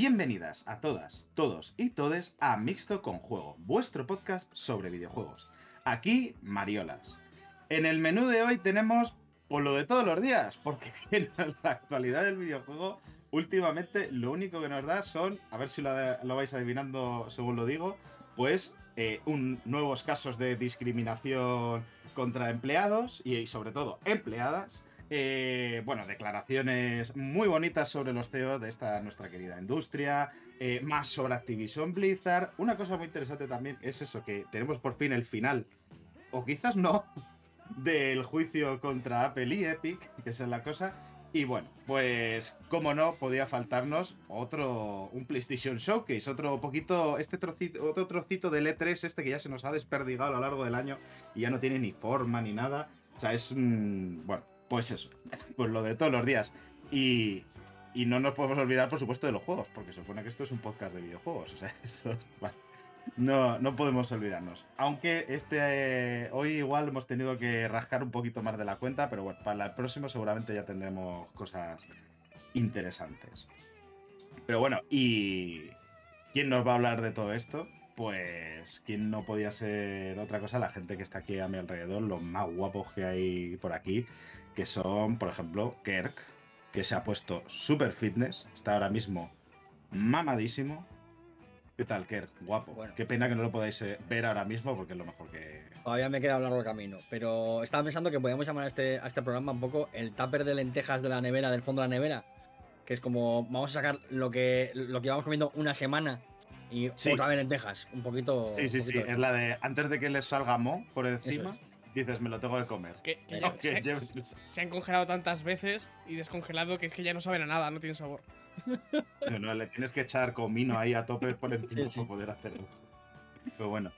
Bienvenidas a todas, todos y todes a Mixto con Juego, vuestro podcast sobre videojuegos. Aquí, Mariolas. En el menú de hoy tenemos por lo de todos los días, porque en la actualidad del videojuego, últimamente lo único que nos da son, a ver si lo, vais adivinando según lo digo, pues eh, un, nuevos casos de discriminación contra empleados y, sobre todo empleadas. Eh, bueno, declaraciones muy bonitas sobre los CEOs de esta nuestra querida industria, eh, más sobre Activision Blizzard. Una cosa muy interesante también es eso, que tenemos por fin el final, o quizás no, del juicio contra Apple y Epic, que esa es la cosa. Y bueno, pues como no, podía faltarnos otro, un PlayStation Showcase, otro poquito, este trocito, otro trocito del E3, este que ya se nos ha desperdigado a lo largo del año y ya no tiene ni forma ni nada. O sea, es, bueno, pues eso, pues lo de todos los días. Y, y no nos podemos olvidar, por supuesto, de los juegos, porque se supone que esto es un podcast de videojuegos. O sea, esto, vale. No, no podemos olvidarnos. Aunque este eh, hoy igual hemos tenido que rascar un poquito más de la cuenta, pero bueno, para el próximo seguramente ya tendremos cosas interesantes. Pero bueno, ¿y quién nos va a hablar de todo esto? Pues quién no podía ser otra cosa, la gente que está aquí a mi alrededor, los más guapos que hay por aquí, que son, por ejemplo, Kirk, que se ha puesto super fitness, está ahora mismo mamadísimo, ¿Qué tal, Kerr? Guapo. Qué pena que no lo podáis eh, ver ahora mismo porque es lo mejor que. Todavía me queda hablar largo camino. Pero estaba pensando que podíamos llamar a este, a este programa un poco el tupper de lentejas de la nevera, del fondo de la nevera. Que es como, vamos a sacar lo que, lo que vamos comiendo una semana y otra vez lentejas. Un poquito. Sí, sí, sí. Es la de antes de que les salga mo por encima. Dices, me lo tengo que comer. Que, se, han congelado tantas veces y descongelado que es que ya no saben a nada, no tienen sabor. No, no, le tienes que echar comino ahí a tope por encima para poder hacerlo. Pero bueno.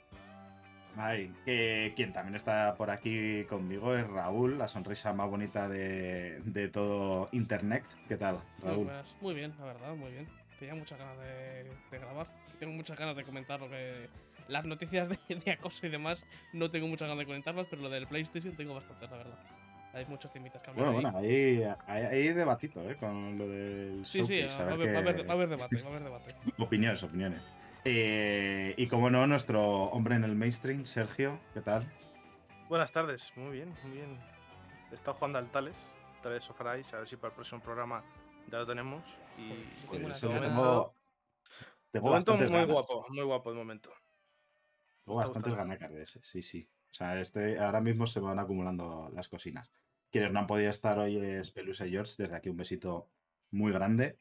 Ay, quien también está por aquí conmigo es Raúl, la sonrisa más bonita de, todo Internet. ¿Qué tal, Raúl? Muy, bien, la verdad, muy bien. Tenía muchas ganas de, grabar. Tengo muchas ganas de comentar lo que. Las noticias de, de, acoso y demás, no tengo muchas ganas de comentarlas, pero lo del PlayStation tengo bastante, la verdad. Hay muchos temitas que hablar. Bueno, ahí. bueno, ahí hay, debatito, ¿eh? Con lo del. Sí, sí, va a, haber, debate, va a haber debate. opiniones, opiniones. Eh, y como no, nuestro hombre en el mainstream, Sergio, ¿qué tal? Buenas tardes, muy bien, muy bien. He estado jugando al Tales, Tales of Arise, a ver si para el próximo programa ya lo tenemos. Y pues, tengo, tengo bastante muy guapo, muy guapo de momento. Tengo bastantes ganas de ese, sí, sí. O sea, este, ahora mismo se van acumulando las cocinas. Quienes no han podido estar hoy es Pelusa y George. Desde aquí un besito muy grande.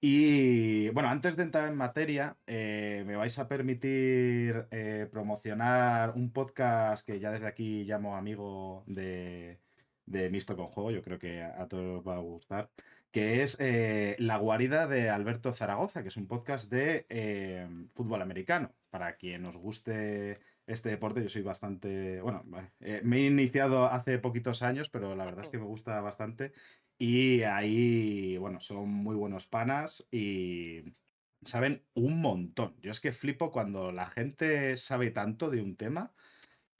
Y bueno, antes de entrar en materia, eh, me vais a permitir eh, promocionar un podcast que ya desde aquí llamo amigo de, de Misto con Juego, yo creo que a todos os va a gustar, que es eh, La guarida de Alberto Zaragoza, que es un podcast de fútbol americano. Para quien os guste este deporte. Yo soy bastante, bueno, eh, me he iniciado hace poquitos años, pero la verdad es que me gusta bastante. Y ahí, bueno, son muy buenos panas y saben un montón. Yo es que flipo cuando la gente sabe tanto de un tema.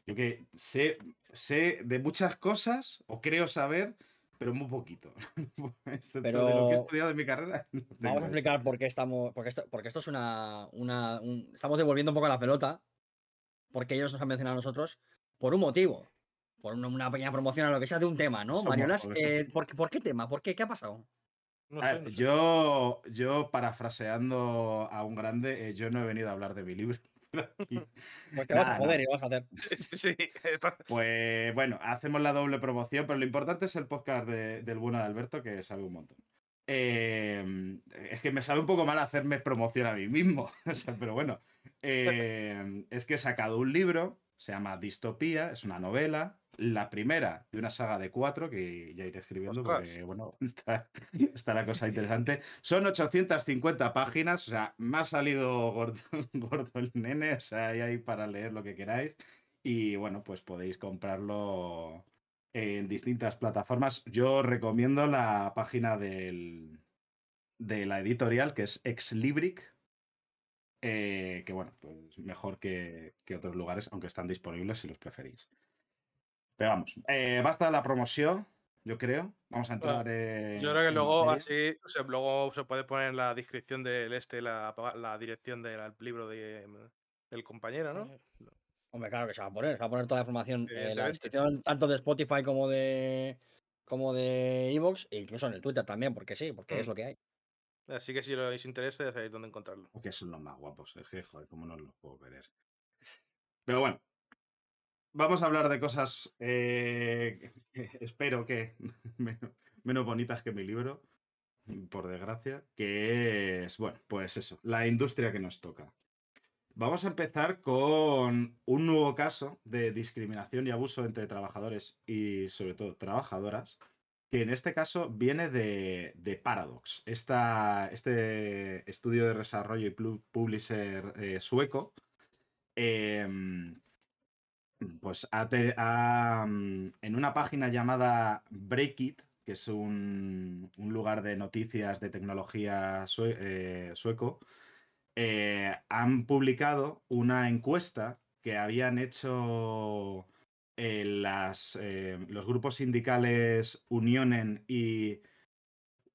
Yo que sé, sé de muchas cosas, o creo saber, pero muy poquito. pero de lo que he estudiado en mi carrera. vamos a explicar por qué estamos. Porque esto, porque esto es una. una estamos devolviendo un poco la pelota porque ellos nos han mencionado a nosotros por un motivo, por una, pequeña promoción a lo que sea de un tema, ¿no? Mariolas, eh, ¿por, qué tema? ¿Por qué? ¿Qué ha pasado? Yo, yo, parafraseando a un grande, eh, yo no he venido a hablar de mi libro. pues te vas a joder y vas a hacer. sí, Pues bueno, hacemos la doble promoción, pero lo importante es el podcast del bueno de Alberto, que sabe un montón. Eh, es que me sabe un poco mal hacerme promoción a mí mismo, pero bueno, eh, es que he sacado un libro, se llama Distopía, es una novela, la primera de una saga de cuatro, que ya iré escribiendo porque, bueno, está, la cosa interesante. Son 850 páginas, o sea, me ha salido gordo, gordo el nene, o sea, hay ahí para leer lo que queráis. Y bueno, pues podéis comprarlo en distintas plataformas. Yo recomiendo la página del, de la editorial, que es Exlibric, eh, que bueno, pues mejor que, otros lugares, aunque están disponibles si los preferís. Pero vamos, eh, basta la promoción. yo creo. Vamos a entrar en. Yo creo que luego así, luego se puede poner en la descripción del este la, la dirección del libro de, del compañero, ¿no? Hombre, claro que se va a poner, se va a poner toda la información en la descripción tanto de Spotify como de como de Evox e incluso en el Twitter también, porque sí, porque es mm. lo que hay. Así que si os interesa, ya sabéis dónde encontrarlo. Porque son los más guapos, es que, joder, cómo no los puedo querer. Pero bueno, vamos a hablar de cosas, eh, espero que menos, bonitas que mi libro, por desgracia, que es, bueno, pues eso, la industria que nos toca. Vamos a empezar con un nuevo caso de discriminación y abuso entre trabajadores y sobre todo trabajadoras, que en este caso viene de, Paradox, este estudio de desarrollo y publisher eh, sueco. Em, pues mm, en una página llamada Breakit, que es un, lugar de noticias de tecnología eh, sueco, eh, han publicado una encuesta que habían hecho eh, las, los grupos sindicales Unionen y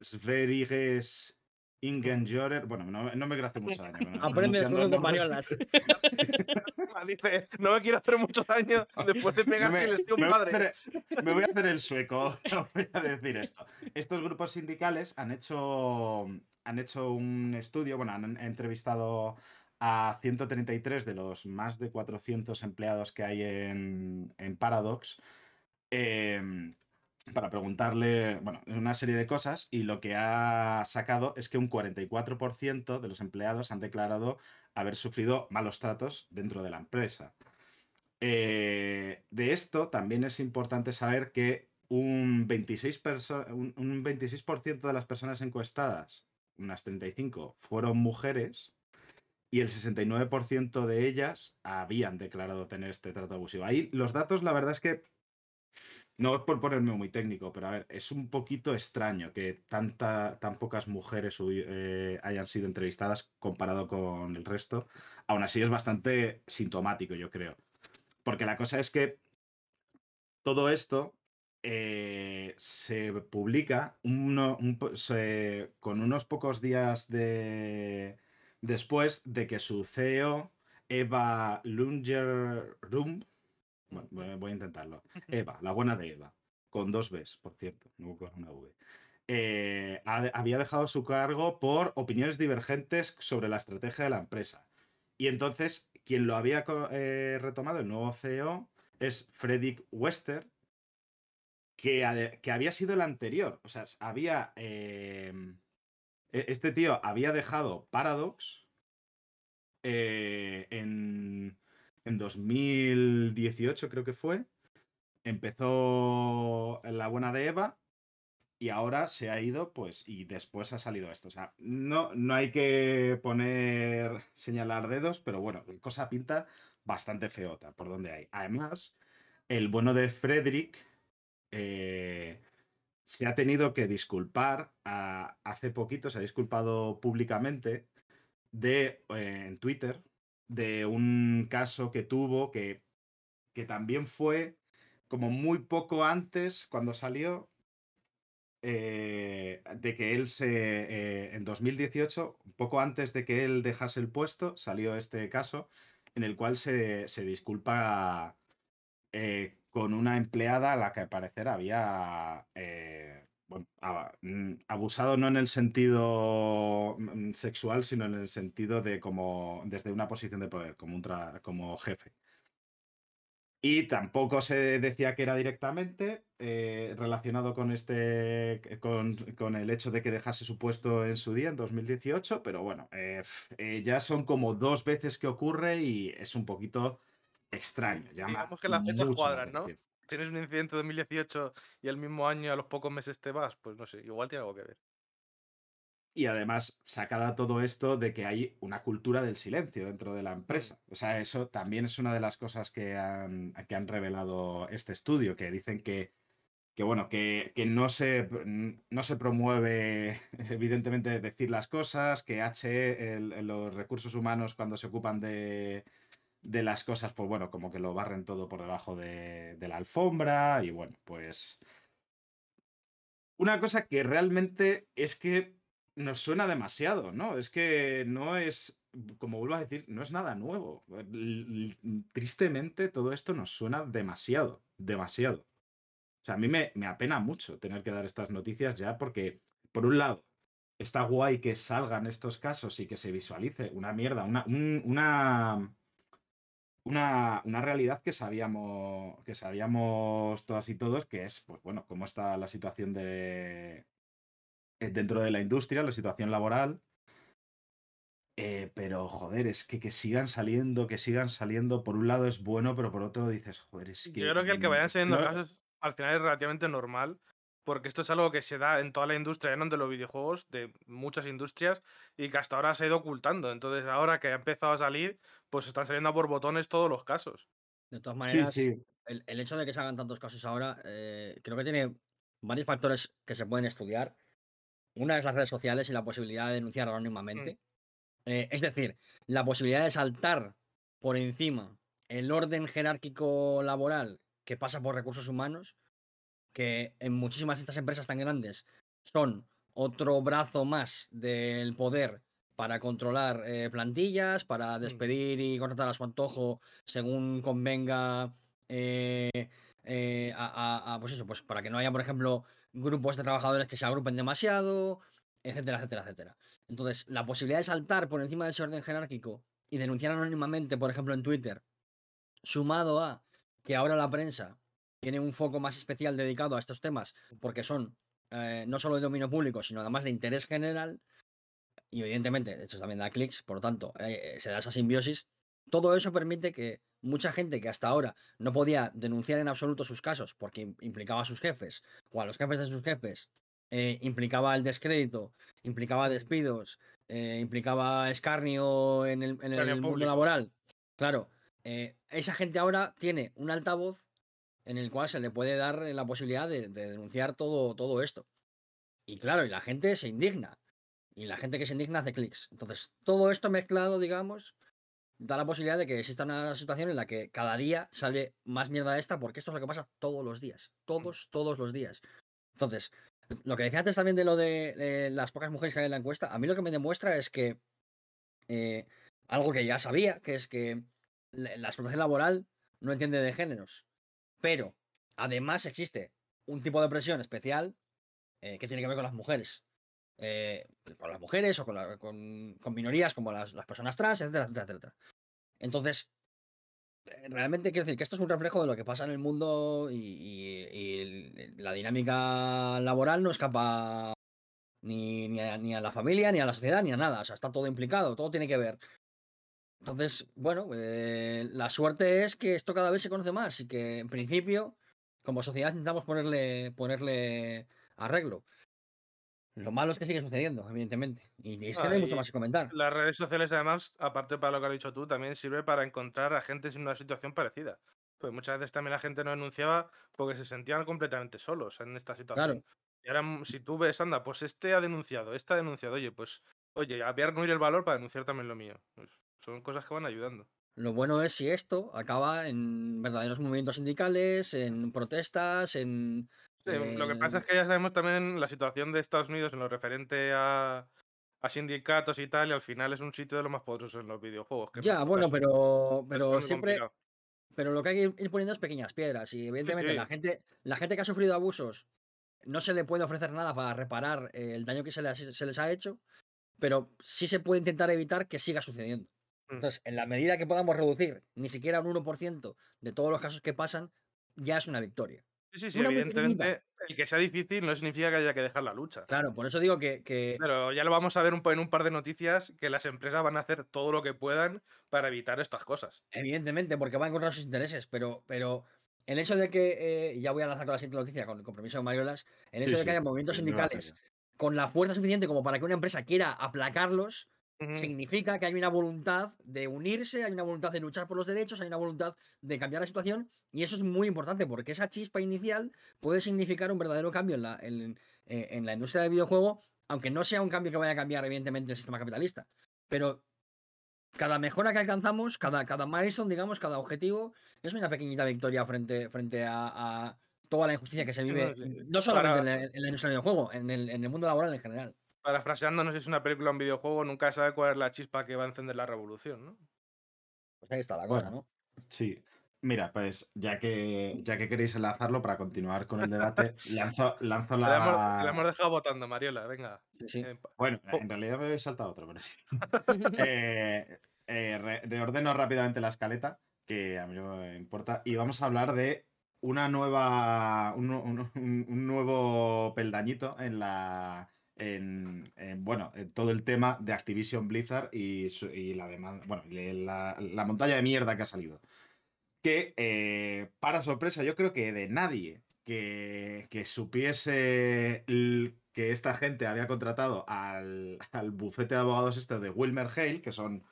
Sveriges Ingen Jorer. Bueno, no, no, me hace mucho daño. Aprende con mariolas. Dice, no me quiero hacer mucho daño después de pegarme el estilo padre. me voy a hacer el sueco. voy a decir esto. Estos grupos sindicales han hecho, han hecho un estudio, bueno, han entrevistado a 133 de los más de 400 empleados que hay en, en Paradox. Eh, para preguntarle, bueno, una serie de cosas y lo que ha sacado es que un 44% de los empleados han declarado haber sufrido malos tratos dentro de la empresa. Eh, de esto también es importante saber que un 26%, un, 26 de las personas encuestadas, unas 35, fueron mujeres y el 69% de ellas habían declarado tener este trato abusivo. Ahí los datos, la verdad es que no es por ponerme muy técnico, pero a ver, es un poquito extraño que tanta, tan pocas mujeres eh, hayan sido entrevistadas comparado con el resto. Aún así es bastante sintomático, yo creo. Porque la cosa es que todo esto eh, se publica con unos pocos días de, después de que su CEO, Eva Lungerrum, bueno, voy a intentarlo. Eva, la buena de Eva, con dos Bs, por cierto, no con una V. Eh, había dejado su cargo por opiniones divergentes sobre la estrategia de la empresa. Y entonces, quien lo había eh, retomado, el nuevo CEO, es Fredrik Wester, que, que, había sido el anterior. O sea, había. Em, e, este tío había dejado Paradox eh, en en 2018 creo que fue, empezó la buena de Eva y ahora se ha ido, pues, y después ha salido esto. O sea, no, no hay que poner, señalar dedos, pero bueno, cosa pinta bastante feota por donde hay. Además, el bueno de Frederick eh, se ha tenido que disculpar, hace poquito se ha disculpado públicamente de, eh, en Twitter de un caso que tuvo que, que también fue como muy poco antes, cuando salió, eh, de que él se, eh, en 2018, un poco antes de que él dejase el puesto, salió este caso en el cual se, se disculpa eh, con una empleada a la que al parecer había bueno, mm, abusado no en el sentido mm, sexual, sino en el sentido de como desde una posición de poder, como, un como jefe. Y tampoco se decía que era directamente eh, relacionado con este con, con, el hecho de que dejase su puesto en su día, en 2018, pero bueno, eh, eh, ya son como dos veces que ocurre y es un poquito extraño. Digamos que las fechas cuadran, ¿no? Tienes un incidente de 2018 y el mismo año a los pocos meses te vas, pues no sé, igual tiene algo que ver. Y además, sacada todo esto de que hay una cultura del silencio dentro de la mm. empresa. O sea, eso también es una de las cosas que han, que han revelado este estudio, que dicen que, que bueno, que, que, no, se, no se promueve, evidentemente, decir las cosas, que H, los recursos humanos, cuando se ocupan de, de las cosas, pues bueno, como que lo barren todo por debajo de, la alfombra y bueno, pues una cosa que realmente es que nos suena demasiado, ¿no? Es que no es, como vuelvo a decir, no es nada nuevo. Tristemente todo esto nos suena demasiado, demasiado. O sea, a mí me, me apena mucho tener que dar estas noticias ya porque, por un lado, está guay que salgan estos casos y que se visualice una mierda, una, una, una, una, realidad que sabíamos, que sabíamos todas y todos, que es, pues bueno, cómo está la situación de, eh, dentro de la industria, la situación laboral. Eh, pero, joder, es que que sigan saliendo, que sigan saliendo, por un lado es bueno, pero por otro dices, joder, es que... Yo creo que el que vayan saliendo casos al final es relativamente normal, porque esto es algo que se da en toda la industria, no de los videojuegos, de muchas industrias, y que hasta ahora se ha ido ocultando. Entonces, ahora que ha empezado a salir, pues están saliendo por botones todos los casos. De todas maneras, El, hecho de que se hagan tantos casos ahora, eh, creo que tiene varios factores que se pueden estudiar. Una es las redes sociales y la posibilidad de denunciar mm. anónimamente. Eh, es decir, la posibilidad de saltar por encima el orden jerárquico laboral que pasa por recursos humanos, que en muchísimas de estas empresas tan grandes son otro brazo más del poder para controlar eh, plantillas, para mm. despedir y contratar a su antojo según convenga eh, a, pues eso, pues para que no haya, por ejemplo, grupos de trabajadores que se agrupen demasiado, etcétera, etcétera, etcétera. Entonces, la posibilidad de saltar por encima de ese orden jerárquico y denunciar anónimamente, por ejemplo, en Twitter, sumado a que ahora la prensa tiene un foco más especial dedicado a estos temas, porque son eh, no solo de dominio público, sino además de interés general, y evidentemente, de hecho también da clics, por lo tanto, eh, se da esa simbiosis, todo eso permite que mucha gente que hasta ahora no podía denunciar en absoluto sus casos porque implicaba a sus jefes o a los jefes de sus jefes, eh, implicaba el descrédito, implicaba despidos, eh, implicaba escarnio en el, en el mundo laboral. Claro, eh, esa gente ahora tiene un altavoz en el cual se le puede dar la posibilidad de, de denunciar todo, todo esto. Y claro, y la gente se indigna. Y la gente que se indigna hace clics. Entonces, todo esto mezclado, digamos, da la posibilidad de que exista una situación en la que cada día sale más mierda de esta, porque esto es lo que pasa todos los días. Mm. Todos, todos los días. Entonces, lo que decía antes también de lo de las pocas mujeres que hay en la encuesta, a mí lo que me demuestra es que eh, algo que ya sabía, que es que la explotación laboral no entiende de géneros. Pero además existe un tipo de presión especial eh, que tiene que ver con las mujeres. Eh, con las mujeres o con, con, minorías como las, las, personas trans, etcétera, etcétera, etcétera. Entonces, eh, realmente quiero decir que esto es un reflejo de lo que pasa en el mundo y, la dinámica laboral no escapa ni, ni, a, ni, a, la familia, ni a la sociedad, ni a nada. O sea, está todo implicado, todo tiene que ver. Entonces, bueno, eh, la suerte es que esto cada vez se conoce más y que en principio, como sociedad, intentamos ponerle, ponerle arreglo. Lo malo es que sigue sucediendo, evidentemente. Y es que no hay mucho más que comentar. Las redes sociales, además, aparte para lo que has dicho tú, también sirve para encontrar a gente en una situación parecida. Pues muchas veces también la gente no denunciaba porque se sentían completamente solos en esta situación. Y ahora, mm, si tú ves, anda, pues este ha denunciado, este ha denunciado, oye, pues, oye, voy a reunir el valor para denunciar también lo mío. Pues, son cosas que van ayudando. Lo bueno es si esto acaba en verdaderos movimientos sindicales, en protestas, en lo que pasa es que ya sabemos también la situación de Estados Unidos en lo referente a, sindicatos y tal, y al final es un sitio de lo más poderoso en los videojuegos. ya, bueno, pero, pero siempre. Pero lo que hay que ir poniendo es pequeñas piedras. Y evidentemente la gente, la gente que ha sufrido abusos no se le puede ofrecer nada para reparar el daño que se les, se les ha hecho, pero sí se puede intentar evitar que siga sucediendo. Mm. Entonces, en la medida que podamos reducir ni siquiera un 1% de todos los casos que pasan, ya es una victoria. Sí, sí, sí, evidentemente. Y que sea difícil no significa que haya que dejar la lucha. Claro, por eso digo que. Pero ya lo vamos a ver un, en un par de noticias que las empresas van a hacer todo lo que puedan para evitar estas cosas. Evidentemente, porque van a encontrar sus intereses, pero, pero el hecho de que. Eh, ya voy a lanzar con la siguiente noticia, con el compromiso de Mariolas. El hecho de que haya movimientos sindicales con la fuerza suficiente como para que una empresa quiera aplacarlos Significa que hay una voluntad de unirse, hay una voluntad de luchar por los derechos, hay una voluntad de cambiar la situación y eso es muy importante porque esa chispa inicial puede significar un verdadero cambio en la, en, eh, la industria del videojuego, aunque no sea un cambio que vaya a cambiar evidentemente el sistema capitalista. Pero cada mejora que alcanzamos, cada, cada milestone, digamos, cada objetivo, es una pequeñita victoria frente, frente a, toda la injusticia que se vive, no, solamente en, la, industria del videojuego, en el, en el mundo laboral en general. Parafraseando, no sé si es una película o un videojuego, nunca sabe cuál es la chispa que va a encender la revolución, ¿no? Pues ahí está la cosa, ¿no? Sí. Mira, pues ya que, ya que queréis enlazarlo para continuar con el debate, lanzo, lanzo la. Te la hemos, dejado votando, Mariola, venga. Eh, bueno, en realidad me habéis saltado otro, pero sí. eh, eh reordeno rápidamente la escaleta, que a mí no me importa, y vamos a hablar de una nueva. un, nuevo peldañito en la. En, bueno, en todo el tema de Activision Blizzard y, la demanda, bueno, la montaña de mierda que ha salido que, eh, para sorpresa, yo creo que de nadie que, supiese que esta gente había contratado al, bufete de abogados este de Wilmer Hale, que son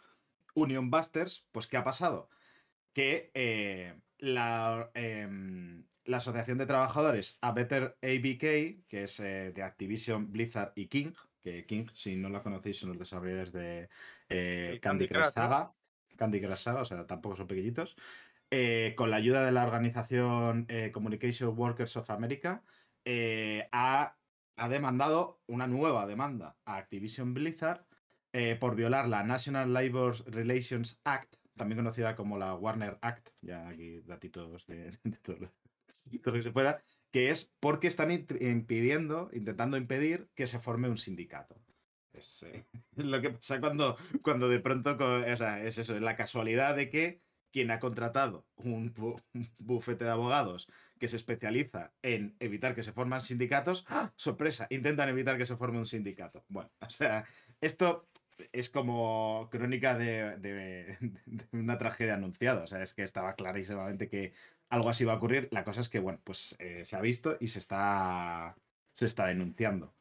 Union Busters, pues ¿qué ha pasado? Que eh, la, em, la, Asociación de Trabajadores A Better ABK, que es eh, de Activision, Blizzard y King, que King, si no la conocéis, son los desarrolladores de Candy, Crush Saga. Candy Crush Saga, o sea, tampoco son pequeñitos. Eh, con la ayuda de la organización eh, Communication Workers of America, eh, ha, demandado una nueva demanda a Activision Blizzard por violar la National Labor Relations Act, también conocida como la Warner Act, ya aquí datitos de, todo, lo, que se pueda, que es porque están impidiendo, intentando impedir que se forme un sindicato. Es lo que pasa cuando, cuando de pronto, o sea, es eso, es la casualidad de que quien ha contratado un, bufete de abogados que se especializa en evitar que se formen sindicatos, ¡ah! sorpresa, intentan evitar que se forme un sindicato. Bueno, o sea, esto es como crónica de, una tragedia anunciada. O sea, es que estaba clarísimamente que algo así va a ocurrir. La cosa es que, bueno, pues eh, se ha visto y se está, se está denunciando.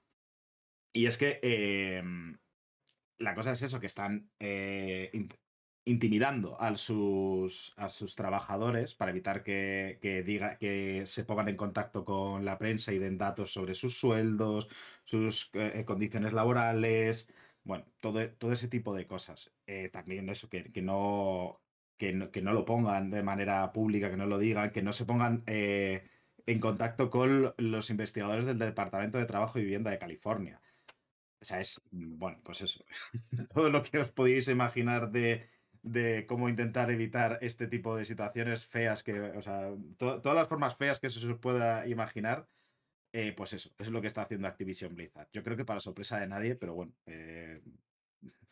Y es que em, la cosa es eso, que están eh, intimidando a sus, a sus trabajadores para evitar que, diga, que se pongan en contacto con la prensa y den datos sobre sus sueldos, sus eh, condiciones laborales, bueno, todo, todo, ese tipo de cosas. Eh, también eso, que, no, que, no, que no lo pongan de manera pública, que no lo digan, que no se pongan eh, en contacto con los investigadores del Departamento de Trabajo y Vivienda de California. O sea, es, bueno, pues eso, todo lo que os podéis imaginar de de cómo intentar evitar este tipo de situaciones feas que, o sea, todas las formas feas que se pueda imaginar, eh, pues eso, es lo que está haciendo Activision Blizzard. Yo creo que para sorpresa de nadie, pero bueno, eh,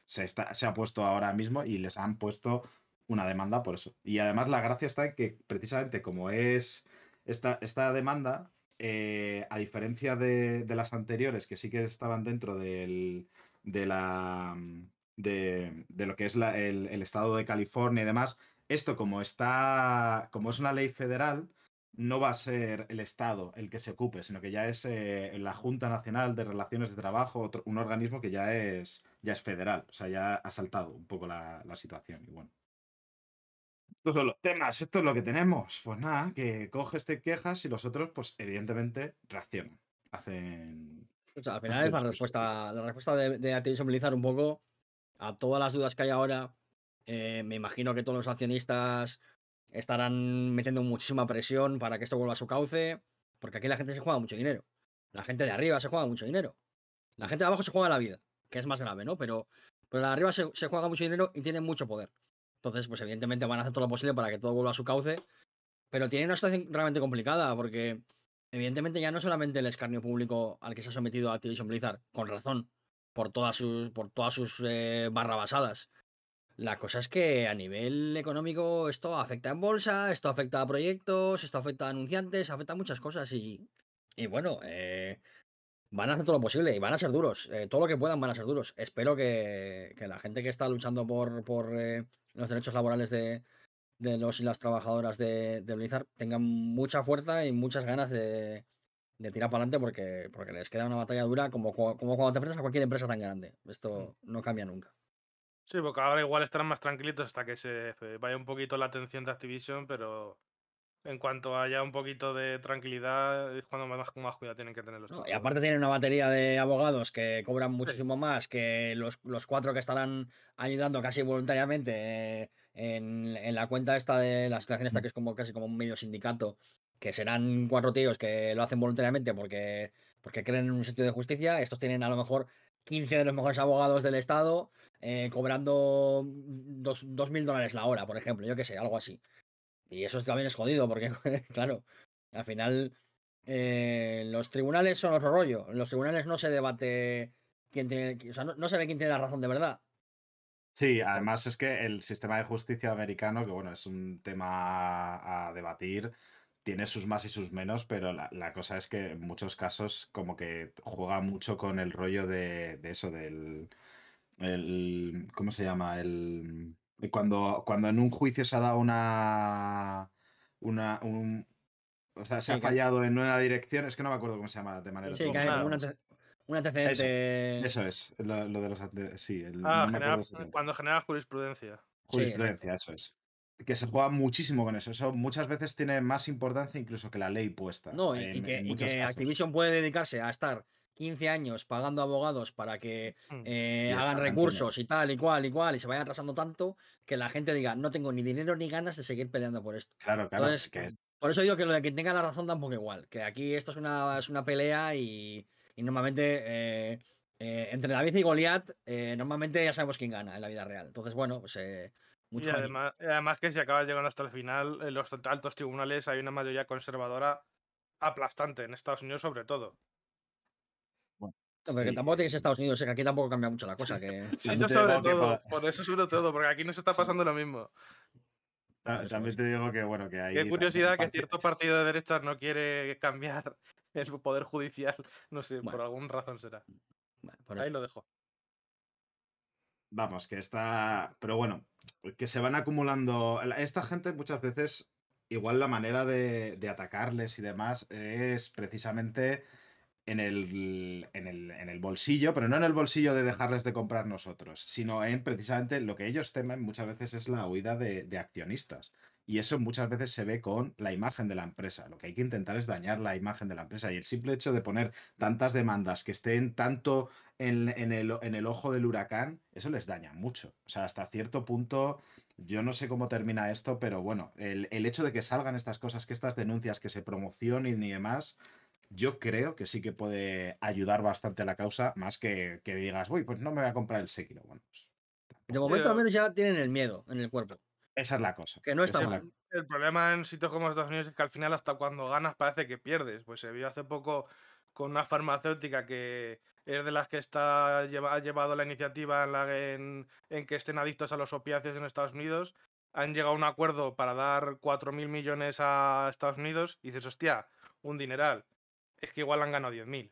se, ha puesto ahora mismo y les han puesto una demanda por eso. Y además la gracia está en que precisamente como es esta, esta demanda, eh, a diferencia de, las anteriores que sí que estaban dentro del, de la de, lo que es el, estado de California y demás, esto como está, como es una ley federal, no va a ser el Estado el que se ocupe, sino que ya es eh, la Junta Nacional de Relaciones de Trabajo, un organismo que ya es, ya es federal, o sea, ya ha saltado un poco la, situación. Y bueno. Estos son los temas, esto es lo que tenemos. Pues nada, que coges, te quejas y los otros, pues evidentemente, reaccionan. Hacen. al final es la respuesta, la respuesta de, de Activision Blizzard un poco a todas las dudas que hay ahora, eh, me imagino que todos los accionistas estarán metiendo muchísima presión para que esto vuelva a su cauce, porque aquí la gente se juega mucho dinero. La gente de arriba se juega mucho dinero. La gente de abajo se juega la vida, que es más grave, ¿no? Pero, pero la de arriba se, juega mucho dinero y tienen mucho poder. Entonces, pues evidentemente van a hacer todo lo posible para que todo vuelva a su cauce. Pero tiene una situación realmente complicada, porque evidentemente ya no solamente el escarnio público al que se ha sometido Activision Blizzard, con razón, por todas sus, por todas sus eh, barrabasadas. La cosa es que a nivel económico esto afecta en bolsa, esto afecta a proyectos, esto afecta a anunciantes, afecta a muchas cosas y, y bueno, eh, van a hacer todo lo posible y van a ser duros, eh, todo lo que puedan van a ser duros. Espero que, la gente que está luchando por, por los derechos laborales de, de, los y las trabajadoras de, de Blizzard tengan mucha fuerza y muchas ganas de, de tirar para adelante porque, porque les queda una batalla dura como, como cuando te enfrentas a cualquier empresa tan grande. Esto no cambia nunca. Sí, porque ahora igual estarán más tranquilitos hasta que se vaya un poquito la atención de Activision, pero en cuanto haya un poquito de tranquilidad es cuando más, más cuidado tienen que tener los Y aparte tienen una batería de abogados que cobran muchísimo más que los, los, cuatro que estarán ayudando casi voluntariamente en, en, la cuenta esta de la situación esta mm. que es como casi como un medio sindicato que serán cuatro tíos que lo hacen voluntariamente porque, porque creen en un sentido de justicia. Estos tienen a lo mejor 15 de los mejores abogados del Estado eh, cobrando dos mil dólares la hora, por ejemplo, yo qué sé, algo así. Y eso también es jodido porque, claro, al final eh, los tribunales son otro rollo. En los tribunales no se debate quién tiene, o sea, no, se ve quién tiene la razón de verdad. Sí, además es que el sistema de justicia americano, que bueno, es un tema a debatir, tiene sus más y sus menos, pero la, cosa es que en muchos casos como que juega mucho con el rollo de, eso, del... El, ¿Cómo se llama? El, cuando, cuando en un juicio se ha dado una... una un, o sea, se ha fallado en una dirección, es que no me acuerdo cómo se llama de manera. Sí, que hay un, antecedente. Eso, es, lo, de los. sí, el, ah, cuando genera jurisprudencia. Jurisprudencia, eso es que se juega muchísimo con eso. Eso muchas veces tiene más importancia incluso que la ley puesta. No, y, que, Activision puede dedicarse a estar 15 años pagando abogados para que mm. eh, hagan recursos y tal y cual y cual y se vayan atrasando tanto que la gente diga no tengo ni dinero ni ganas de seguir peleando por esto. Claro, claro. Por eso digo que lo de que tenga la razón da un poco igual. Que aquí esto es una, es una pelea y, normalmente eh, eh, entre David y Goliat normalmente ya sabemos quién gana en la vida real. Entonces, bueno, pues y además, además, que si acabas llegando hasta el final, en los altos tribunales hay una mayoría conservadora aplastante, en Estados Unidos sobre todo. Tampoco tienes Estados Unidos, que aquí tampoco cambia mucho la cosa. Que... sobre todo, por eso sobre todo, porque aquí no se está pasando lo mismo. También te digo que, bueno, que hay. Qué curiosidad que cierto partido de derechas no quiere cambiar el poder judicial. No sé, por alguna razón será. Ahí lo dejo. Vamos, que está. Pero bueno, que se van acumulando. Esta gente muchas veces, igual la manera de, atacarles y demás es precisamente en el, en, el, bolsillo, pero no en el bolsillo de dejarles de comprar nosotros, sino en precisamente lo que ellos temen muchas veces es la huida de accionistas. Y eso muchas veces se ve con la imagen de la empresa. Lo que hay que intentar es dañar la imagen de la empresa. Y el simple hecho de poner tantas demandas que estén tanto en, el, en el ojo del huracán, eso les daña mucho. O sea, hasta cierto punto, yo no sé cómo termina esto, pero bueno, el, hecho de que salgan estas cosas, que estas denuncias, que se promocionen y demás, yo creo que sí que puede ayudar bastante a la causa, más que, que digas, uy, pues no me voy a comprar el Sekiro. Bueno, pues, de momento al menos ya tienen el miedo en el cuerpo. Esa es la cosa. Que no está mal. El problema en sitios como Estados Unidos es que al final hasta cuando ganas parece que pierdes. Pues se vio hace poco con una farmacéutica que es de las que está ha llevado la iniciativa en, la, en, que estén adictos a los opiáceos en Estados Unidos. Han llegado a un acuerdo para dar 4.000 millones a Estados Unidos y dices, hostia, un dineral. Es que igual han ganado 10.000.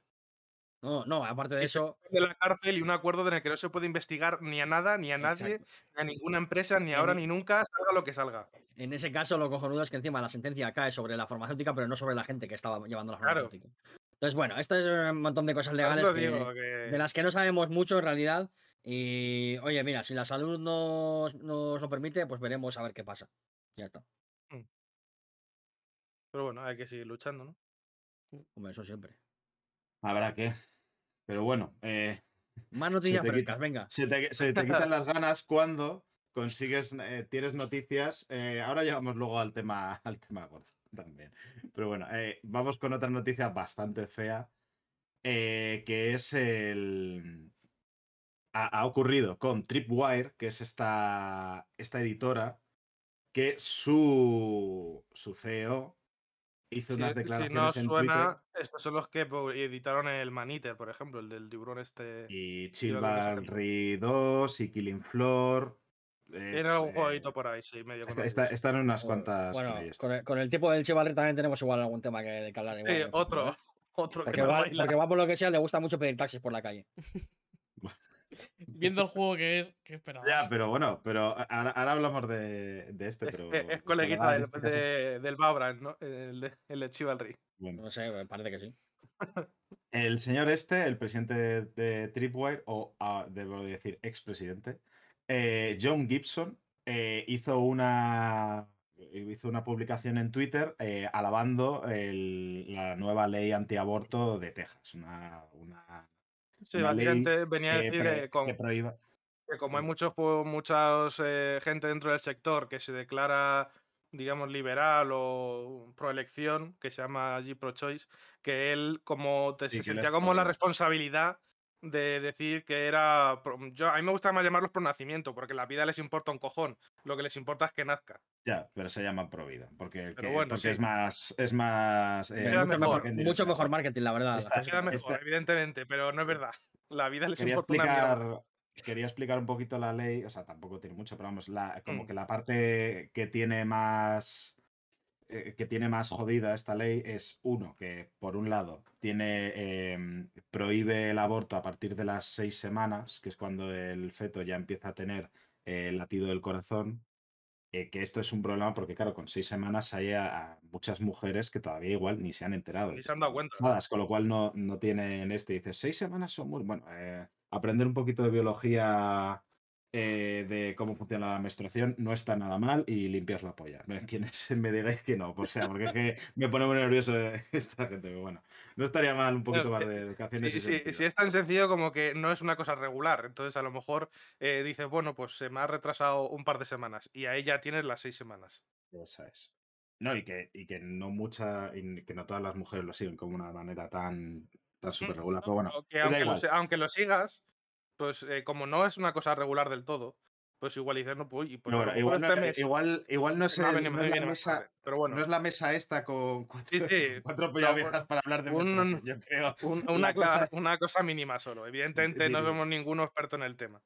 No, no, aparte de eso. De la cárcel y un acuerdo en el que no se puede investigar ni a nada, ni a nadie, ni a ninguna empresa, ni ahora ni nunca, salga lo que salga. En ese caso, lo cojonudo es que encima la sentencia cae sobre la farmacéutica, pero no sobre la gente que estaba llevando la farmacéutica. Entonces, bueno, esto es un montón de cosas legales de las que no sabemos mucho en realidad. Y oye, mira, si la salud nos, nos lo permite, pues veremos a ver qué pasa. Ya está. Mm. Pero bueno, hay que seguir luchando, ¿no? Hombre, eso siempre. Habrá que. Pero bueno. Eh, Más noticias frescas, venga. Se te, quitan las ganas cuando consigues, eh, tienes noticias. Eh, ahora llegamos luego al tema, al tema gordo también. Pero bueno, vamos con otra noticia bastante fea. que es el. Ha, ocurrido con Tripwire, que es esta, esta editora, que su, su CEO hizo unas declaraciones si no suena, Estos son los que editaron el Maniter, por ejemplo, el del tiburón este. Y Chivalry 2 y Killing Floor. Tiene algún jueguito por ahí, sí, medio Están unas cuantas. Bueno, con el, tipo del Chivalry también tenemos igual algún tema que, que hablar. sí, otro. otro porque, va, porque va por lo que sea, le gusta mucho pedir taxis por la calle. Viendo el juego que es, ¿qué esperabas? Ya, pero bueno, pero ahora, hablamos de, de, este, pero. Es, coleguita del, de, del Babran, ¿no? El de, el de Chivalry. Bueno. No sé, parece que sí. El señor este, el presidente de Tripwire, o ah, debo decir expresidente, eh, John Gibson, eh, hizo una hizo una publicación en Twitter eh, alabando el, la nueva ley antiaborto de Texas, una, una Sí, básicamente venía a decir que, como hay muchos, mucha eh, gente dentro del sector que se declara digamos, liberal o pro elección, que se llama allí pro choice, que él como te, se sentía como la responsabilidad de decir que era. Yo, a mí me gusta más llamarlos pro nacimiento, porque la vida les importa un cojón. Lo que les importa es que nazca. Ya, pero se llama pro vida, porque, es más. Es más eh, mucho, mejor, marketing, la verdad. queda mejor, evidentemente, pero no es verdad. La vida les importa explicar, Quería explicar un poquito la ley, o sea, tampoco tiene mucho, pero vamos, la, como mm. que la parte que tiene más eh, que tiene más jodida esta ley es uno, que por un lado tiene em, prohíbe el aborto a partir de las seis semanas, que es cuando el feto ya empieza a tener el latido del corazón. Eh, que esto es un problema porque, claro, con seis semanas hay a, muchas mujeres que todavía igual ni se han enterado. Ni se han dado cuenta. Con lo cual no, no tienen este. Dice, seis semanas son muy. Bueno, eh, aprender un poquito de biología eh, de cómo funciona la menstruación no está nada mal y limpias la polla. Quienes me digáis que no, por sea, porque es que me pone muy nervioso esta gente. Pero bueno, no estaría mal un poquito más de educación. Sí, sí, sí, es tan sencillo como que no es una cosa regular. Entonces, a lo mejor eh, dices, bueno, pues se me ha retrasado un par de semanas y ahí ya tienes las seis semanas. Esa es. No, y que, y que no mucha, que no todas las mujeres lo siguen como una manera tan, tan súper regular. Pero bueno, aunque lo sigas, pues eh, como no es una cosa regular del todo, pues igual dices, no, pues, pues igual, no, este igual, igual, no es, la mesa, pero bueno. no es la mesa esta con cuatro, cuatro viejas para hablar de un, yo creo. una, cosa, una, cosa, mínima solo. Evidentemente no somos ninguno experto en el tema.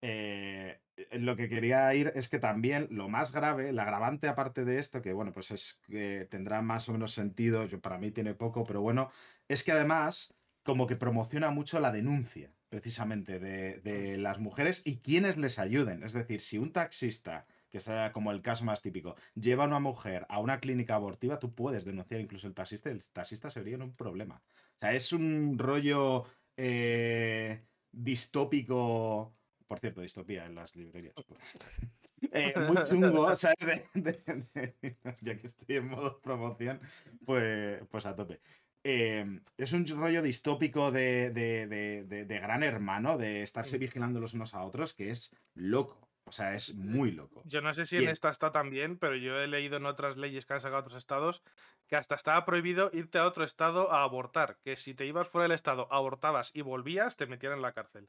Eh, lo que quería ir es que también lo más grave, la agravante aparte de esto, que bueno, pues es que tendrá más o menos sentido, yo, para mí tiene poco, pero bueno, es que además como que promociona mucho la denuncia precisamente de, las mujeres y quienes les ayuden. Es decir, si un taxista, que será como el caso más típico, lleva a una mujer a una clínica abortiva, tú puedes denunciar incluso el taxista el taxista sería un problema. O sea, es un rollo eh, distópico. Por cierto, distopía en las librerías. Eh, muy chungo, ¿sabes? ya que estoy en modo promoción, pues, pues a tope. Em, es un rollo distópico de, de, gran hermano, de estarse vigilando los unos a otros, que es loco. O sea, es muy loco. Yo no sé si en esta está también, pero yo he leído en otras leyes que han sacado otros estados que hasta estaba prohibido irte a otro estado a abortar. Que si te ibas fuera del estado, abortabas y volvías, te metían en la cárcel.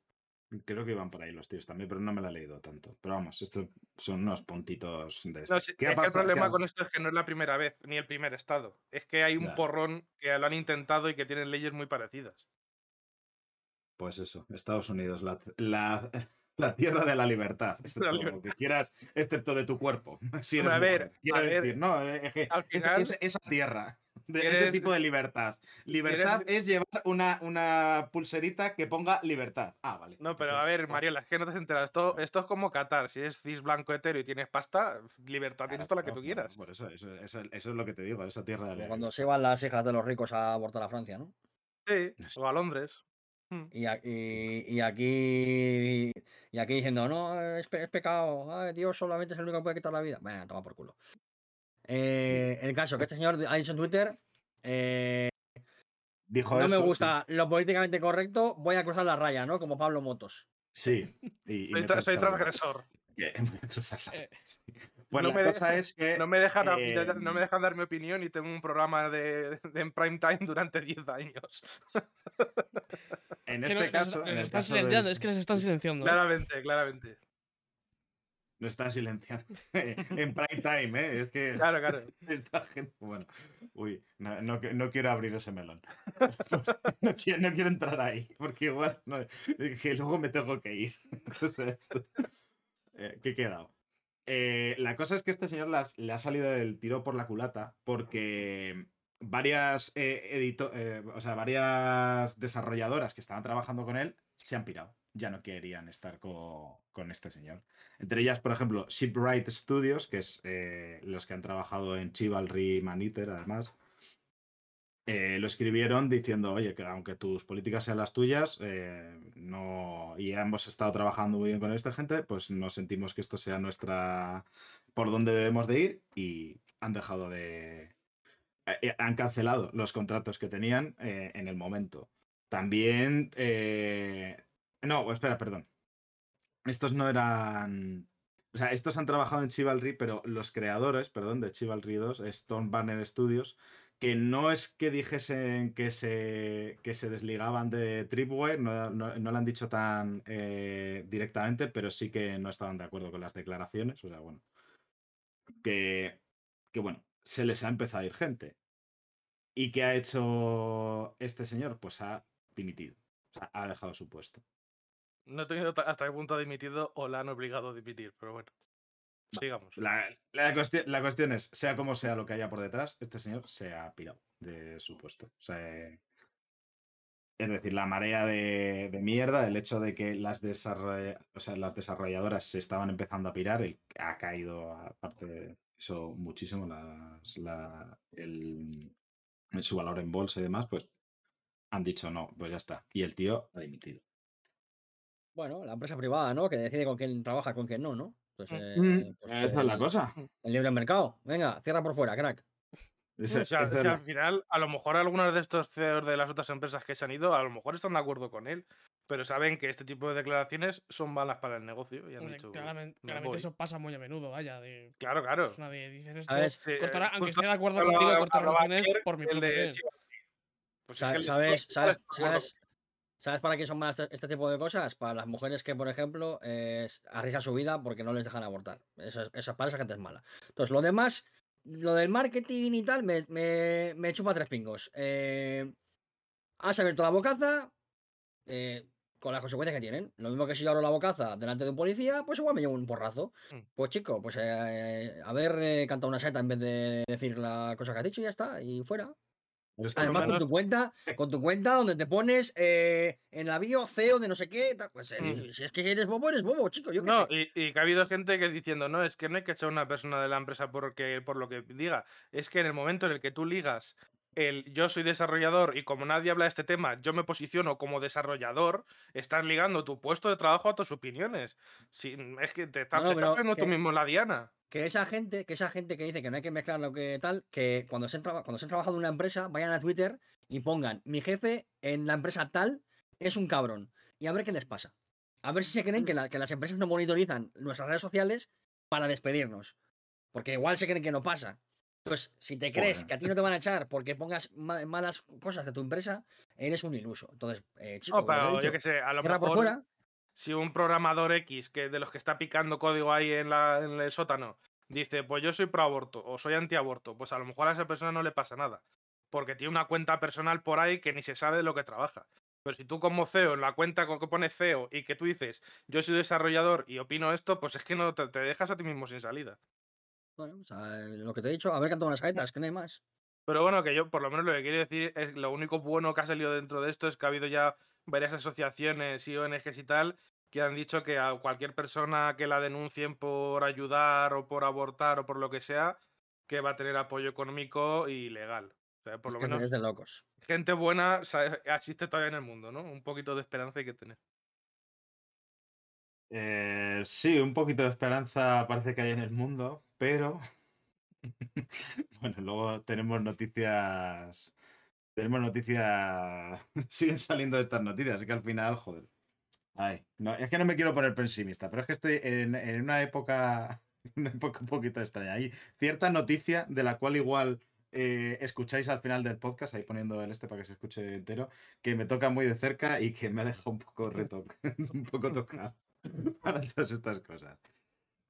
Creo que iban por ahí los tíos también, pero no me la he leído tanto. Pero vamos, estos son unos puntitos de estos. es que el problema con esto es que no es la primera vez, ni el primer estado. Es que hay un porrón que lo han intentado y que tienen leyes muy parecidas. Pues eso, Estados Unidos, la, la, tierra de la libertad. Excepto lo que quieras, excepto de tu cuerpo. a ver, quiero decir, no, es que esa tierra de ese tipo de libertad. Libertad es llevar una, una, pulserita que ponga libertad. Ah, vale. No, pero a ver, Mariela, es que no te has enterado. Esto, esto es como Qatar. Si es cis blanco hetero y tienes pasta, libertad tienes toda la que tú quieras. Por eso, eso, eso, es lo que te digo, esa tierra de Cuando se van las hijas de los ricos a abortar a Francia, ¿no? Sí, o a Londres. Hmm. Y, y, aquí y aquí diciendo, no, es, pecado, Dios solamente es el único que puede quitar la vida. Bueno, toma por culo. Eh, el caso que este señor ha dicho en Twitter, eh, Dijo no me gusta lo políticamente correcto, voy a cruzar la raya, ¿no? Como Pablo Motos. Sí. Y, soy, transgresor. Eh, bueno, la cosa es que. No me, dejan, no me dejan dar mi opinión y tengo un programa de, en prime time durante 10 años. en este caso. Es que les están silenciando. Claramente, claramente. No está silenciando. en prime time, ¿eh? Es que. Claro, claro. Esta gente. Bueno, uy, no, no, quiero abrir ese melón. no, quiero, no quiero entrar ahí, porque igual. que luego me tengo que ir. eh, ¿Qué he quedado? Eh, la cosa es que este señor las, le ha salido el tiro por la culata porque varias eh, eh, o sea, varias desarrolladoras que estaban trabajando con él se han pirado ya no querían estar con, este señor. Entre ellas, por ejemplo, Shipwright Studios, que es eh, los que han trabajado en Chivalry Maniter, además, eh, lo escribieron diciendo, oye, que aunque tus políticas sean las tuyas, eh, no, y hemos estado trabajando muy bien con esta gente, pues no sentimos que esto sea nuestra, por donde debemos de ir, y han dejado de... han cancelado los contratos que tenían en el momento. También no, espera, perdón. Estos no eran. O sea, estos han trabajado en Chivalry, pero los creadores, perdón, de Chivalry 2, Stone Banner Studios, que no es que dijesen que se, que se desligaban de Tripwire, no, no, lo han dicho tan eh, directamente, pero sí que no estaban de acuerdo con las declaraciones. O sea, bueno. Que, que bueno, se les ha empezado a ir gente. ¿Y qué ha hecho este señor? Pues ha dimitido. O sea, ha dejado su puesto. No he tenido hasta qué punto ha dimitido o la han obligado a dimitir, pero bueno. Sigamos. La, la, cuestión, es, sea como sea lo que haya por detrás, este señor se ha pirado de su puesto. O sea, es decir, la marea de, mierda, el hecho de que las, las desarrolladoras se estaban empezando a pirar, ha caído, aparte de eso, muchísimo las, el, su valor en bolsa y demás, pues han dicho no, pues ya está. Y el tío ha dimitido. Bueno, la empresa privada, ¿no? Que decide con quién trabaja, con quién no, ¿no? Pues, eh, pues esa es la cosa. El libre mercado. Venga, cierra por fuera, crack. o sea, al final, a lo mejor algunos de estos CEOs de las otras empresas que se han ido, a lo mejor están de acuerdo con él, pero saben que este tipo de declaraciones son malas para el negocio. Y han dicho, claramente, eso pasa muy a menudo, vaya. De, claro, claro. Pues nadie dices esto. aunque esté de acuerdo contigo, cortar relaciones por mi propio pues ¿Sabes, sabes, sabes, ¿Sabes para qué son más este, este, tipo de cosas? Para las mujeres que, por ejemplo, eh, arriesgan su vida porque no les dejan abortar. Esa, esa, para esa gente es mala. Entonces, lo demás, lo del marketing y tal, me, me, chupa tres pingos. Eh, has abierto la bocaza eh, con las consecuencias que tienen. Lo mismo que si yo abro la bocaza delante de un policía, pues igual me llevo un porrazo. Mm. Pues chico, pues eh, haber cantado una seta en vez de decir la cosa que has dicho y ya está, y fuera. Además, con tu cuenta, con tu cuenta donde te pones eh, en la bio CEO de no sé qué, pues eh, mm. si es que eres bobo, eres bobo, chico. Yo no, Y, que ha habido gente que diciendo, no, es que no hay que echar a una persona de la empresa porque, por lo que diga. Es que en el momento en el que tú ligas el yo soy desarrollador y como nadie habla de este tema, yo me posiciono como desarrollador, estás ligando tu puesto de trabajo a tus opiniones. Si, es que te, estás, poniendo tú mismo la diana. Que esa gente, que esa gente que dice que no hay que mezclar lo que tal, que cuando se, han cuando se han trabajado en una empresa, vayan a Twitter y pongan, mi jefe en la empresa tal es un cabrón. Y a ver qué les pasa. A ver si se creen que, que las empresas no monitorizan nuestras redes sociales para despedirnos. Porque igual se creen que no pasa. Pues si te crees que a ti no te van a echar porque pongas malas cosas de tu empresa, eres un iluso. Entonces, eh, chico, yo que sé, a lo mejor si un programador X que de los que está picando código ahí en, la, en el sótano dice, pues yo soy pro aborto o soy antiaborto, pues a lo mejor a esa persona no le pasa nada. Porque tiene una cuenta personal por ahí que ni se sabe de lo que trabaja. Pero si tú como CEO, en la cuenta con que pone CEO y que tú dices, yo soy desarrollador y opino esto, pues es que no te dejas a ti mismo sin salida. Bueno, o sea, lo que te he dicho, a ver cantado unas saetas, que no hay más. Pero bueno, que yo por lo menos lo que quiero decir es lo único bueno que ha salido dentro de esto es que ha habido ya varias asociaciones y ONGs y tal que han dicho que a cualquier persona que la denuncien por ayudar o por abortar o por lo que sea, que va a tener apoyo económico y legal. O sea, por lo menos. de locos. Gente buena existe todavía en el mundo, ¿no? Un poquito de esperanza hay que tener. Eh, sí, un poquito de esperanza parece que hay en el mundo, pero bueno, luego tenemos noticias, tenemos noticias, siguen saliendo estas noticias, así que al final, joder. Ay, no, es que no me quiero poner pesimista, pero es que estoy en, una época, una época un poquito extraña. Hay cierta noticia de la cual igual eh, escucháis al final del podcast, ahí poniendo el este para que se escuche entero, que me toca muy de cerca y que me ha dejado un poco reto, un poco tocado. para todas estas cosas.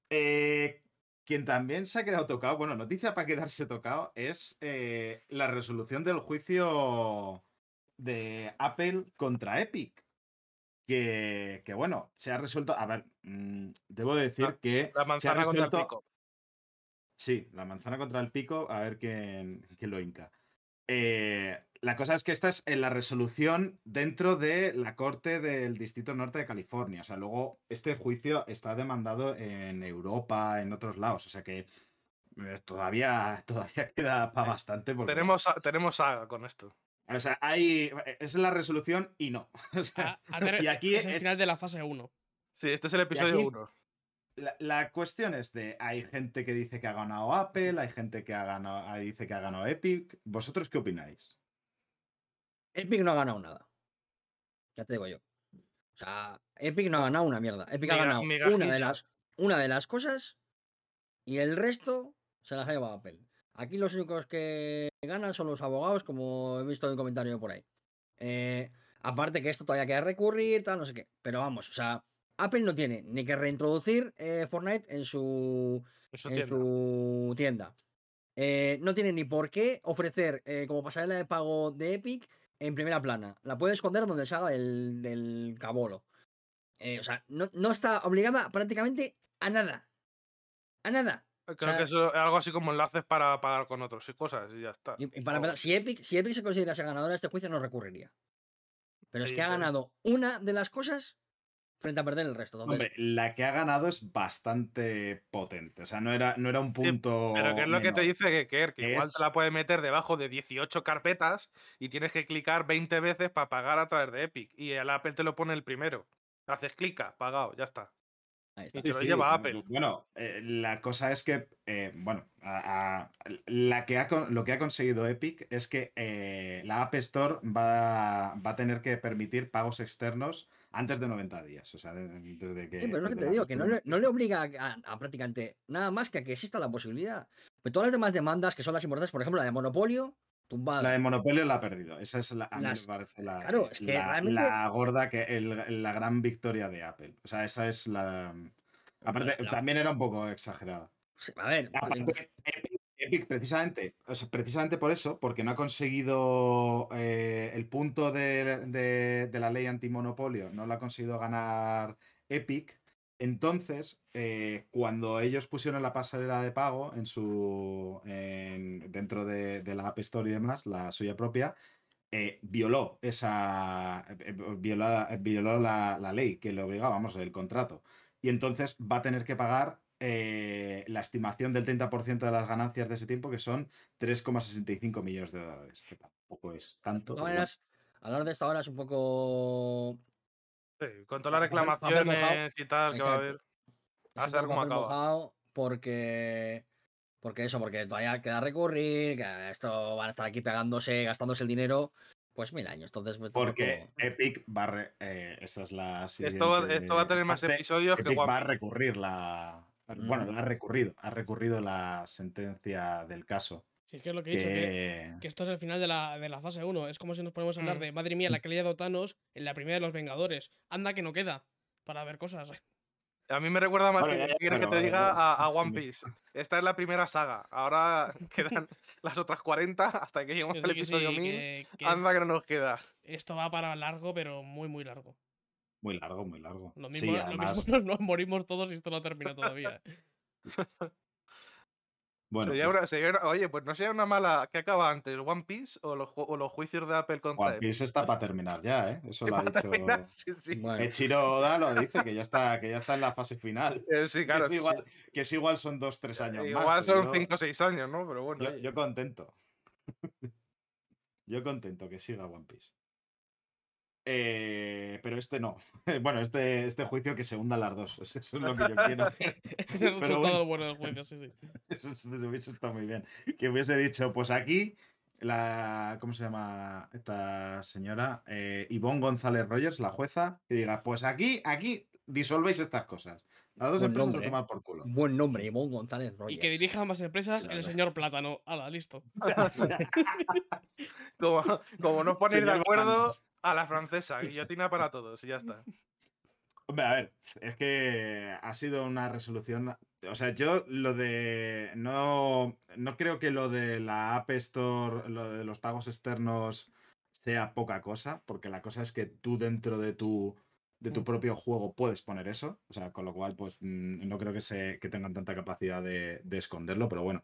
Eh, quien también se ha quedado tocado, bueno, noticia para quedarse tocado, es eh, la resolución del juicio de Apple contra Epic. Que, bueno, se ha resuelto. A ver, mm, debo decir que. La manzana contra el pico. Sí, la manzana contra el pico, a ver quién, quién lo hinca. Eh, la cosa es que esta es en la resolución dentro de la Corte del Distrito Norte de California. O sea, luego este juicio está demandado en Europa, en otros lados. O sea que eh, todavía, todavía queda para bastante. Tenemos, tenemos saga con esto. O sea, hay. Es la resolución y no. y aquí es el final de la fase 1. Sí, este es el episodio 1. La, cuestión es de, hay gente que dice que ha ganado Apple, hay gente que ha ganado, dice que ha ganado Epic. ¿Vosotros qué opináis? Epic no ha ganado nada. Ya te digo yo. O sea, Epic no ha ganado una mierda. Epic ha ganado una de las una de las cosas y el resto se las ha llevado Apple. Aquí los únicos que ganan son los abogados, como he visto en un comentario por ahí. Eh, aparte que esto todavía queda recurrir, tal, no sé qué. Pero vamos, o sea, Apple no tiene ni que reintroducir eh, Fortnite en su, en su tienda. Eh, no tiene ni por qué ofrecer como pasarela de pago de Epic en primera plana. La puede esconder donde salga el, del cabolo. o sea, no, no está obligada prácticamente a nada. A nada. Creo que es algo así como enlaces para pagar con otros y cosas y ya está. Y, para si, Epic, si Epic se considerase ganadora de este juicio, no recurriría. Pero es que ha ganado una de las cosas frente a perder el resto. Hombre, la que ha ganado es bastante potente. O sea, no era, no era un punto. pero ¿qué es lo que te dice que, que, que igual te la puedes meter debajo de 18 carpetas y tienes que clicar 20 veces para pagar a través de Epic. Y el Apple te lo pone el primero. Haces clic, pagado, ya está. Y lo lleva Apple. Bueno, eh, la cosa es que, eh, bueno, la que lo que ha conseguido Epic es que eh, la App Store va, va, a tener que permitir pagos externos antes de 90 días. O sea, desde que. Sí, pero lo que te digo, que no le, no le obliga a, prácticamente nada más que a que exista la posibilidad. Pero todas las demás demandas que son las importantes, por ejemplo, la de monopolio, la de Monopolio la ha perdido. Esa es la, a mí me parece la, la, gorda, que la gran victoria de Apple. O sea, esa es la. Aparte, también era un poco exagerada. a ver, Epic, precisamente, precisamente por eso, porque no ha conseguido eh, el punto de, la ley antimonopolio, no lo ha conseguido ganar Epic. Entonces, eh, cuando ellos pusieron la pasarela de pago en su, dentro de, la App Store y demás, la suya propia, eh, violó esa eh, violó, la, ley que le obligaba, vamos, el contrato. Y entonces va a tener que pagar la estimación del 30% de las ganancias de ese tiempo, que son 3,65 millones de dólares, que tampoco es tanto. hablar de esta hora es un poco con todas las reclamaciones y tal que va a haber. A ver cómo acaba. Porque. Porque eso, porque todavía queda recurrir, que esto van a estar aquí pegándose, gastándose el dinero, pues mil años. Entonces, pues, porque Epic va a. Eh, esta es la esto, esto, va a tener más episodios Epic que va a recurrir la. Bueno, ha recurrido, ha recurrido la sentencia del caso. Sí, es que es lo que he dicho, que, esto es el final de la, de la fase 1. Es como si nos ponemos a hablar mm. de, madre mía, la que le ha dado Thanos en la primera de los Vengadores. Anda que no queda para ver cosas. A mí me recuerda más que, que te diga a, One Piece. Esta es la primera saga. Ahora quedan las otras 40 hasta que lleguemos al episodio 1000. Anda que no nos queda. Esto va para largo, pero muy, muy largo. Muy largo, muy largo. Lo mismo, nos morimos todos y esto no termina todavía. Bueno, pues oye, pues no sería una mala. ¿Qué acaba antes? ¿One Piece o los, o los juicios de Apple contra One Piece está para terminar ya, ¿eh? Eso lo ha dicho. Sí, sí. Echiro Oda lo dice, que ya está, que ya está en la fase final. Eh, sí, claro. Que es, igual, que es igual son dos, tres años igual más. Igual son cinco o seis años, ¿no? Pero bueno. Yo, yo contento. yo contento que siga One Piece. Eh, pero este no. Bueno, este, este juicio que se hunda las dos. Eso es lo que yo quiero. Ese es el resultado bueno, del juicio, sí, sí. Eso, eso, está muy bien. Que hubiese dicho, pues aquí, la. ¿Cómo se llama esta señora? Eh, Ivonne González Rogers, la jueza, que diga, pues aquí, aquí disolvéis estas cosas. Las dos empresas se toman por culo. Buen nombre, Ivonne González Rogers. Y que dirija ambas empresas el señor Plátano. Hala, listo. como, como no poner de acuerdo a la francesa, guillotina para todos y ya está. Hombre, a ver, es que ha sido una resolución. O sea, yo lo de. No, no creo que lo de la App Store, lo de los pagos externos, sea poca cosa, porque la cosa es que tú dentro de tu de tu propio juego puedes poner eso. O sea, con lo cual, pues mm, no creo que, se, que tengan tanta capacidad de, esconderlo, pero bueno.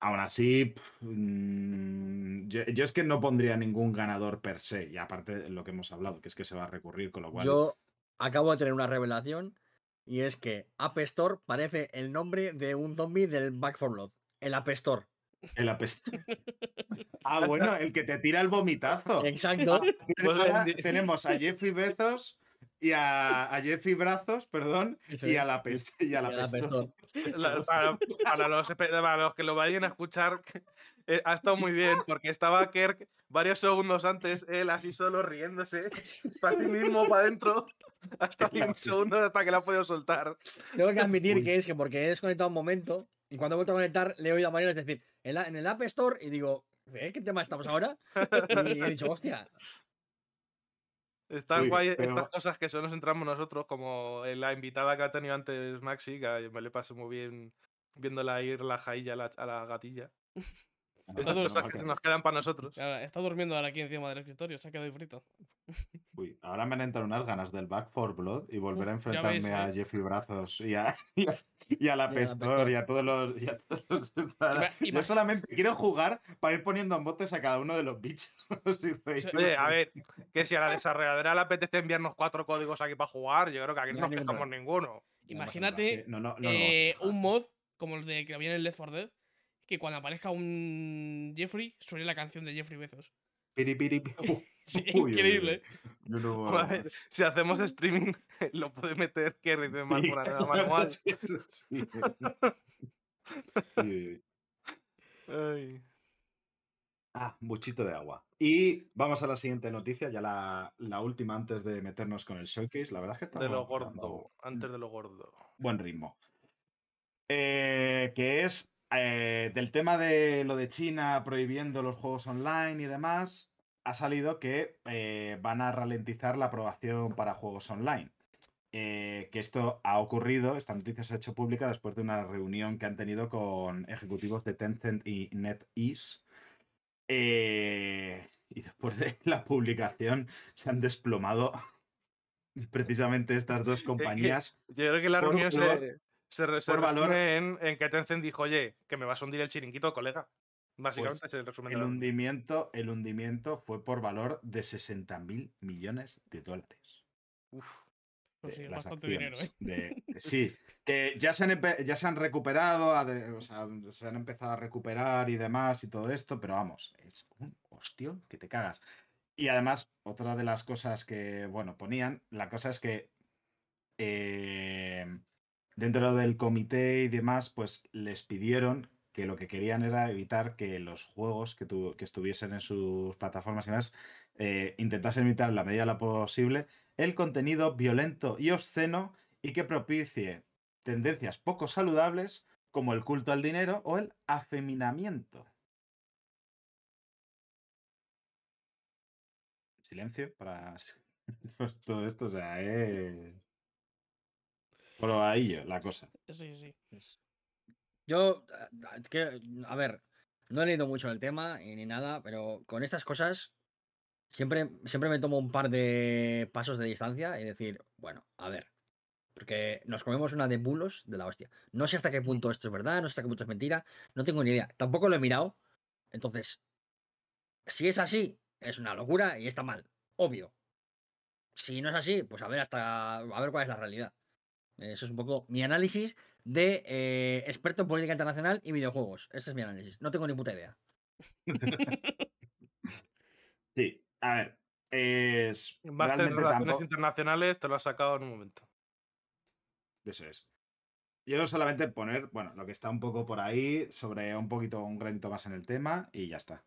Aún así, mm, yo, es que no pondría ningún ganador per se, y aparte de lo que hemos hablado, que es que se va a recurrir, con lo cual. Yo acabo de tener una revelación, y es que App Store parece el nombre de un zombie del Back 4 Blood. El App Store. El App Store. ah, bueno, el que te tira el vomitazo. Exacto. Ah, pues tenemos a Jeffrey Bezos y a, a Jeffy Brazos, perdón, y a la peste. Y a la, para, los, que lo vayan a escuchar, eh, ha estado muy bien, porque estaba Kirk varios segundos antes, él así solo riéndose, para sí mismo, para adentro, hasta un segundo hasta que la ha podido soltar. Tengo que admitir que es que porque he desconectado un momento y cuando he vuelto a conectar le he oído a Mario decir, en, el App Store, y digo, ¿eh? ¿qué tema estamos ahora? Y he dicho, hostia, están guay estas cosas que solo nos entramos nosotros, como la invitada que ha tenido antes Maxi, que me le pasé muy bien viéndola ir la jailla a la, gatilla. Estas cosas que nos quedan para nosotros. está durmiendo ahora aquí encima del escritorio, se ha quedado frito. Uy, ahora me han entrado unas ganas del Back for Blood y volver a enfrentarme a ¿eh? Jeffy Brazos y a, y a, la Pestor y a todos los. Y a todos Yo solamente quiero jugar para ir poniendo botes a cada uno de los bichos. a ver, que si a la desarrolladora le apetece enviarnos cuatro códigos aquí para jugar, yo creo que aquí no, nos quejamos ninguno. Imagínate eh, un mod como el de que había en el Left 4 Dead, que cuando aparezca un Jeffrey suene la canción de Jeffrey Bezos. sí, increíble. si hacemos streaming, lo puede meter Kerry de manera manual. Ah, muchito de agua. Y vamos a la siguiente noticia, ya la, la, última antes de meternos con el showcase. La verdad es que está. De lo gordo, antes de lo gordo. Buen ritmo. Eh, que es eh, del tema de lo de China prohibiendo los juegos online y demás, ha salido que eh, van a ralentizar la aprobación para juegos online. Eh, que esto ha ocurrido, esta noticia se ha hecho pública después de una reunión que han tenido con ejecutivos de Tencent y NetEase. y después de la publicación se han desplomado precisamente estas dos compañías. Yo creo que la reunión se, se, resume en, que Tencent dijo, oye, que me vas a hundir el chiringuito, colega. Básicamente pues, el resumen. El hundimiento, el hundimiento fue por valor de 60 mil millones de dólares. Uf. Pues sí, bastante dinero, ¿eh? sí, que ya se han, ya se han recuperado, o sea, se han empezado a recuperar y demás y todo esto, pero vamos, es un hostión que te cagas. Y además, otra de las cosas que, bueno, ponían, la cosa es que eh, dentro del comité y demás, pues les pidieron que lo que querían era evitar que los juegos que, que estuviesen en sus plataformas y demás eh, intentasen evitar en la medida de lo posible el contenido violento y obsceno y que propicie tendencias poco saludables como el culto al dinero o el afeminamiento. Silencio para todo esto, o sea, es... Pero ahí la cosa. Sí, sí. Yo, que, a ver, no he leído mucho el tema ni nada, pero con estas cosas siempre, siempre me tomo un par de pasos de distancia y decir, bueno, a ver, porque nos comemos una de bulos de la hostia. No sé hasta qué punto esto es verdad, no sé hasta qué punto es mentira, no tengo ni idea. Tampoco lo he mirado. Entonces, si es así, es una locura y está mal, obvio. Si no es así, pues a ver hasta a ver cuál es la realidad. Eso es un poco mi análisis de eh, experto en política internacional y videojuegos. Ese es mi análisis. No tengo ni puta idea. sí, a ver. Es. Máster en relaciones internacionales te lo has sacado en un momento. Eso es. Yo solamente poner, bueno, lo que está un poco por ahí, sobre un poquito, un granito más en el tema y ya está.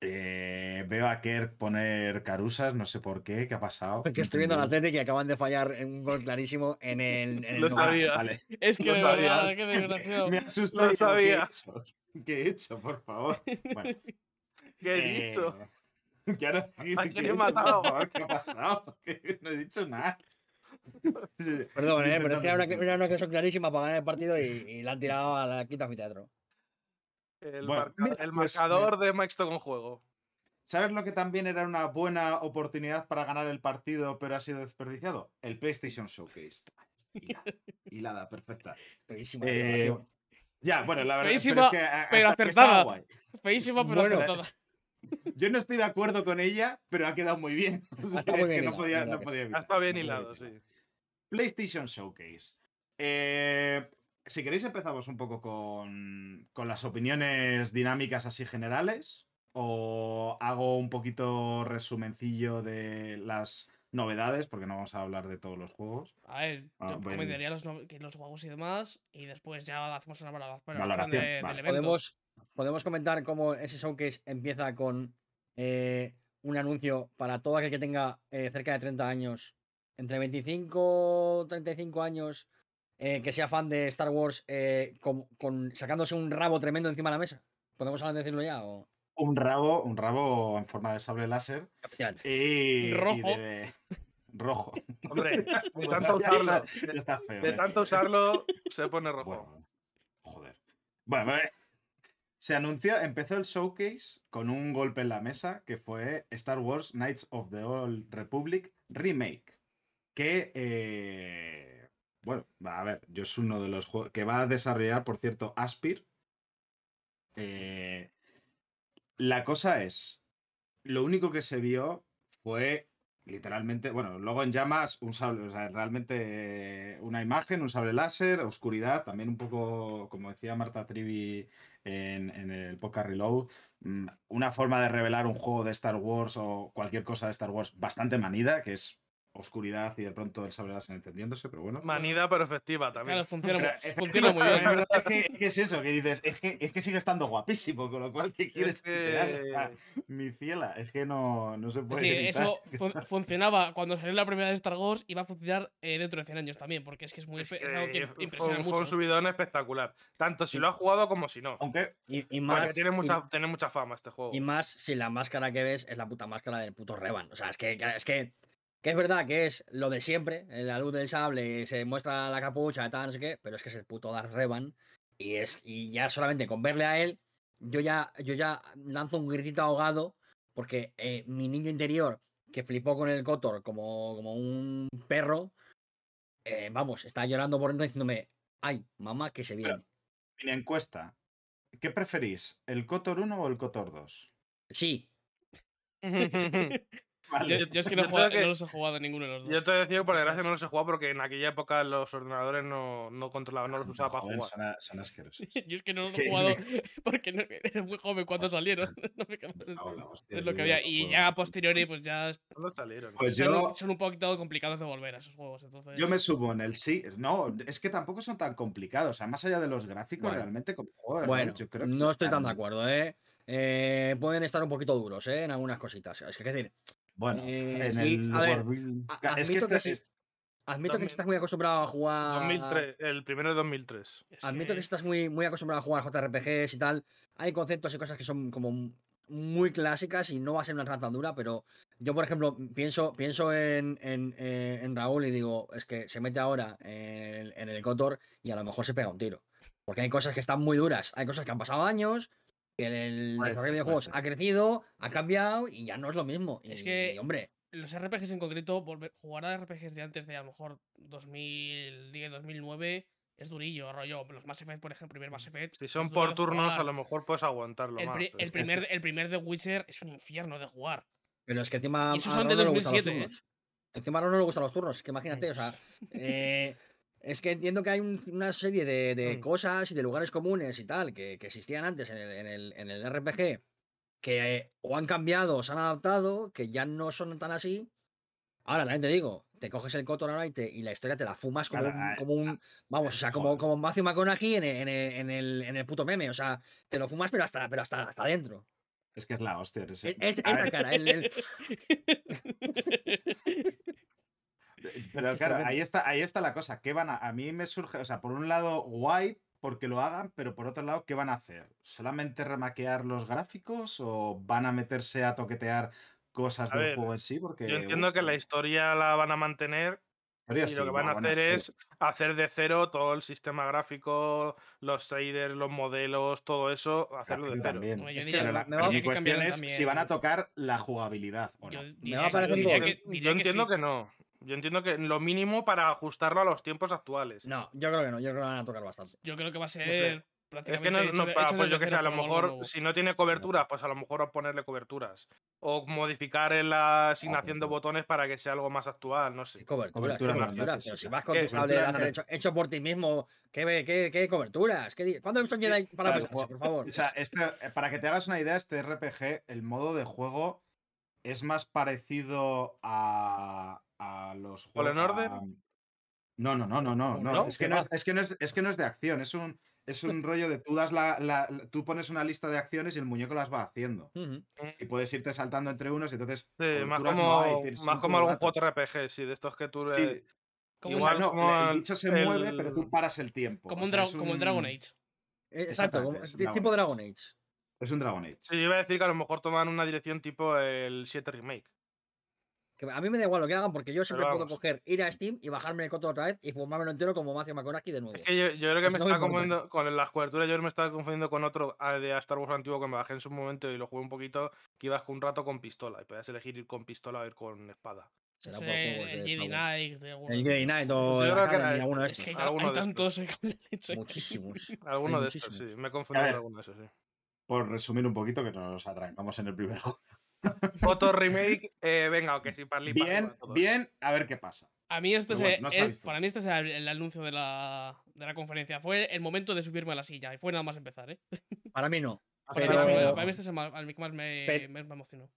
Eh, veo a Kerr poner carusas, no sé por qué, ¿qué ha pasado? Porque estoy viendo la tele que acaban de fallar en un gol clarísimo en el. lo sabía. Es que lo sabía. qué desgraciado. Me asustó. Lo sabía. ¿Qué he hecho? por favor? Bueno, ¿Qué he dicho? Eh, ¿Qué, ¿A quién he matado? ¿Qué ha pasado? No he dicho nada. Perdón, eh, pero es que era una, era una cosa clarísima para ganar el partido y, y la han tirado a la quinta teatro. El, el pues marcador de Mike con juego. ¿Sabes lo que también era una buena oportunidad para ganar el partido, pero ha sido desperdiciado? El PlayStation Showcase. Hilada, perfecta. Eh, ya, bueno, la verdad pero es que, pero acertada. Feísima, pero acertada. Yo no estoy de acuerdo con ella, pero ha quedado muy bien. Muy bien no podía, no podía Está bien hilado, sí. PlayStation Showcase. Eh, si queréis empezamos un poco con, con, las opiniones dinámicas así generales o hago un poquito resumencillo de las novedades, porque no vamos a hablar de todos los juegos. A ver, ah, comentaría los, los, juegos y demás, y después ya hacemos una valoración, del evento. ¿Podemos, podemos comentar cómo ese showcase empieza con eh, un anuncio para todo aquel que tenga eh, cerca de 30 años, entre 25 y 35 años, eh, que sea fan de Star Wars, con, sacándose un rabo tremendo encima de la mesa. ¿Podemos hablar de decirlo ya? O... Un rabo, un rabo en forma de sable láser. Y, rojo. rojo. Hombre, de tanto usarlo. de tanto usarlo, se pone rojo. joder. Bueno, se anunció, empezó el showcase con un golpe en la mesa que fue Star Wars Knights of the Old Republic Remake. Que, eh, bueno, a ver, yo es uno de los juegos que va a desarrollar, por cierto, Aspir. Eh, la cosa es, lo único que se vio fue literalmente, bueno, luego en llamas, un sable, o sea, realmente una imagen, un sable láser, oscuridad, también un poco, como decía Marta Trivi en, en el podcast Reload, mm, una forma de revelar un juego de Star Wars o cualquier cosa de Star Wars bastante manida, que es oscuridad y de pronto el sable láser encendiéndose, pero bueno. Manida, pero efectiva también. Claro, funciona, muy, bien. Es que, es eso, que dices, es que, es que sigue estando guapísimo, con lo cual te quieres que... Mi ciela, es que no, no se puede. Sí, eso funcionaba cuando salió la primera de Star Wars y va a funcionar eh, dentro de 100 años también, porque es que es muy es algo que impresiona mucho. Fue un subidón espectacular, tanto si lo has jugado como si no. Aunque, y, más, porque tiene mucha, tiene mucha fama este juego. Y más si la máscara que ves es la puta máscara del puto Revan. O sea, es que, es que que es verdad que es lo de siempre, en la luz del sable se muestra la capucha, tal, no sé qué, pero es que es el puto Darth Revan. Y, es, y ya solamente con verle a él, yo ya, yo ya lanzo un gritito ahogado, porque eh, mi niño interior, que flipó con el Kotor como, como un perro, eh, vamos, está llorando por dentro diciéndome, ay, mamá, que se viene. mi encuesta, ¿qué preferís, el Kotor 1 o el Kotor 2? Sí. Yo, es que no, no, los he jugado ninguno de los dos. Yo te decía que por desgracia no los he jugado porque en aquella época los ordenadores no, no controlaban, no los usaba para jugar. Son, asquerosos. yo es que no los he jugado porque era muy joven cuando salieron. es lo que había. Y ya a posteriori, pues ya. ¿Cuándo salieron? Pues son, son, un poquito complicados de volver a esos juegos. Entonces... Yo me subo en el sí. No, es que tampoco son tan complicados. O sea, más allá de los gráficos, realmente como juego. Bueno, yo creo no estoy tan de acuerdo, ¿eh? ¿eh? pueden estar un poquito duros ¿eh? en algunas cositas. Es que, decir, bueno, eh, en el a ver, es que, este admito que estás muy acostumbrado a jugar. 2003, el primero de 2003. admito que... estás muy, muy acostumbrado a jugar JRPGs y tal. Hay conceptos y cosas que son como muy clásicas y no va a ser una trata tan dura, pero yo, por ejemplo, pienso, pienso en, en, eh, en, Raúl y digo, es que se mete ahora en el, en el Cotor y a lo mejor se pega un tiro. Porque hay cosas que están muy duras, hay cosas que han pasado años el desarrollo de videojuegos ha crecido, ha cambiado y ya no es lo mismo. Es que, hombre. Los RPGs en concreto, volver, jugar a RPGs de antes de a lo mejor 2010, 2009 es durillo, rollo. Los Mass Effect, por ejemplo, primer Mass Effect. Si son por turnos, a lo mejor puedes aguantarlo. El, el primer, el primer The Witcher es un infierno de jugar. Pero es que encima. Y esos son de 2007. ¿eh? Encima no le gustan los turnos. Que imagínate, o sea. Eh, es que entiendo que hay una serie de, mm. cosas y de lugares comunes y tal que, existían antes en el, en, el, RPG que o han cambiado o se han adaptado, que ya no son tan así. Ahora también te digo, te coges el Cotor ahora y, y, la historia te la fumas como, un, como un. Vamos, o sea, como, como Matthew McConaughey en, en, en, el, en el puto meme. O sea, te lo fumas, pero hasta, pero hasta, hasta adentro. Es que es la hostia. Es, es, esa cara. El, Pero claro, ahí está, ahí está la cosa. ¿Qué van a, a mí me surge, o sea, por un lado, guay porque lo hagan, pero por otro lado, ¿qué van a hacer? ¿Solamente remaquear los gráficos o van a meterse a toquetear cosas del juego en sí? Porque, yo entiendo que la historia la van a mantener y lo que van a hacer es hacer de cero todo el sistema gráfico, los shaders, los modelos, todo eso, hacerlo de cero. mi cuestión es si van a tocar la jugabilidad o no. Yo, entiendo que no. Yo entiendo que lo mínimo para ajustarlo a los tiempos actuales. No, yo creo que no, yo creo que van a tocar bastante. Yo creo que va a ser. Es que no, no pues yo que sé, a lo mejor si no tiene cobertura, pues a lo mejor ponerle coberturas. O modificar la asignación de botones para que sea algo más actual, no sé. Cobertura, cobertura, pero si vas con tu sable hecho, por ti mismo, ¿qué, qué, qué coberturas? ¿Qué, ¿Cuándo visto Jedi para por favor? O sea, este, para que te hagas una idea, este RPG, el modo de juego es más parecido a, a los juegos. Order? No, no, no, no, no, no. Es, que no es, es, que no es, es que no es de acción, es un, es un rollo de tú das la, tú pones una lista de acciones y el muñeco las va haciendo. Y puedes irte saltando entre unos y entonces. Sí, más como, más como algún RPG, sí, de estos que tú. Sí. Igual, no, el bicho se mueve, pero tú paras el tiempo. Como, un, como el Dragon Age. Eh, exacto, como, tipo Dragon Age. Es un Dragon Age. Sí, yo iba a decir que a lo mejor toman una dirección tipo el 7 Remake. Que a mí me da igual lo que hagan porque yo siempre puedo coger, ir a Steam y bajarme el coto otra vez y fumármelo entero como Matthew McConaughey de nuevo. Es que yo, creo que me estaba confundiendo con las coberturas, yo me estaba confundiendo con otro ah, de Star Wars antiguo que me bajé en su momento y lo jugué un poquito, que ibas un rato con pistola y podías elegir ir con pistola o ir con espada. Será por el Jedi Knight. El Jedi Knight o sí, que alguno de estos. Es que hay, tantos. Muchísimos. alguno de estos, sí. Me he confundido con alguno de esos, sí. Por resumir un poquito, que nos atrancamos en el primer juego. Foto remake, eh, venga, ok, sí, para Bien, bien, a ver qué pasa. A mí este es, para mí este es el, anuncio de la, de la, conferencia. Fue el momento de subirme a la silla y fue nada más empezar, ¿eh? Para mí no. Pero... Para mí este es el, que más me, me, emocionó.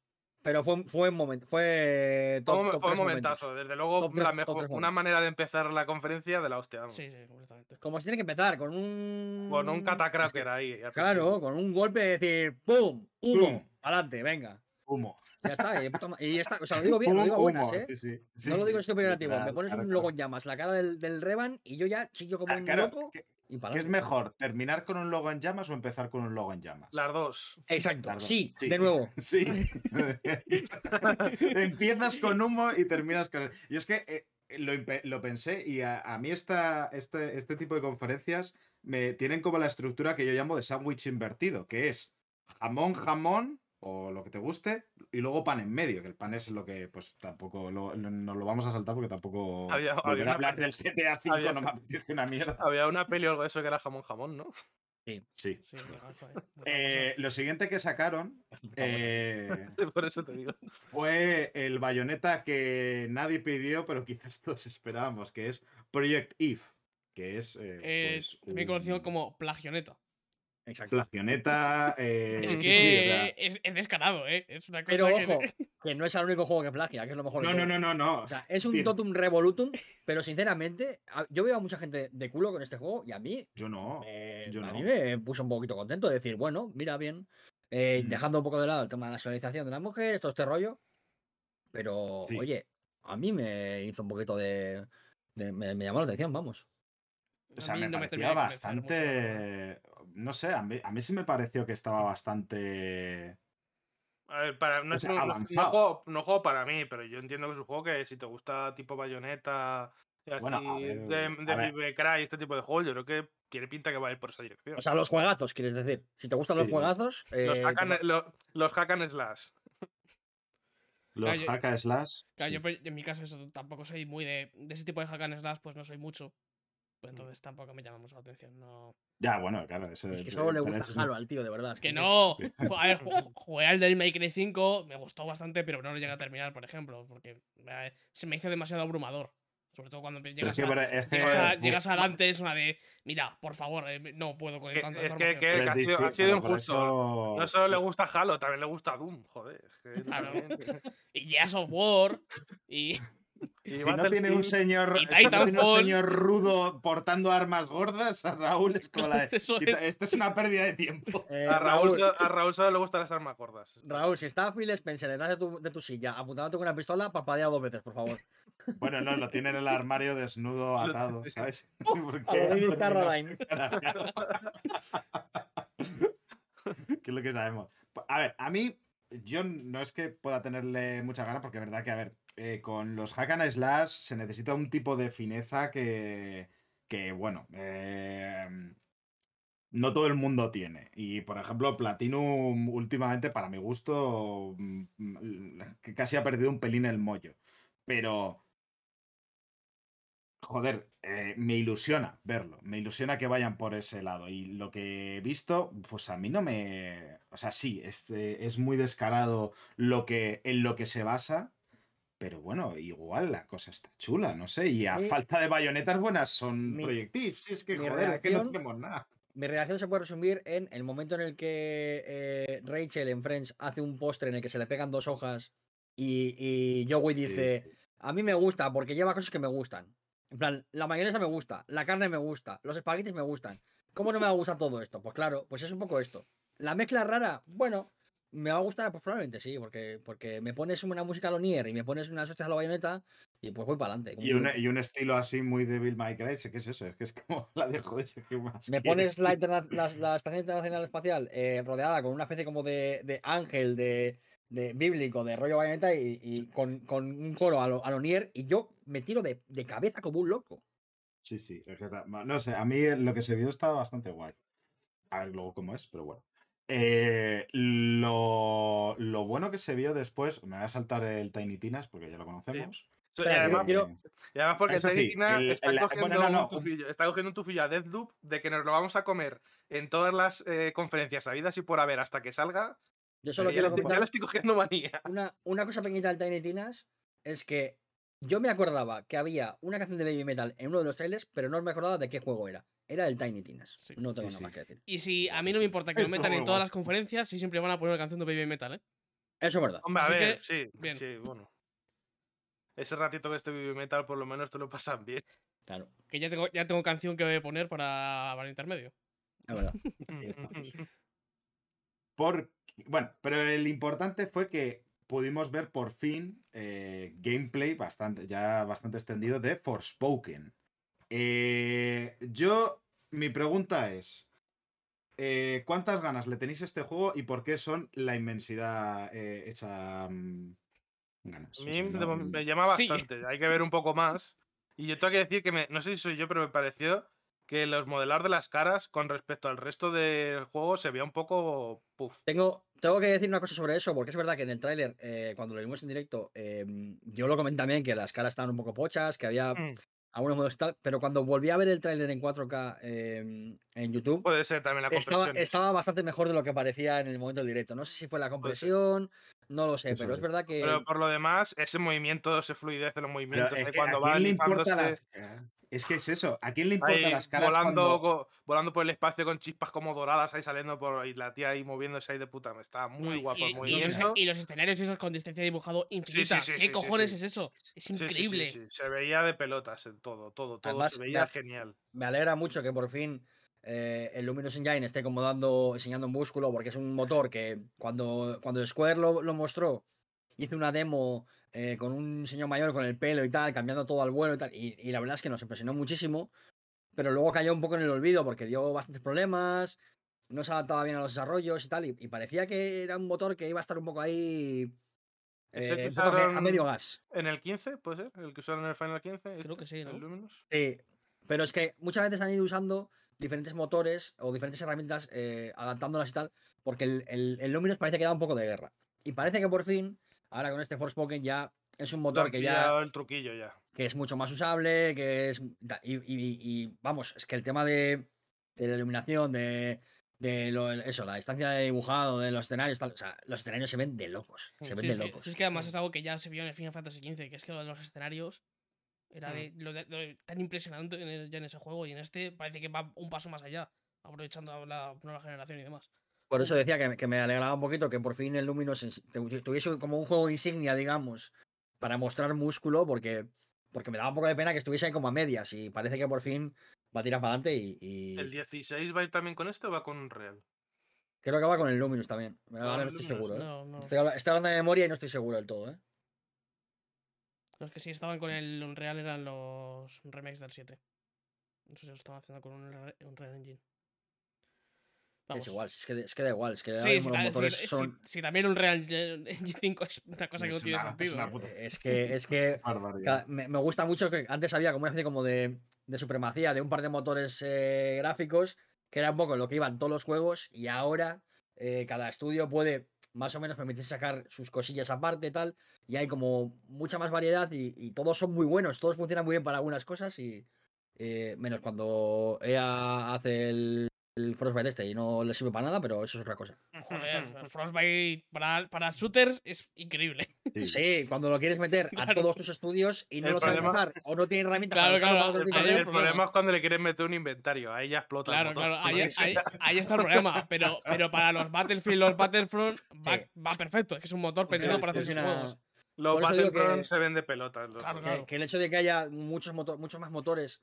Pero fue, fue un momento, fue top, Fue, un momentazo, desde luego la mejor, una manera de empezar la conferencia de la hostia. Sí, sí, completamente. Como se tiene que empezar, con un... Con un catacracker ahí. Claro, con un golpe de decir ¡Pum! ¡Humo! ¡Adelante, venga! Humo. Ya está, y ya está. O sea, lo digo bien, lo digo a buenas, ¿eh? no lo digo esto negativo. Me pones un logo en llamas, la cara del, del Revan, y yo ya chillo como ah, un loco. ¿Qué, es mejor? ¿Terminar con un logo en llamas o empezar con un logo en llamas? Las dos. Exacto. Sí, de nuevo. Sí. Empiezas con humo y terminas con. Y es que eh, lo, lo, pensé y a, a mí esta, este, este tipo de conferencias me tienen como la estructura que yo llamo de sándwich invertido, que es jamón, jamón, o lo que te guste, y luego pan en medio, que el pan es lo que, pues tampoco, lo, nos lo vamos a saltar porque tampoco. Había, había hablar del 7 a 5 no me apetece una mierda. Había una peli o algo de eso que era jamón jamón, ¿no? Sí. Sí. sí eh, lo siguiente que sacaron. Eh, por eso te digo. Fue el bayoneta que nadie pidió, pero quizás todos esperábamos, que es Project If. Que es. Eh, pues, conocido como Plagioneta. Exacto. La pioneta. Eh, es que es, descarado, ¿eh? Es una cosa pero ojo, que... no es el único juego que plagia, que es lo mejor. No, no, no, no, no. O sea, es un Totum Revolutum, pero sinceramente, yo veo a mucha gente de culo con este juego y a mí. Yo no. yo a mí me puso un poquito contento de decir, bueno, mira bien. Eh, dejando un poco de lado el tema de la sexualización de las mujeres, todo este rollo. Pero, oye, a mí me hizo un poquito de. me, llamó la atención, vamos. O sea, me parecía bastante no sé, a mí, sí me pareció que estaba bastante. A ver, para, no, es un, juego, no, juego, para mí, pero yo entiendo que es un juego que si te gusta tipo bayoneta y así, de, de Cry, este tipo de juegos, yo creo que tiene pinta que va a ir por esa dirección. O sea, los juegazos, quieres decir. Si te gustan los juegazos. Los, eh, los, hack and slash. Los hack and slash. Claro, yo en mi caso eso, tampoco soy muy de, de ese tipo de hack and slash, pues no soy mucho. Pues entonces tampoco me llama mucho la atención. No... Ya, bueno, claro. es que solo le gusta Halo al tío, de verdad. Es que no. A ver, jugué al del Make 5, me gustó bastante, pero no lo llegué a terminar, por ejemplo, porque eh, se me hizo demasiado abrumador. Sobre todo cuando llegas, a, llegas, a, Dante, es una de. Mira, por favor, eh, no puedo con tanta Es que, que, ha sido, injusto. No solo le gusta Halo, también le gusta Doom, joder. claro. y Jazz of War. Y. Y, no tiene un señor, un señor rudo portando armas gordas, a Raúl es como la de, Esto es una pérdida de tiempo. Eh, a, Raúl, a Raúl solo le gustan las armas gordas. Raúl, si está Phil Spencer detrás de tu, de tu silla apuntándote con una pistola, papadea dos veces, por favor. Bueno, no, lo tiene en el armario desnudo, atado, ¿sabes? A David Carradine. ¿Qué es lo que sabemos? A ver, a mí, yo no es que pueda tenerle mucha gana, porque es verdad que, a ver, eh, con los hack and slash se necesita un tipo de fineza que, que bueno, em, no todo el mundo tiene. Y por ejemplo, Platinum últimamente, para mi gusto, mm, mm, casi ha perdido un pelín el mollo. Pero, joder, eh, me ilusiona verlo, me ilusiona que vayan por ese lado. Y lo que he visto, pues a mí no me... O sea, sí, este, es muy descarado lo que, en lo que se basa pero bueno, igual la cosa está chula, no sé. Y a falta de bayonetas buenas son proyectivos. Si es que, joder, es que no tenemos nada. Mi reacción se puede resumir en el momento en el que eh, Rachel en Friends hace un postre en el que se le pegan dos hojas Y, y Joey dice, a mí me gusta porque lleva cosas que me gustan. En plan, la mayonesa me gusta, la carne me gusta, los espaguetis me gustan. ¿Cómo no me va a gustar todo esto? Pues claro, pues es un poco esto. La mezcla rara, bueno, me va a gustar, pues probablemente sí, porque, porque me pones una música a lo Nier y me pones unas hostias a la bayoneta y pues voy para adelante. Y, y, un estilo así muy Devil May Cry, ¿qué es eso? Es que es como la dejo de ese más. Me pones la, la, Estación Internacional Espacial eh, rodeada con una especie como de, de ángel, de, de, bíblico, de rollo bayoneta y, con, con, un coro a lo, a lo, Nier y yo me tiro de, de cabeza como un loco. Sí, sí, es que está, no sé, a mí lo que se vio estaba bastante guay. A ver luego cómo es, pero bueno. Eh, lo, bueno que se vio después, me voy a saltar el Tiny Tinas porque ya lo conocemos. y, además, porque Tiny Tinas está, cogiendo un tufillo, a Deathloop de que nos lo vamos a comer en todas las eh, conferencias habidas y por haber hasta que salga. Yo solo quiero ya lo estoy cogiendo manía. Una, una cosa pequeñita del Tiny Tinas es que yo me acordaba que había una canción de Baby Metal en uno de los trailers, pero no me acordaba de qué juego era. Era el Tiny Tinas. no tengo nada más que decir. Y si a mí no me importa que lo metan en todas las conferencias, sí siempre van a poner una canción de Baby Metal, ¿eh? Eso es verdad. Hombre, a ver, sí, sí, bueno. Ese ratito que esté Baby Metal, por lo menos te lo pasan bien. Claro. Que ya tengo, ya tengo canción que voy a poner para, para el intermedio. Es verdad. Por, bueno, pero el importante fue que pudimos ver por fin eh, gameplay bastante, ya bastante extendido de Forspoken. Eh, yo, mi pregunta es, eh, ¿cuántas ganas le tenéis a este juego y por qué son la inmensidad hecha mm, ganas? A mí me, llama bastante, hay que ver un poco más. Y yo tengo que decir que, me, no sé si soy yo, pero me pareció que los modelar de las caras con respecto al resto del juego se veía un poco puff. Tengo, tengo que decir una cosa sobre eso, porque es verdad que en el tráiler, eh, cuando lo vimos en directo, em, yo lo comenté también que las caras estaban un poco pochas, que había mm. algunos modos tal, pero cuando volví a ver el tráiler en 4K em, en YouTube, puede ser también la compresión. Estaba, bastante mejor de lo que parecía en el momento del directo. No sé si fue la compresión, no lo sé, pero es verdad que. Pero por lo demás, ese movimiento, ese fluidez de los movimientos, cuando va alisándose... Es que es eso. ¿A quién le importan las caras? Volando, volando por el espacio con chispas como doradas ahí saliendo por y la tía ahí moviéndose ahí de puta. Está muy guapo el movimiento. Y, los escenarios esos con distancia dibujado infinita. ¿Qué cojones es eso? Es increíble. Se veía de pelotas en todo, todo, todo. se veía genial. Me alegra mucho que por fin eh, el Luminous Engine esté como dando, enseñando un músculo, porque es un motor que cuando, cuando Square lo, lo mostró, hizo una demo eh, con un señor mayor con el pelo y tal, cambiando todo al vuelo y tal. Y, la verdad es que nos impresionó muchísimo, pero luego cayó un poco en el olvido porque dio bastantes problemas, no se adaptaba bien a los desarrollos y tal. Y, parecía que era un motor que iba a estar un poco ahí. Eh, a medio gas. ¿En el 15, puede ser? ¿El que usaron en el Final 15? Creo este, que sí, ¿no? Sí, pero es que muchas veces han ido usando diferentes motores o diferentes herramientas eh, adaptándolas y tal, porque el, el, el Luminous parece que da un poco de guerra. Y parece que por fin Ahora con este Forspoken ya es un motor que ya. el truquillo ya. Que es mucho más usable, que es. Y, vamos, es que el tema de, de la iluminación, de, de lo, eso, la distancia de dibujado, de los escenarios, o sea, los escenarios se ven de locos. Se ven de locos. es que además es algo que ya se vio en el Final Fantasy XV, que es que lo de los escenarios era de, mm. lo tan impresionante ya en ese juego y en este parece que va un paso más allá, aprovechando la nueva generación y demás. Por eso decía que, me alegraba un poquito que por fin el Luminous tuviese como un juego insignia, digamos, para mostrar músculo, porque, porque me daba un poco de pena que estuviese ahí como a medias y parece que por fin va a tirar para adelante y, ¿El 16 va a ir también con esto o va con Real? Creo que va con el Luminous también. Ahora no estoy seguro. ¿eh? Estoy, hablando de memoria y no estoy seguro del todo. ¿eh? Los que sí estaban con el Unreal eran los remakes del 7. No sé si lo estaban haciendo con un Unreal Engine. Es igual, es que, es que da igual. Es que sí, si, también un Real Engine 5 es una cosa que no tiene sentido. Es, que, es que me, me, gusta mucho que antes había como una especie como de, de supremacía de un par de motores eh, gráficos, que era un poco lo que iban todos los juegos, y ahora eh, cada estudio puede más o menos permitirse sacar sus cosillas aparte tal, y hay como mucha más variedad y, todos son muy buenos, todos funcionan muy bien para algunas cosas y eh, menos cuando EA hace el el Frostbite este y no le sirve para nada, pero eso es otra cosa. Joder, Frostbite para, para shooters es increíble. Sí. cuando lo quieres meter a todos tus estudios y no lo sabes usar o no tienes herramientas claro, claro, el, problema es cuando le quieres meter un inventario, ahí ya explota. Claro, claro, ahí, está el problema. Pero, pero para los Battlefield, los Battlefront va, va perfecto, es que es un motor pensado para hacer sus juegos. Los Battlefront se ven de pelotas. Que, el hecho de que haya muchos, muchos más motores,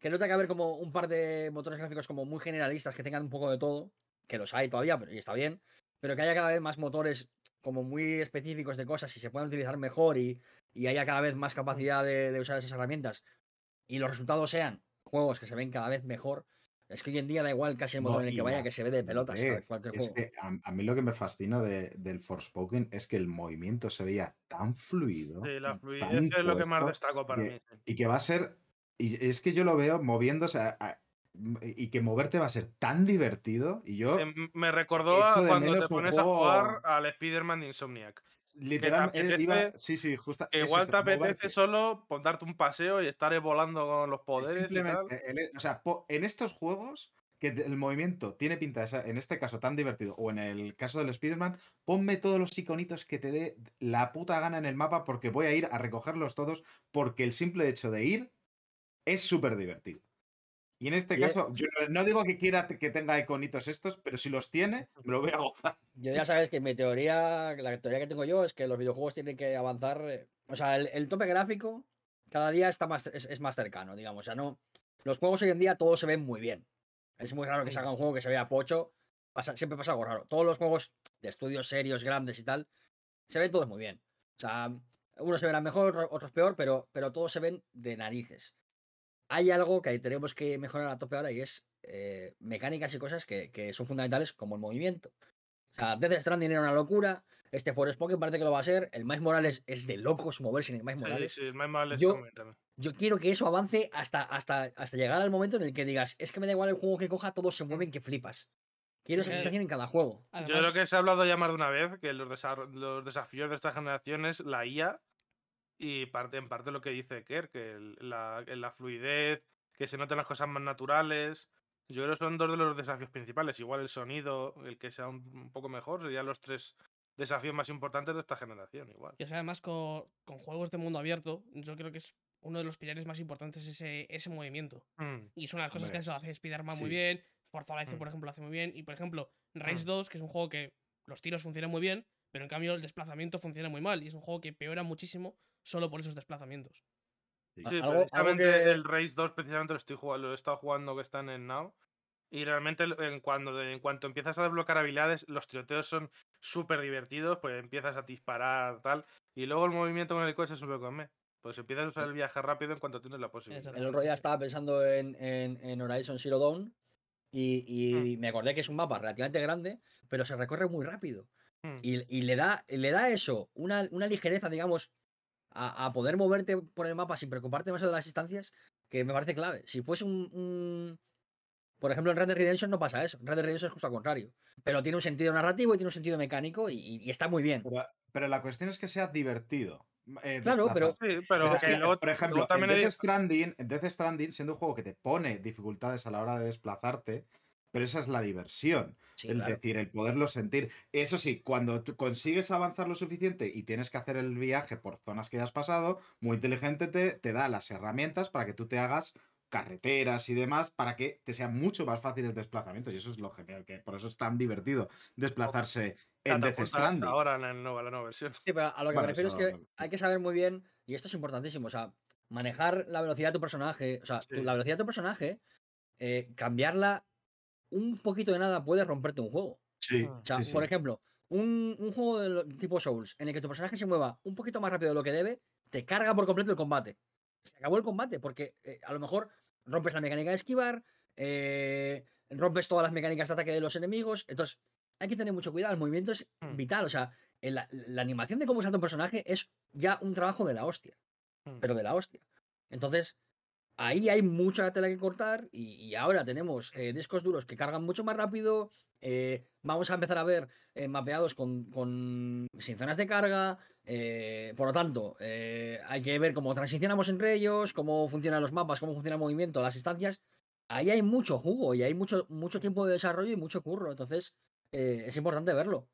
que no tenga que haber como un par de motores gráficos como muy generalistas que tengan un poco de todo, que los hay todavía, pero y está bien, pero que haya cada vez más motores como muy específicos de cosas y se puedan utilizar mejor y, y haya cada vez más capacidad de, usar esas herramientas y los resultados sean juegos que se ven cada vez mejor. Es que hoy en día da igual casi el motor en el que vaya que se ve de pelotas. a, mí lo que me fascina de, del Forspoken es que el movimiento se veía tan fluido. Sí, la fluidez es lo que más destaco para mí. Y que va a ser. Y es que yo lo veo moviéndose. Y que moverte va a ser tan divertido. Y yo. Me recordó a cuando te pones a jugar al Spider-Man de Insomniac. Literalmente, sí, sí, justo. Igual te apetece solo darte un paseo y estar volando con los poderes. Simplemente, o sea, en estos juegos que el movimiento tiene pinta, en este caso tan divertido, o en el caso del Spider-Man, ponme todos los iconitos que te dé la puta gana en el mapa porque voy a ir a recogerlos todos porque el simple hecho de ir es súper divertido. Y en este caso, yo no digo que quiera que tenga iconitos estos, pero si los tiene, me lo voy a gozar. Yo ya sabes que mi teoría, la teoría que tengo yo es que los videojuegos tienen que avanzar. O sea, el, tope gráfico cada día está más, es, más cercano, digamos. O sea, no. Los juegos hoy en día todos se ven muy bien. Es muy raro que salga un juego que se vea pocho. siempre pasa algo raro. Todos los juegos de estudios serios, grandes y tal, se ven todos muy bien. O sea, unos se verán mejor, otros peor, pero, pero todos se ven de narices hay algo que tenemos que mejorar a tope ahora y es eh, mecánicas y cosas que, son fundamentales como el movimiento. O sea, Death Stranding era una locura. Este Forspoken parece que lo va a ser. El Miles Morales es de locos moverse en el Miles Morales. Sí, sí, el Miles Morales yo, yo quiero que eso avance hasta, hasta, hasta llegar al momento en el que digas, es que me da igual el juego que coja, todos se mueven que flipas. Quiero esa sensación en cada juego. yo creo que se ha hablado ya más de una vez que los, los desafíos de esta generación es la IA y parte, en parte lo que dice Kerr, que la, la, fluidez, que se noten las cosas más naturales. Yo creo que son dos de los desafíos principales. Igual el sonido, el que sea un, poco mejor, serían los tres desafíos más importantes de esta generación. Igual. Y además con, con, juegos de mundo abierto, yo creo que es uno de los pilares más importantes ese, ese movimiento. Mm. Y es una de las cosas que eso hace Spider-Man muy bien. Forza Horizon, mm. por ejemplo, lo hace muy bien. Y por ejemplo, Race 2, mm. que es un juego que los tiros funcionan muy bien, pero en cambio el desplazamiento funciona muy mal. Y es un juego que peora muchísimo solo por esos desplazamientos. Sí, precisamente el Race 2 precisamente lo estoy jugando, lo he estado jugando que está en el Now. Y realmente en, cuando, en cuanto empiezas a desbloquear habilidades, los tiroteos son súper divertidos, pues empiezas a disparar, tal. Y luego el movimiento con el coche es súper come. Pues empiezas a usar el viaje rápido en cuanto tienes la posibilidad. El otro día estaba pensando en, en, Horizon Zero Dawn y, mm. me acordé que es un mapa relativamente grande, pero se recorre muy rápido. Mm. Y, y, le, da, le da eso, una, una ligereza, digamos, a, poder moverte por el mapa sin preocuparte demasiado de las distancias, que me parece clave. Si fuese un, Por ejemplo, en Red Dead Redemption no pasa eso. En Red Dead Redemption es justo al contrario. Pero tiene un sentido narrativo y tiene un sentido mecánico y, está muy bien. Pero, la cuestión es que sea divertido. Eh, claro, pero, por ejemplo, en, Death Stranding, en Death Stranding, siendo un juego que te pone dificultades a la hora de desplazarte, pero esa es la diversión. es decir, el poderlo sentir. Eso sí, cuando tú consigues avanzar lo suficiente y tienes que hacer el viaje por zonas que ya has pasado, muy inteligente te, te da las herramientas para que tú te hagas carreteras y demás para que te sean mucho más fáciles el desplazamiento. Y eso es lo genial, que por eso es tan divertido desplazarse en Death Stranding. Ahora en la nueva, versión. Sí, pero a lo que me refiero es que hay que saber muy bien, y esto es importantísimo, o sea, manejar la velocidad de tu personaje, o sea, la velocidad de tu personaje, eh, cambiarla un poquito de nada puede romperte un juego. Sí. O sea, por ejemplo, un, juego de tipo Souls en el que tu personaje se mueva un poquito más rápido de lo que debe, te carga por completo el combate. Se acabó el combate porque eh, a lo mejor rompes la mecánica de esquivar, eh, rompes todas las mecánicas de ataque de los enemigos. Entonces, hay que tener mucho cuidado. El movimiento es hmm. vital. O sea, la, animación de cómo salta un personaje es ya un trabajo de la hostia. Hmm. Pero de la hostia. Entonces, ahí hay mucha tela que cortar y, ahora tenemos eh, discos duros que cargan mucho más rápido. Eh, vamos a empezar a ver eh, mapeados con, sin zonas de carga. por lo tanto, hay que ver cómo transicionamos entre ellos, cómo funcionan los mapas, cómo funciona el movimiento, las instancias. Ahí hay mucho jugo y hay mucho, mucho tiempo de desarrollo y mucho curro. Entonces, es importante verlo.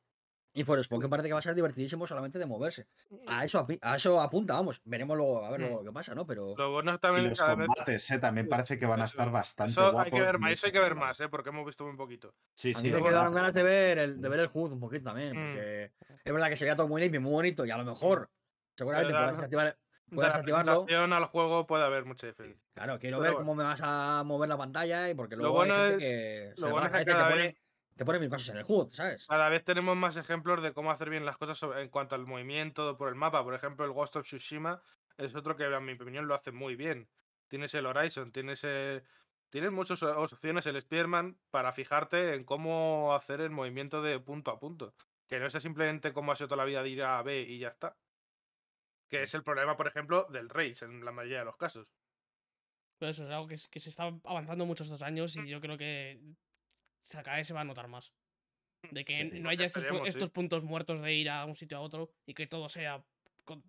Y Forspoken parece que va a ser divertidísimo solamente de moverse. A eso, a eso apunta, vamos. Veremos luego a ver mm. lo que pasa, ¿no? Pero. también y los combates, ¿eh? También parece que van a estar bastante eso guapos. Hay que ver más, eso hay que ver más, ¿eh? Porque hemos visto muy poquito. Sí, sí. me quedaron ganas de ver el, de ver el HUD un poquito también. Mm. Porque es verdad que se veía todo muy limpio, muy bonito. Y a lo mejor Seguramente puedes activar, puedes de activarlo. al juego puede haber mucha diferencia. Claro, quiero ver cómo me vas a mover la pantalla y porque luego lo bueno hay gente es, que lo bueno es que te, pone, te pone mil cosas en el HUD, ¿sabes? Cada vez tenemos más ejemplos de cómo hacer bien las cosas en cuanto al movimiento por el mapa. Por ejemplo, el Ghost of Tsushima es otro que, en mi opinión, lo hace muy bien. Tienes el Horizon, tienes el, Tienes muchas opciones el Spearman para fijarte en cómo hacer el movimiento de punto a punto. Que no sea simplemente como ha sido toda la vida de ir a B y ya está. Que es el problema, por ejemplo, del Race en la mayoría de los casos. Pero eso es algo que, se está avanzando muchos estos años y yo creo que cada vez se va a notar más. De que no haya estos, puntos muertos de ir a un sitio a otro y que todo sea.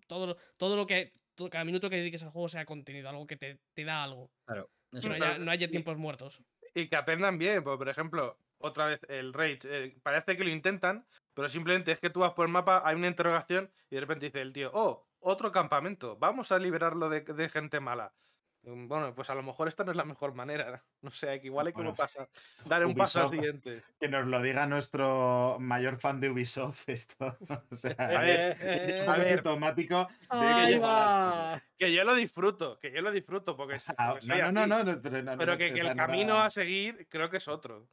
Todo, todo lo que. cada minuto que dediques al juego sea contenido, algo que te, te da algo. Claro. No haya, tiempos muertos. Y que aprendan bien, pues, por ejemplo, otra vez el Rage, eh, parece que lo intentan, pero simplemente es que tú vas por el mapa, hay una interrogación y de repente dice el tío, oh, otro campamento, vamos a liberarlo de gente mala. Mm, bueno, pues a lo mejor esta no es la mejor manera. No sé, que igual hay que pasar, dar un paso al siguiente. Que nos lo diga nuestro mayor fan de Ubisoft esto. O sea, a ver, automático que, yo lo disfruto, que yo lo disfruto porque es, ah, no, no, no, no, pero, que, el camino a seguir creo que es otro.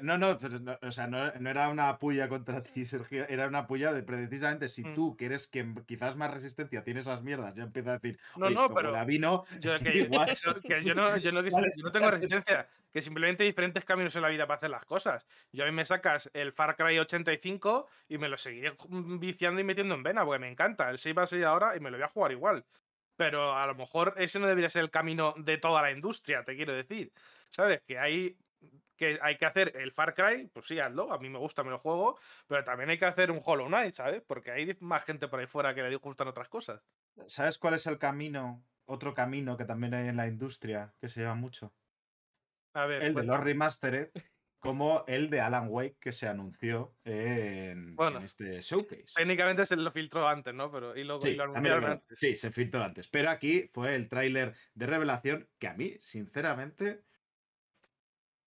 No, no, pero no, o sea, no, era una puya contra ti, Sergio, era una puya de precisamente si mm. tú quieres que quizás más resistencia tiene esas mierdas, ya empieza a decir, no, no, pero la vino, yo, que, igual. que yo no, yo no, no tengo resistencia, que simplemente hay diferentes caminos en la vida para hacer las cosas. Yo a mí me sacas el Far Cry 85 y me lo seguiré viciando y metiendo en vena, porque me encanta. El 6 va a ser ahora y me lo voy a jugar igual. Pero a lo mejor ese no debería ser el camino de toda la industria, te quiero decir. ¿Sabes? Que hay que hay que hacer el Far Cry, pues sí, hazlo, a mí me gusta, me lo juego, pero también hay que hacer un Hollow Knight, ¿sabes? Porque hay más gente por ahí fuera que le gustan otras cosas. ¿Sabes cuál es el camino, otro camino que también hay en la industria que se lleva mucho? A ver, el de los remastered, como el de Alan Wake que se anunció en, este showcase. Técnicamente se lo filtró antes, ¿no? Pero y, luego, sí, lo anunciaron antes. Sí, se filtró antes. Pero aquí fue el tráiler de revelación que a mí, sinceramente,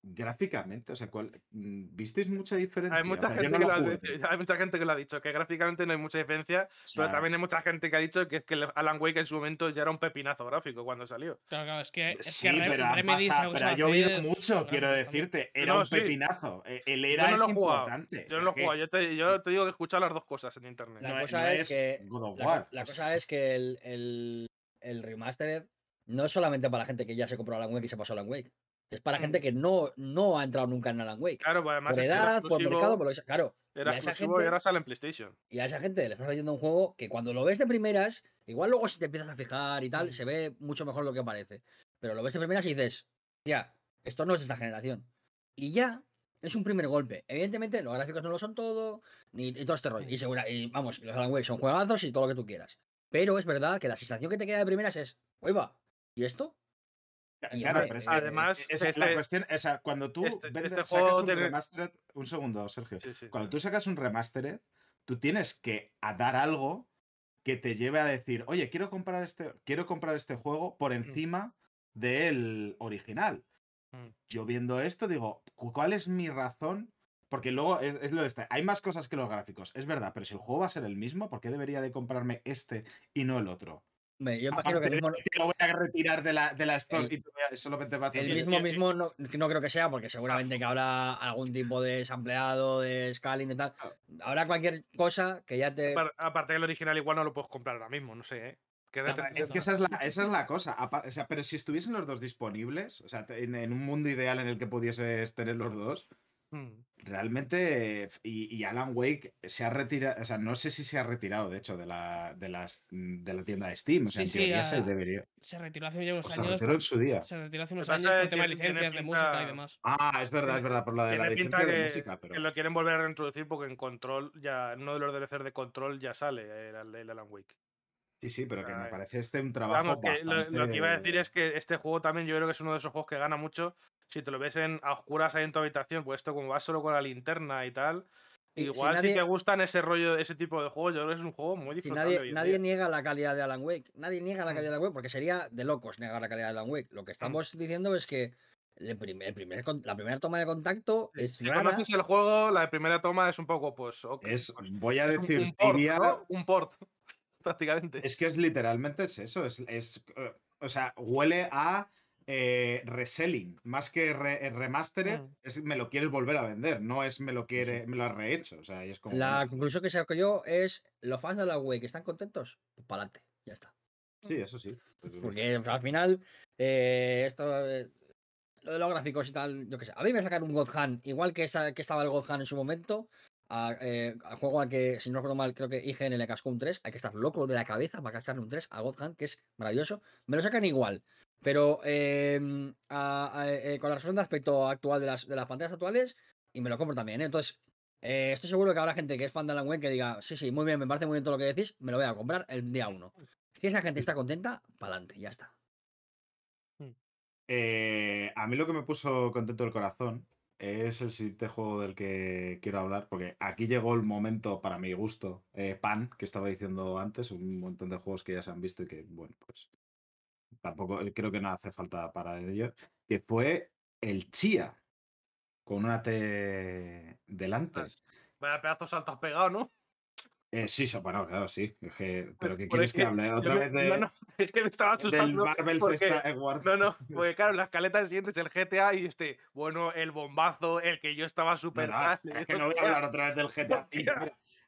gráficamente, o sea, mm, ¿visteis mucha diferencia? Hay mucha, gente que lo ha dicho, hay mucha gente que lo ha dicho, que gráficamente no hay mucha diferencia, pero también hay mucha gente que ha dicho que es que Alan Wake en su momento ya era un pepinazo gráfico cuando salió. Claro, claro, es que, es sí, pero, ha llovido mucho, quiero decirte, era un pepinazo. E, el era yo no es importante. Yo no lo he jugado, yo te, yo te digo que he escuchado las dos cosas en internet. La, cosa, es que, la, cosa es que el, el, el remastered no es solamente para la gente que ya se compró Alan Wake y se pasó Alan Wake. Es para gente que no, no ha entrado nunca en Alan Wake. Claro, pues además por edad, por mercado, por lo que Claro. Era y exclusivo y ahora sale en PlayStation. Y a esa gente le estás vendiendo un juego que cuando lo ves de primeras, igual luego si te empiezas a fijar y tal, mm. se ve mucho mejor lo que parece. Pero lo ves de primeras y dices, ya, esto no es de esta generación. Y ya, es un primer golpe. Evidentemente, los gráficos no lo son todo, ni, todo este rollo. Y, segura, y vamos, los Alan Wake son juegazos y todo lo que tú quieras. Pero es verdad que la sensación que te queda de primeras es, va ¿y esto? Claro, pero es además, es, la este cuestión, o sea, cuando tú este, este juego un remastered, un segundo, Sergio, cuando tú sacas un remastered, tú tienes que dar algo que te lleve a decir, oye, quiero comprar este, quiero comprar este juego por mm. encima del original. Mm. Yo viendo esto digo, ¿cuál es mi razón? Porque luego es, lo de este. Hay más cosas que los gráficos, es verdad, pero si el juego va a ser el mismo, ¿por qué debería de comprarme este y no el otro? Yo imagino que mismo... lo voy a retirar de la, de la store el, y solamente va a El mismo mismo no, no, creo que sea, porque seguramente que habrá algún tipo de desempleado, de scaling y tal. Habrá cualquier cosa que ya te. Aparte del original, igual no lo puedes comprar ahora mismo, no sé, ¿eh? es que esa es la, esa es la cosa. O sea, pero si estuviesen los dos disponibles, o sea, en, en, un mundo ideal en el que pudieses tener los dos. Realmente, y, Alan Wake se ha retirado, o sea, no sé si se ha retirado, de hecho, de la, de las, mm, de la tienda de Steam. O sea, en teoría se debería. Se retiró hace unos años. Se retiró en su día. Se retiró hace unos años por tema de licencias de música y demás. Ah, es verdad, es verdad, por la de la licencia de música. Pero... Que lo quieren volver a reintroducir porque en Control, ya, uno de los DLCs de Control ya sale el, el Alan Wake. Sí, sí, pero que me parece este un trabajo. bastante... lo, que iba a decir es que este juego también yo creo que es uno de esos juegos que gana mucho si te lo ves en, a oscuras ahí en tu habitación, pues esto como vas solo con la linterna y tal. Igual si, te gustan ese rollo, ese tipo de juegos, yo creo que es un juego muy difícil. nadie, nadie niega la calidad de Alan Wake. Nadie niega la mm. calidad de Alan Wake porque sería de locos negar la calidad de Alan Wake. Lo que mm. estamos diciendo es que el primer, primer, la primera toma de contacto es si conoces el juego, la primera toma es un poco, pues. es, voy a decir, un, port, un port. prácticamente. Es que es literalmente es eso. Es, es eh, o sea, huele a eh, reselling. Más que remastered, mm. es me lo quieres volver a vender. No es me lo quiere, me lo has rehecho. O sea, es como. La conclusión que saco yo es los fans de la web que están contentos, pues para adelante. Ya está. Sí, eso sí. Porque al final, eh, esto, lo de los gráficos y tal, yo qué sé. A mí me sacan un God Hand, igual que, esa, que estaba el God Hand en su momento, eh, al juego al que, si no recuerdo mal, creo que IGN le cascó un 3. Hay que estar loco de la cabeza para cascarle un 3 a God Hand, que es maravilloso. Me lo sacan igual. Pero em, eh, con la resolución de aspecto actual de las, de las pantallas actuales, y me lo compro también. Entonces, estoy seguro que habrá gente que es fan de la web que diga, sí, sí, muy bien, me parece muy bien todo lo que decís, me lo voy a comprar el día 1. Si esa gente está contenta, para adelante, ya está. Eh, a mí lo que me puso contento el corazón es el siguiente juego del que quiero hablar, porque aquí llegó el momento, para mi gusto, eh, Pan, que estaba diciendo antes, un montón de juegos que ya se han visto y que, bueno, pues tampoco eh, creo que no hace falta para ello, que fue el Chia, con una T delante. Vaya pedazo salto has pegado, ¿no? Eh, sí, bueno, claro, sí. pero ¿qué quieres que, hable otra vez de.? No, no, es que me estaba asustando. Del Marvel porque, No, no, porque claro, la escaleta siguiente es el GTA y este, bueno, el bombazo, el que yo estaba súper. No, es que no voy a hablar otra vez del GTA 5.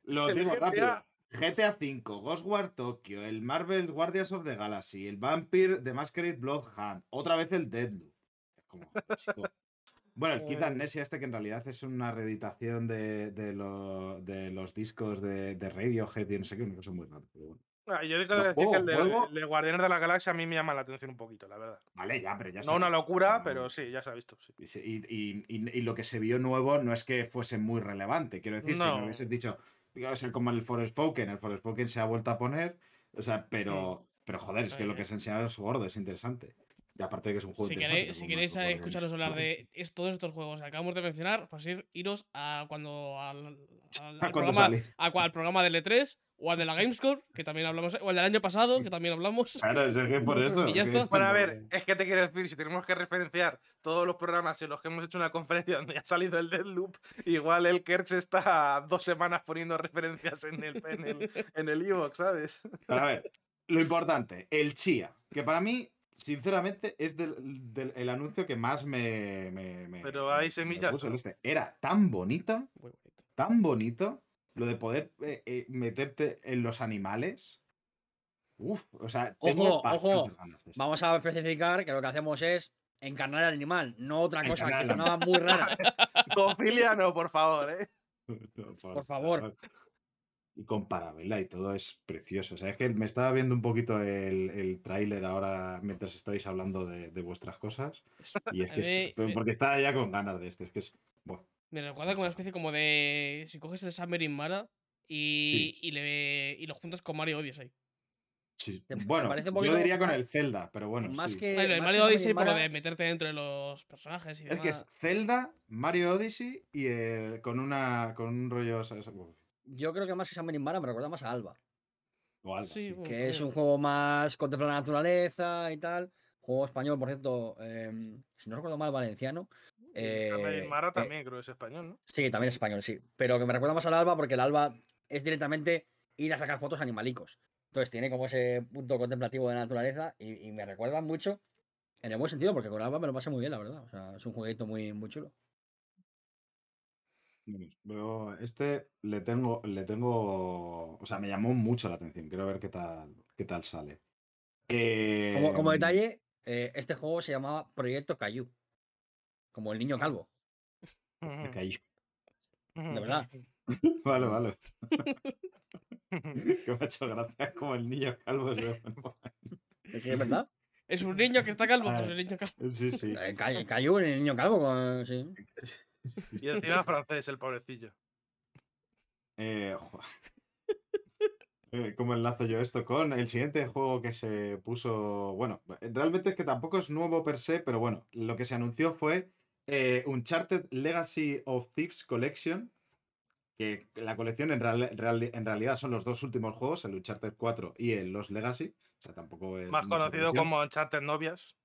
Lo digo rápido. GTA 5, Ghost War Tokyo, el Marvel Guardians of the Galaxy, el Vampire The Masquerade Bloodhunt, otra vez el Deadloop. Como, chico. Bueno, el Kid Amnesia este que en realidad es una reeditación de, de, de los discos de, de, Radiohead y no sé qué, una cosa muy rara, pero bueno. Yo digo decir que el de, Guardianes de la Galaxia a mí me llama la atención un poquito, la verdad. Vale, ya, pero ya No una locura, pero sí, ya se ha visto. Sí. Y, y, y, lo que se vio nuevo no es que fuese muy relevante. Quiero decir, si me hubieses dicho, o sea, como el Forspoken, el Forspoken se ha vuelto a poner, o sea, pero, pero joder, es que lo que se enseñado es gordo, es interesante. Y aparte de que es un juego si queréis, si queréis escucharos hablar de todos estos juegos que acabamos de mencionar, pues ir, iros a cuando al, programa, al programa del E3 o al de la Gamescore, que también hablamos, o al del año pasado, que también hablamos. Claro, es que por eso. y ya está. Bueno, a ver, es que te quiero decir, si tenemos que referenciar todos los programas en los que hemos hecho una conferencia donde ha salido el Deadloop, igual el Kerks está dos semanas poniendo referencias en el, en el, en el ¿sabes? a ver, lo importante, el Chia, que para mí sinceramente, es del, el anuncio que más me. Pero hay semillas. este. Era tan bonito, tan bonito, lo de poder eh, eh, meterte en los animales. Uf, o sea, tengo ojo, Vamos a especificar que lo que hacemos es encarnar al animal, no otra cosa que sonaba muy rara. Cofilia no, por favor, ¿eh? por favor y con Parabela y todo es precioso. O sea, es que me estaba viendo un poquito el, el tráiler ahora mientras estáis hablando de, vuestras cosas. Y es que porque estaba ya con ganas de este. Es que es. me recuerda como una especie como de. Si coges el Submarine Mara y, y, le, y lo juntas con Mario Odyssey. Sí. Bueno, yo diría con el Zelda, pero bueno. Más que. el Mario Odyssey, por lo de meterte dentro de los personajes y Es que es Zelda, Mario Odyssey y con, una, con un rollo. Yo creo que más que San Mara me recuerda más a Alba. O Alba, sí, Que es un juego más contemplar la naturaleza y tal. Juego español, por cierto, em, si no recuerdo mal, valenciano. Eh, Mara también creo que es español, ¿no? Sí, también es español, sí. Pero que me recuerda más al Alba porque el Alba es directamente ir a sacar fotos animalicos. Entonces tiene como ese punto contemplativo de la naturaleza y, me recuerda mucho en el buen sentido porque con Alba me lo pasé muy bien, la verdad. O sea, es un jueguito muy, muy chulo. Este le tengo, le tengo, o sea, me llamó mucho la atención. Quiero ver qué tal, qué tal sale. Como, em, detalle, eh, este juego se llamaba Proyecto Cayu, como el niño calvo. Cayu. De verdad. vale, vale. que me ha hecho gracia como el niño calvo. ¿Es que es verdad? Es un niño que está calvo, pues el niño calvo. Sí, sí. Cayu, el niño calvo, sí. Y encima francés, el pobrecillo. Eh, eh, ¿Cómo enlazo yo esto con el siguiente juego que se puso? Bueno, realmente es que tampoco es nuevo per se, pero bueno, lo que se anunció fue eh, Uncharted Legacy of Thieves Collection, que la colección en, en, realidad son los dos últimos juegos, el Uncharted 4 y el Los Legacy. O sea, tampoco es. Más conocido como Uncharted Novias.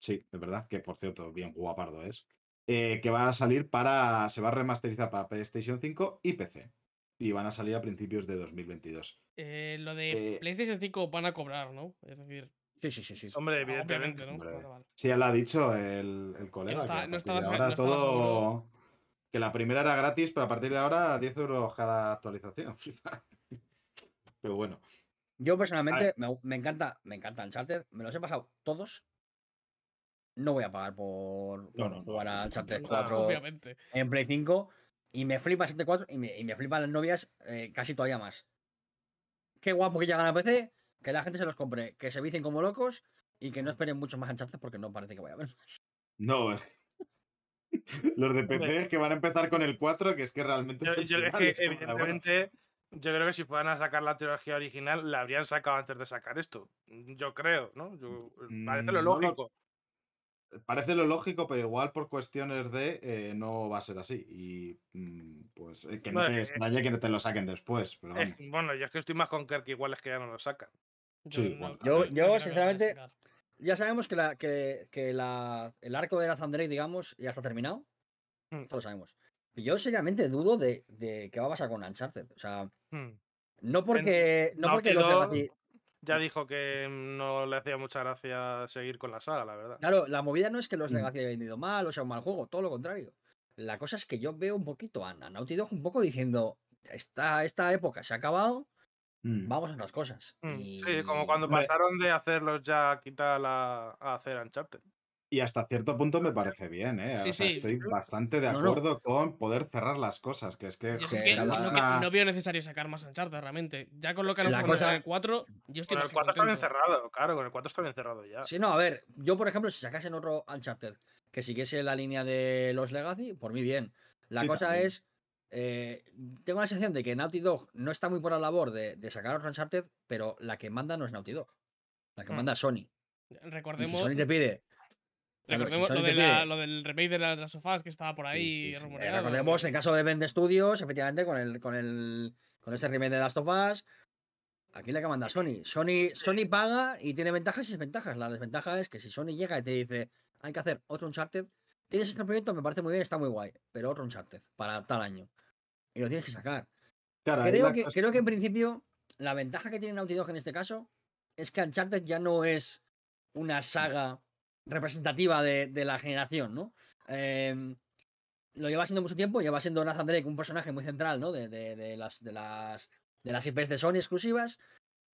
Sí, de verdad, que por cierto, bien guapardo es. Eh, que va a salir para. Se va a remasterizar para PlayStation 5 y PC. y van a salir a principios de 2022. Eh, lo de PlayStation 5 van a cobrar, ¿no? Es decir. Sí, sí, sí. sí. Hombre, evidentemente. ¿no? Sí, ya lo ha dicho el, el colega. No, estaba, ahora todo. Que la primera era gratis, pero a partir de ahora 10 euros cada actualización. pero bueno. Yo personalmente me, encanta, me encanta Uncharted. Me los he pasado todos. No voy a pagar por, jugar a Uncharted 4 en Play 5. Y me flipa 74 y me, y me flipan las novias eh, casi todavía más. Qué guapo que llegan a PC, que la gente se los compre, que se vicen como locos y que no esperen mucho más Uncharted porque no parece que vaya a haber más. No, los de PC es que van a empezar con el 4, que es que realmente. Yo, es que, evidentemente, yo creo que si fueran a sacar la trilogía original, la habrían sacado antes de sacar esto. Yo creo, ¿no? parece lo mm, lógico. Parece lo lógico, pero igual por cuestiones de eh, no va a ser así. Y mm, pues eh, que no, te extrañe que no te lo saquen después. bueno, yo es que estoy más con Kirk, igual es que ya no lo sacan. yo, yo, sinceramente, ya sabemos que, la, que, que la, el arco de Nathan Drake, digamos, ya está terminado. Mm. Esto lo sabemos. Yo seriamente dudo de, de qué va a pasar con Uncharted. O sea, hmm. no porque, no porque los Ya dijo que no le hacía mucha gracia seguir con la saga, la verdad. Claro, la movida no es que los Legacy mm. hayan vendido mal o sea un mal juego, todo lo contrario. La cosa es que yo veo un poquito a Naughty Dog un poco diciendo, esta, esta época se ha acabado, mm. vamos a otras cosas. Mm. Sí, como cuando pasaron de hacerlos ya quitar a hacer Uncharted. Y hasta cierto punto me parece bien, ¿eh? Estoy bastante de acuerdo con poder cerrar las cosas, que es que... no, veo necesario sacar más Uncharted, realmente. Ya con lo que han ofrecido en el 4, yo estoy Con el 4 está bien cerrado, claro, con el 4 está bien cerrado ya. Sí, no, a ver, yo por ejemplo, si sacasen otro Uncharted que siguiese la línea de los Legacy, por mí bien. La cosa es... Eh, tengo la sensación de que Naughty Dog no está muy por la labor de, sacar otro Uncharted, pero la que manda no es Naughty Dog. La que hmm. manda es Sony. Recordemos. si Sony te pide Recordemos lo, del remake de, las sofás que estaba por ahí sí, eh, recordemos el caso de Vende Studios, efectivamente, con el, con el con ese remake de las sofás. Aquí le que manda Sony. Sony. Sony paga y tiene ventajas y desventajas. La desventaja es que si Sony llega y te dice hay que hacer otro Uncharted, tienes este proyecto, me parece muy bien, está muy guay, pero otro Uncharted para tal año. Y lo tienes que sacar. creo, que, creo que en principio la ventaja que tiene Naughty Dog en este caso es que Uncharted ya no es una saga representativa de, la generación, ¿no? Em, lo lleva siendo mucho tiempo, lleva siendo Nathan Drake un personaje muy central, ¿no? De, las, de, las, de las IPs de Sony exclusivas,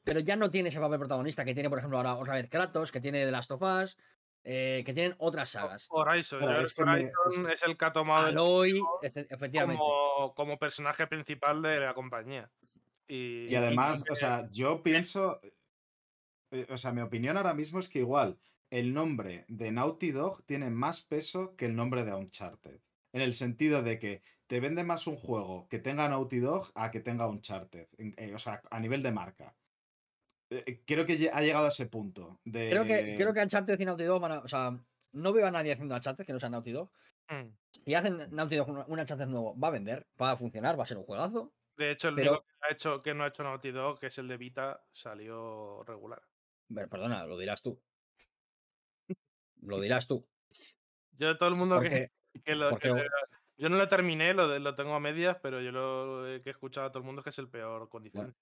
pero ya no tiene ese papel protagonista que tiene, por ejemplo, ahora otra vez Kratos, que tiene The Last of Us, eh, que tienen otras sagas. Horizon, Horizon es el que ha tomado Aloy, efectivamente. Como, personaje principal de la compañía. Y, además, o sea, yo pienso, eh, o sea, mi opinión ahora mismo es que igual el nombre de Naughty Dog tiene más peso que el nombre de Uncharted. En el sentido de que te vende más un juego que tenga Naughty Dog a que tenga Uncharted. Eh, o sea, a nivel de marca. Eh, creo que ha llegado a ese punto. De... Creo, que, creo que Uncharted y Naughty Dog van a. O sea, no veo a nadie haciendo Uncharted que no sea Naughty Dog. Mm. Si hacen Naughty Dog un Uncharted nuevo, va a vender, va a funcionar, va a ser un juegazo. De hecho, el único que, ha hecho, que no ha hecho Naughty Dog, que es el de Vita, salió regular. Perdona, lo dirás tú. Lo dirás tú. Yo, todo el mundo que, lo, yo no lo terminé, lo, lo tengo a medias, pero yo lo que he escuchado a todo el mundo es que es el peor condición.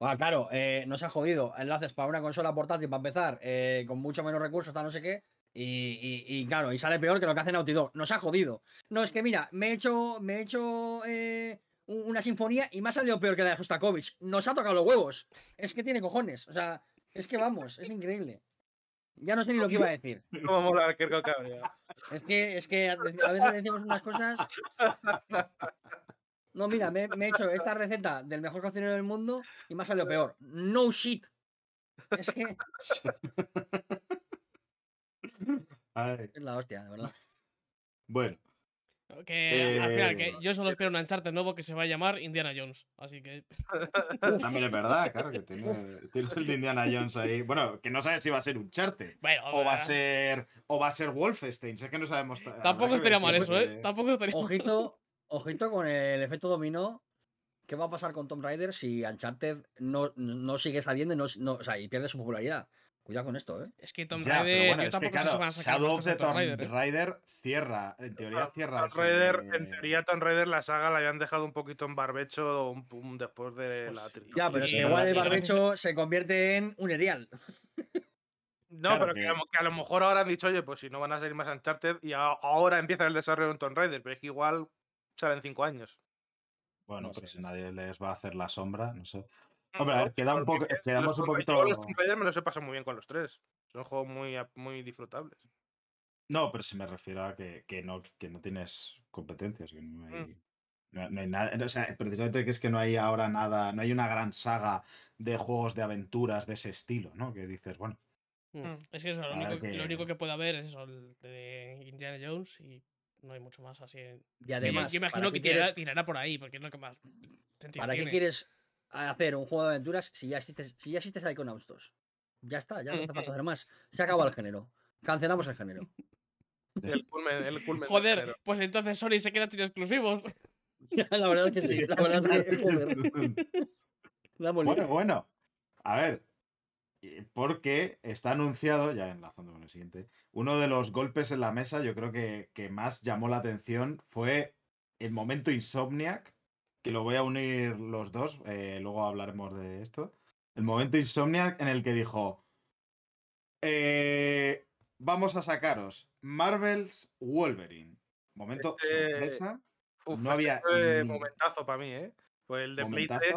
Ah, claro, eh, nos ha jodido enlaces para una consola portátil para empezar, eh, con mucho menos recursos, hasta no sé qué. Y, claro, y sale peor que lo que hace Naughty Dog. Nos ha jodido. No, es que mira, me he hecho, me he hecho eh, una sinfonía y me ha salido peor que la de Shostakovich. Nos ha tocado los huevos. Es que tiene cojones. O sea, es que vamos, es increíble. Ya no sé ni lo que iba a decir. ¿Cómo mola que Es que, es que a veces decimos unas cosas. No, mira, me, he hecho esta receta del mejor cocinero del mundo y me ha salido peor. No shit. Es que. Es la hostia, de verdad. Bueno, que al final, que eh, yo solo espero un Uncharted nuevo que se va a llamar Indiana Jones. Así que. También es verdad, claro, que tienes el de Indiana Jones ahí. Bueno, que no sabes si va a ser un Uncharted. o va a ser. O va a ser Wolfenstein. Sé que no sabemos. Tampoco estaría mal eso, ¿eh? Tampoco estaría ojito, Ojito con el efecto dominó. ¿Qué va a pasar con Tomb Raider si Uncharted no, no sigue saliendo y, no, o sea, y pierde su popularidad? Cuidado con esto, ¿eh? Es que Tomb Raider. es que, claro, Shadow of the Tomb ¿eh? Raider, cierra, en teoría cierra. Tomb Raider, En teoría, Tomb Raider la saga la habían dejado un poquito en barbecho un, después de pues la trilogía. Ya, pero es que igual el barbecho se convierte en un erial. No, pero que... a lo mejor ahora han dicho, oye, pues si no van a salir más Uncharted y ahora empieza el desarrollo de Tomb Raider, pero es que igual salen cinco años. Bueno, pero si nadie les va a hacer la sombra, no sé. Hombre, a ver, queda un poco, quedamos un poquito. Los Tomb Raider me los he pasado muy bien con los tres. Son juegos muy, muy disfrutables. No, pero si me refiero a que, que, no, que no tienes competencias, que no hay. Mm. No, hay nada, o sea, precisamente que es que no hay ahora nada, no hay una gran saga de juegos de aventuras de ese estilo, ¿no? Que dices, bueno, Mm. Mm. Es que eso, lo único que... lo único que puede haber es eso, el de Indiana Jones y no hay mucho más así. Y además, yo, imagino que tirará, por ahí, porque es lo que más. ¿Para qué quieres hacer un juego de aventuras si ya existes, si ya existes Psychonauts 2? Ya está, ya no hace falta hacer más. Se acaba el género. Cancelamos el género. El culmen, el culmen Joder, pues entonces Sony se queda sin exclusivos. la verdad es que sí. La verdad es que. Joder. bueno, bueno. A ver, porque está anunciado, ya enlazando con el siguiente, uno de los golpes en la mesa, yo creo que, que más llamó la atención fue el momento Insomniac, que lo voy a unir los dos, eh, luego hablaremos de esto. El momento Insomniac en el que dijo, eh, vamos a sacaros Marvel's Wolverine. Momento este sorpresa. no este había... momentazo para mí, ¿eh? Pues el de Play 3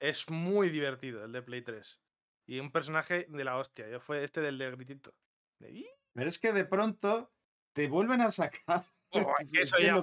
es muy divertido, el de Play 3. Y un personaje de la hostia. Yo fue este del de gritito. Pero es que de pronto te vuelven a sacar. eso ya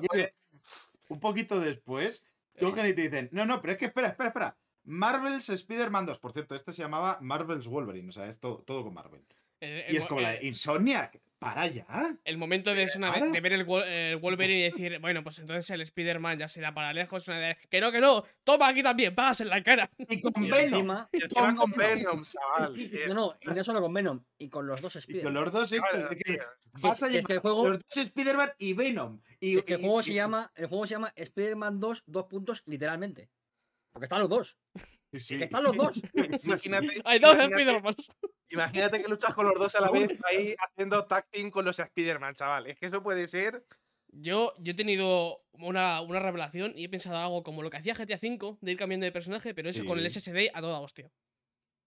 Un poquito después, cogen y te dicen, no, no, pero es que espera, espera, espera. Marvel's Spider-Man 2, por cierto, este se llamaba Marvel's Wolverine, o sea, es todo, todo con Marvel. y es como la de Insomniac, para ya. El momento de, de, ver el, Wolverine y decir, bueno, pues entonces el Spider-Man ya se da para lejos. Una de, que no, que no, toma aquí también, paz en la cara. Y con Venom. Y con, con Venom, chaval. No, no, y no solo con Venom, y con los dos Spider-Man. Y con los dos Spider-Man. que, juego, los dos Spider-Man y Venom. Y, el, juego se llama, el juego se llama Spider-Man 2, dos puntos, literalmente. Porque están los dos. Sí, Que están los dos. Imagínate. Hay dos Spider-Man. Imagínate que luchas con los dos a la vez ahí haciendo tag team con los Spider-Man, chaval. Es que eso puede ser. Yo, yo he tenido una, una, revelación y he pensado algo como lo que hacía GTA V de ir cambiando de personaje, pero eso con el SSD a toda hostia.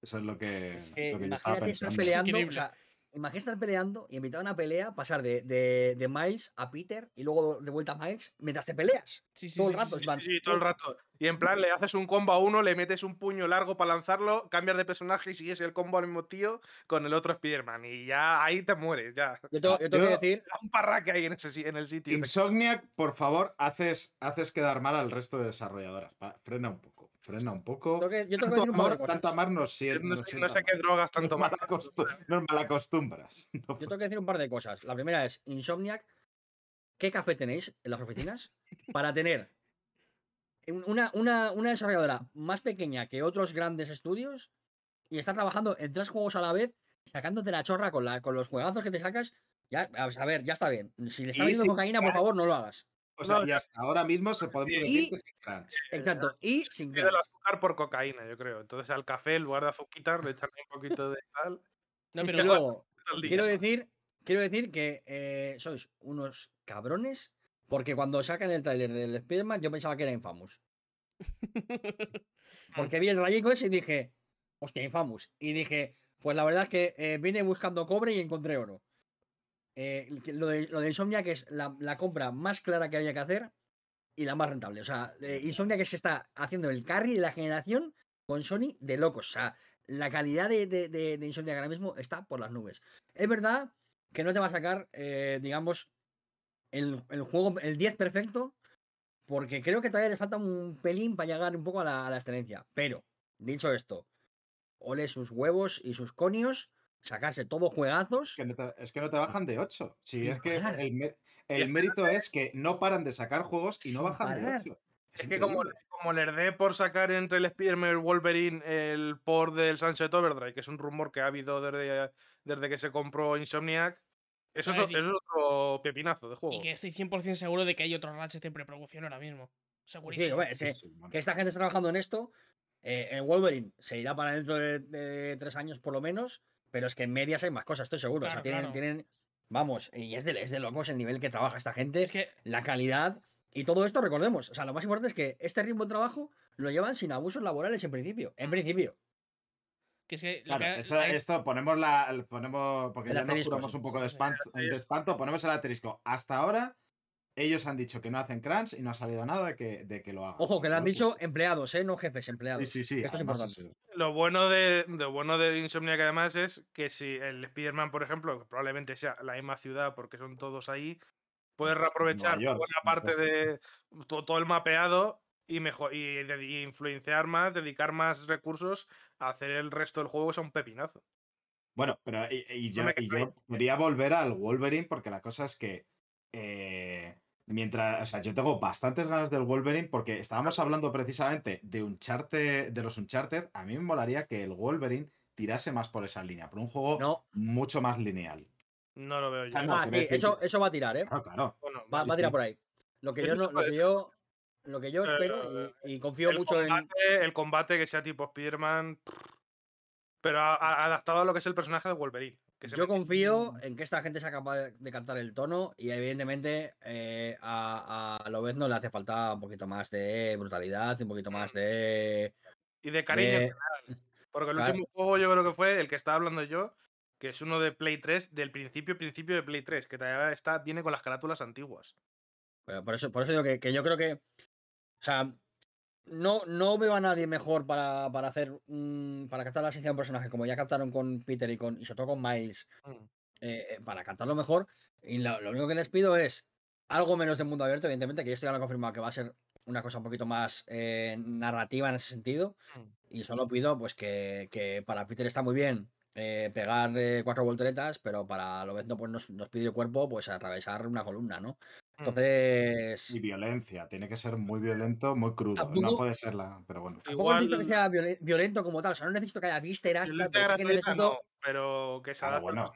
Eso es lo que, lo que yo estaba pensando. Peleando, o sea, Imagínate estar peleando y invitar a una pelea, pasar de, de, de, Miles a Peter y luego de vuelta a Miles mientras te peleas. Sí, sí, todo el rato. Sí, todo el rato. Y en plan, le haces un combo a uno, le metes un puño largo para lanzarlo, cambias de personaje y sigues el combo al mismo tío con el otro Spider-Man. Y ya ahí te mueres, ya. Yo, tengo, que decir. Un parraque ahí en, ese, en el sitio. Insomniac, por favor, haces, haces quedar mal al resto de desarrolladoras. Frena un poco. Frena un poco. Yo yo tanto, amor, tanto amar no, sé, no, sé, qué drogas tanto mal acostumbras. yo tengo que decir un par de cosas. La primera es, Insomniac, ¿qué café tenéis en las oficinas para tener una, una, una desarrolladora más pequeña que otros grandes estudios y está trabajando en tres juegos a la vez, sacándote la chorra con, la, con los juegazos que te sacas? Ya, a ver, ya está bien. Si le está viendo cocaína, por favor, no lo hagas. O sea, y hasta ahora mismo se puede decir que sin crunch. Exacto, y sin crunch. el azúcar por cocaína, yo creo. Entonces al café, en lugar de azuquitar, le echan un poquito de tal. No, pero luego, quiero decir, quiero decir que eh, sois unos cabrones, porque cuando sacan el trailer del Spider-Man, yo pensaba que era Infamous. porque vi el rayico ese y dije, hostia, Infamous. Y dije, pues la verdad es que eh, vine buscando cobre y encontré oro. Eh, lo, de, lo de Insomnia, que es la, compra más clara que había que hacer y la más rentable. O sea, eh, Insomnia que se está haciendo el carry de la generación con Sony de locos. O sea, la calidad de, de, Insomnia ahora mismo está por las nubes. Es verdad que no te va a sacar, digamos, el, juego, el 10 perfecto, porque creo que todavía le falta un pelín para llegar un poco a la, a la excelencia. Pero, dicho esto, ole sus huevos y sus conios sacarse todos juegazos. Es que no te, bajan de 8. Si es que el, mérito es que no paran de sacar juegos y no bajan de 8. Es, que como, como le dé por sacar entre el Spider-Man y el Wolverine el port del Sunset Overdrive, que es un rumor que ha habido desde, desde que se compró Insomniac, eso, es, otro pepinazo de juego. Y que estoy 100% seguro de que hay otros Ratchet en preproducción ahora mismo. Segurísimo. que esta gente está trabajando en esto Eh, en Wolverine se irá para dentro de, tres años por lo menos, pero es que en medias hay más cosas, estoy seguro. o sea, tienen, tienen, vamos, y es de, es de locos el nivel que trabaja esta gente, es que... la calidad y todo esto, recordemos, o sea, lo más importante es que este ritmo de trabajo lo llevan sin abusos laborales en principio, en principio. Que es que, claro, esto, ponemos la. Ponemos, porque ya nos curamos un poco de espanto, de espanto, ponemos el asterisco. Hasta ahora, ellos han dicho que no hacen crunch y no ha salido nada de que, de que lo hagan. Ojo, que lo han dicho empleados, ¿eh? No jefes, empleados. Sí, sí, sí. Esto es importante. Lo bueno de, lo bueno de Insomniac además es que si el Spider-Man, por ejemplo, probablemente sea la misma ciudad porque son todos ahí, puedes reaprovechar buena parte de todo, el mapeado y mejor y, influenciar más, dedicar más recursos hacer el resto del juego sea un pepinazo. Bueno, pero y, yo, quería volver al Wolverine porque la cosa es que eh, mientras, o sea, yo tengo bastantes ganas del Wolverine porque estábamos hablando precisamente de Uncharted, de los Uncharted, a mí me molaría que el Wolverine tirase más por esa línea, por un juego mucho más lineal. No lo veo yo. ah, sí, eso, eso, va a tirar, ¿eh? Claro, claro. va, a tirar por ahí. Lo que yo, lo que yo lo que yo espero y, confío mucho en. El combate que sea tipo Spider-Man. Pero adaptado a lo que es el personaje de Wolverine. yo confío en que esta gente sea capaz de, cantar el tono y evidentemente eh, a, a Lobez no le hace falta un poquito más de brutalidad, un poquito más de... Y de cariño. Porque el último juego yo creo que fue el que estaba hablando yo, que es uno de Play 3, del principio, principio de Play 3, que todavía está, viene con las carátulas antiguas. por, eso, por eso digo que, yo creo que o sea, no, no veo a nadie mejor para, hacer para captar la esencia de un personaje, como ya captaron con Peter y con y sobre todo con Miles, mm. eh, eh, para captarlo mejor. Y lo, único que les pido es algo menos de mundo abierto, evidentemente, que esto ya lo he confirmado que va a ser una cosa un poquito más eh, narrativa en ese sentido. Mm. Y solo pido pues que, para Peter está muy bien pegar cuatro volteretas, pero para lo pues nos, nos, pide el cuerpo pues atravesar una columna, ¿no? Mm. Entonces. Y violencia, tiene que ser muy violento, muy crudo. No puede ser la. Pero bueno. Necesito que sea violento como tal. O sea, no necesito que haya vísceras. no, pero que sea. bueno.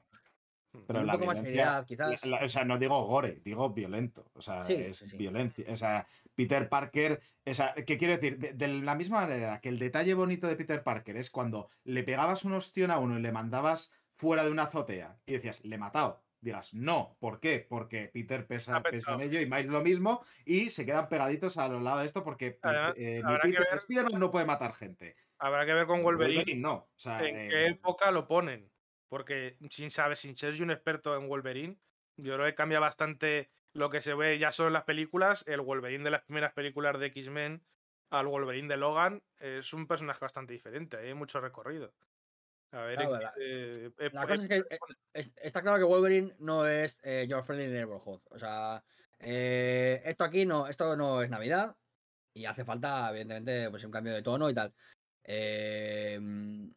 Pero un la poco violencia, más quizás. o sea, no digo gore, digo violento. O sea, es violencia. O sea, Peter Parker. O sea, ¿qué quiero decir? De, la misma manera que el detalle bonito de Peter Parker es cuando le pegabas un ostión a uno y le mandabas fuera de una azotea y decías, le he matado digas no. ¿Por qué? Porque Peter pesa, pesa en ello y Miles lo mismo y se quedan pegaditos a los lados de esto porque eh, Peter, Spider-Man no puede matar gente. Habrá que ver con Wolverine, no. en eh, qué época lo ponen. Porque sin saber, sin ser yo un experto en Wolverine, yo creo que cambia bastante lo que se ve ya solo en las películas. El Wolverine de las primeras películas de X-Men al Wolverine de Logan es un personaje bastante diferente, hay mucho recorrido. A ver, eh, la cosa es que eh, está claro que Wolverine no es eh, Your Friendly Neighborhood. O sea, eh, esto aquí no, esto no es Navidad y hace falta, evidentemente, pues un cambio de tono y tal. Em,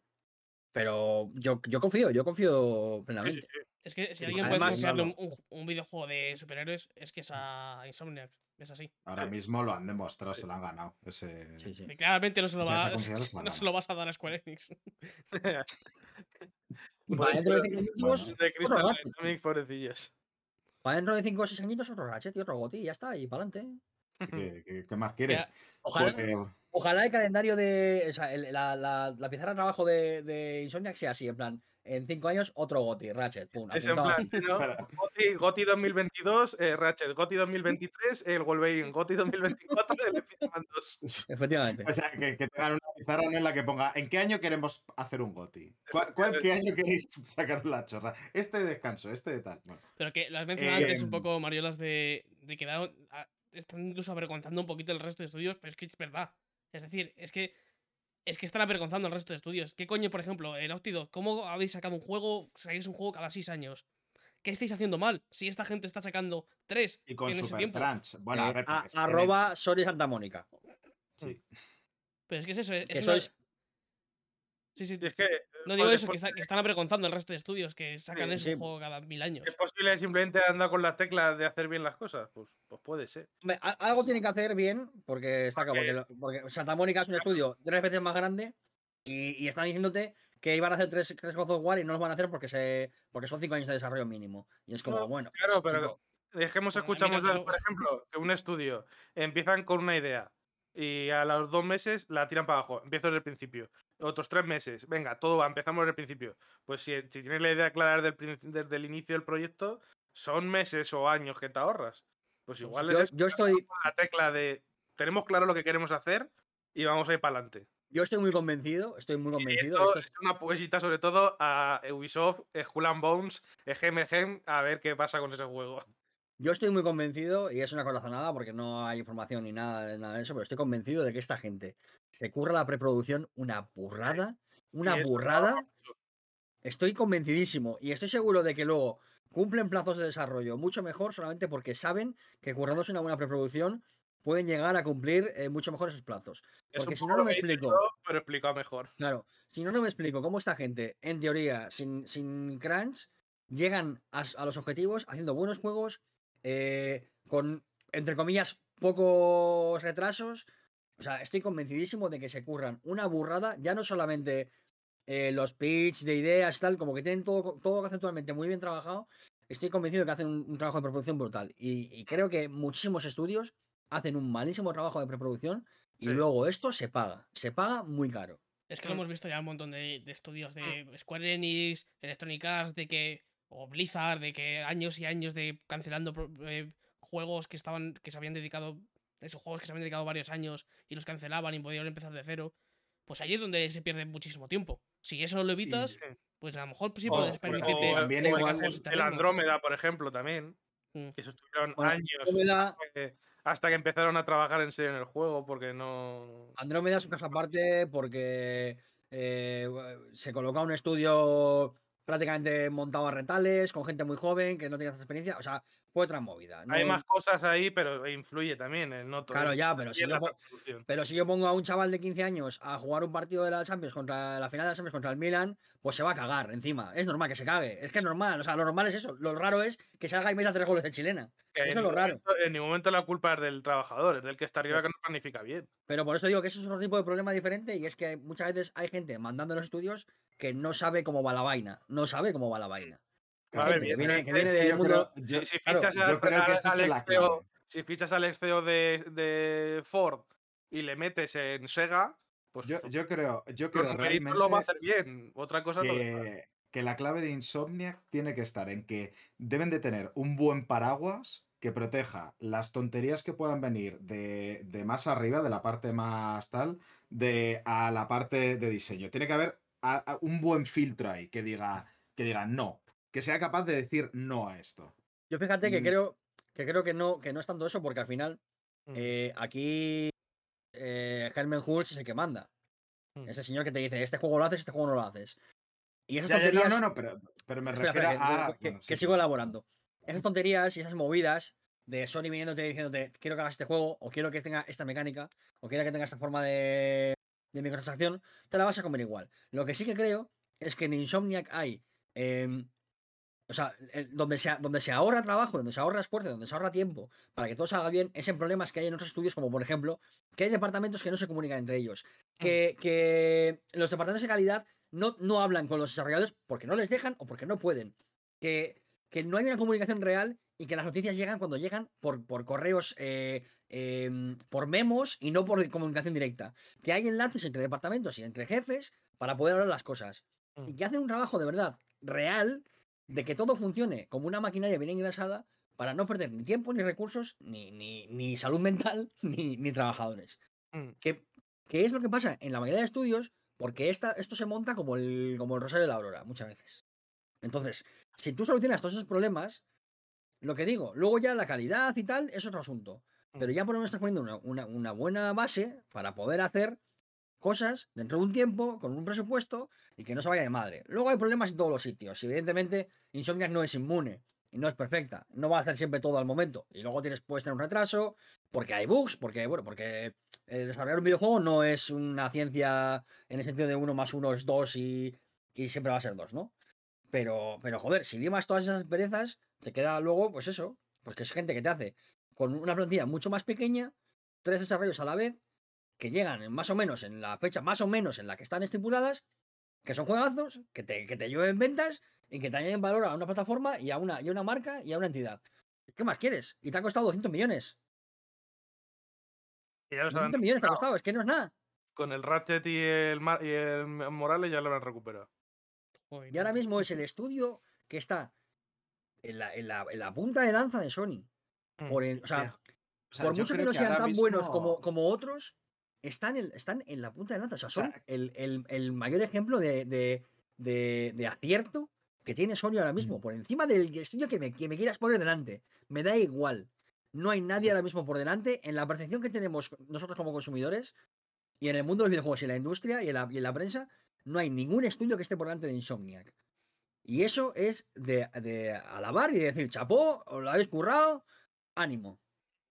pero yo, yo confío, yo confío plenamente. Es que si alguien puede enseñarle un, un, videojuego de superhéroes, es que es a Insomniac. Es así. Ahora mismo lo han demostrado, se lo han ganado. Ese... Claramente no se, lo va, no se lo vas a dar a Square Enix. Para dentro de 5 años. De Crystal pobrecillos. Para dentro de 5 o 6 años, otro Ratchet y otro Goti, ya está, y para adelante. ¿Qué, qué, más quieres? Ojalá, ojalá, el calendario de. O sea, el, la, la, la, pizarra de trabajo de, de Insomniac sea así, en plan en cinco años otro Goti, Ratchet. Pum, es en plan, ¿no? Goti, 2022, eh, Ratchet, Goti 2023, el Wolverine, Goti 2024, el Spider-Man 2. Efectivamente. O sea, que, que, tengan una pizarra en la que ponga ¿en qué año queremos hacer un Goti? ¿Cuál, qué año queréis sacar la chorra? Este de descanso, este de tal. Pero que lo has mencionado antes un em, poco, Mariolas, de, de que están incluso avergonzando un poquito el resto de estudios, pero es que es verdad. Es decir, es que es que están avergonzando al resto de estudios. ¿Qué coño, por ejemplo, en Octido, cómo habéis sacado un juego, sacáis un juego cada seis años? ¿Qué estáis haciendo mal? Si esta gente está sacando tres y con en ese tiempo. Bueno, a ver, arroba Sony Santa Mónica. Sí. Pero es que es eso. Es que sois, Sí, sí. Es que, no digo eso, que, están avergonzando el resto de estudios, que sacan ese juego cada mil años. ¿Es posible simplemente andar con las teclas de hacer bien las cosas? Pues, pues puede ser. algo tiene que hacer bien, porque está porque, porque, Santa Mónica es un estudio tres veces más grande y, están diciéndote que iban a hacer tres, tres God of War y no los van a hacer porque, se, porque son cinco años de desarrollo mínimo. Y es como, bueno. Claro, pero dejemos, escuchamos, por ejemplo, que un estudio empiezan con una idea y a los dos meses la tiran para abajo. Empiezo desde el principio. Otros tres meses, venga, todo va, empezamos desde el principio. Pues si, tienes la idea clara desde el, inicio del proyecto, son meses o años que te ahorras. Pues, pues igual yo, yo estoy la tecla de tenemos claro lo que queremos hacer y vamos a ir para adelante. Yo estoy muy convencido, estoy muy convencido. es una poesita sobre todo a Ubisoft, Skull and Bones, GMG, a ver qué pasa con ese juego. Yo estoy muy convencido, y es una corazonada porque no hay información ni nada de nada de eso, pero estoy convencido de que esta gente se curra la preproducción una burrada, una burrada. Estoy convencidísimo y estoy seguro de que luego cumplen plazos de desarrollo mucho mejor solamente porque saben que currándose una buena preproducción pueden llegar a cumplir eh, mucho mejor esos plazos. Porque si no, no me explico. pero explica mejor. Claro, si no, no me explico cómo esta gente, en teoría, sin, sin crunch, llegan a, los objetivos haciendo buenos juegos, eh, con, entre comillas, pocos retrasos. O sea, estoy convencidísimo de que se curran una burrada, ya no solamente eh, los pitch de ideas, tal, como que tienen todo, todo conceptualmente muy bien trabajado. Estoy convencido de que hacen un, trabajo de preproducción brutal. y, creo que muchísimos estudios hacen un malísimo trabajo de preproducción y luego esto se paga. Se paga muy caro. Es que lo mm. hemos visto ya un montón de, estudios de mm. Square Enix, Electronic Arts, de que. O Blizzard, de que años y años de cancelando eh, juegos que estaban. que se habían dedicado. Esos juegos que se habían dedicado varios años y los cancelaban y podían empezar de cero. Pues ahí es donde se pierde muchísimo tiempo. Si eso lo evitas, pues a lo mejor sí puedes permitirte. también el Andrómeda, por ejemplo, también. Mm. Que eso estuvieron años hasta que empezaron a trabajar en serio en el juego, porque no. Andrómeda es un caso aparte porque eh, se coloca un estudio prácticamente montado a retales, con gente muy joven que no tiene esa experiencia. O sea, fue otra movida. Hay más cosas ahí, pero influye también el no Claro, ya, pero si, yo, pero si yo pongo a un chaval de 15 años a jugar un partido de la Champions contra la final de la Champions contra el Milan, pues se va a cagar encima. Es normal que se cague. Es que es normal. O sea, lo normal es eso. Lo raro es que salga y meta tres goles de chilena. eso es lo raro. en ningún momento la culpa es del trabajador, es del que está arriba que no planifica bien. Pero por eso digo que eso es otro tipo de problema diferente y es que muchas veces hay gente mandando los estudios que no sabe cómo va la vaina. No sabe cómo va la vaina. Si fichas al CEO de, Ford y le metes en Sega, pues. Yo, creo. Yo creo realmente lo va a hacer bien. Otra cosa que, que la clave de Insomniac tiene que estar en que deben de tener un buen paraguas que proteja las tonterías que puedan venir de, de, más arriba, de la parte más tal, de a la parte de diseño. Tiene que haber un buen filtro ahí que diga, que diga no, que sea capaz de decir no a esto. Yo fíjate que mm. creo que creo que no, que no es tanto eso, porque al final mm. eh, aquí eh, Herman Hulse es el que manda. Mm. Ese señor que te dice, este juego lo haces, este juego no lo haces. Y esas tonterías... no, no, pero, me refiero a... Que, sigo elaborando. Esas tonterías y esas movidas de Sony viniéndote diciéndote, quiero que hagas este juego, o quiero que tenga esta mecánica, o quiero que tenga esta forma de, de microtransacción, te la vas a comer igual. Lo que sí que creo es que en Insomniac hay. Em, o sea, donde se, donde se ahorra trabajo, donde se ahorra esfuerzo, donde se ahorra tiempo para que todo salga bien, es en problemas que hay en otros estudios, como por ejemplo, que hay departamentos que no se comunican entre ellos. Mm. Que, que los departamentos de calidad no, no hablan con los desarrolladores porque no les dejan o porque no pueden. Que, que no hay una comunicación real y que las noticias llegan cuando llegan por, por correos eh, Em, por memos y no por comunicación directa. Que hay enlaces entre departamentos y entre jefes para poder hablar las cosas. Y mm. que hacen un trabajo de verdad real de que todo funcione como una maquinaria bien engrasada para no perder ni tiempo, ni recursos, ni, ni, salud mental, ni, ni trabajadores. Mm. Que, es lo que pasa en la mayoría de estudios, porque esta, esto se monta como el, como el rosario de la aurora, muchas veces. Entonces, si tú solucionas todos esos problemas, lo que digo, luego ya la calidad y tal es otro asunto. Pero ya por lo menos estás poniendo una, buena base para poder hacer cosas dentro de un tiempo, con un presupuesto y que no se vaya de madre. Luego hay problemas en todos los sitios. Evidentemente, Insomniac no es inmune y no es perfecta. No va a hacer siempre todo al momento. Y luego tienes, puedes tener un retraso, porque hay bugs, porque, bueno, porque eh, desarrollar un videojuego no es una ciencia en el sentido de uno más uno es dos y, siempre va a ser dos, ¿no? Pero, pero joder, si limas todas esas perezas, te queda luego, pues eso, pues que es gente que te hace con una plantilla mucho más pequeña, tres desarrollos a la vez, que llegan más o menos en la fecha más o menos en la que están estipuladas, que son juegazos, que te, que te lleven ventas y que te añaden valor a una plataforma y a una, y una marca y a una entidad. ¿Qué más quieres? Y te ha costado 200 millones. Y ya lo 200 millones te ha costado, es que no es nada. Con el Ratchet y el, y el Morales ya lo han recuperado. Y ahora mismo es el estudio que está en la, en la, en la punta de lanza de Sony. Mm. Por o, sea, por mucho que no sean tan buenos como, como otros, están en, están en la punta de lanza. O sea, son el, el, el, mayor ejemplo de, de, de, de, acierto que tiene Sony ahora mismo. Por encima del estudio que me, que me quieras poner delante. Me da igual. No hay nadie ahora mismo por delante. En la percepción que tenemos nosotros como consumidores y en el mundo de los videojuegos y en la industria y en la, y en la prensa, no hay ningún estudio que esté por delante de Insomniac. Y eso es de, de alabar y de decir, chapó, os lo habéis currado, ánimo.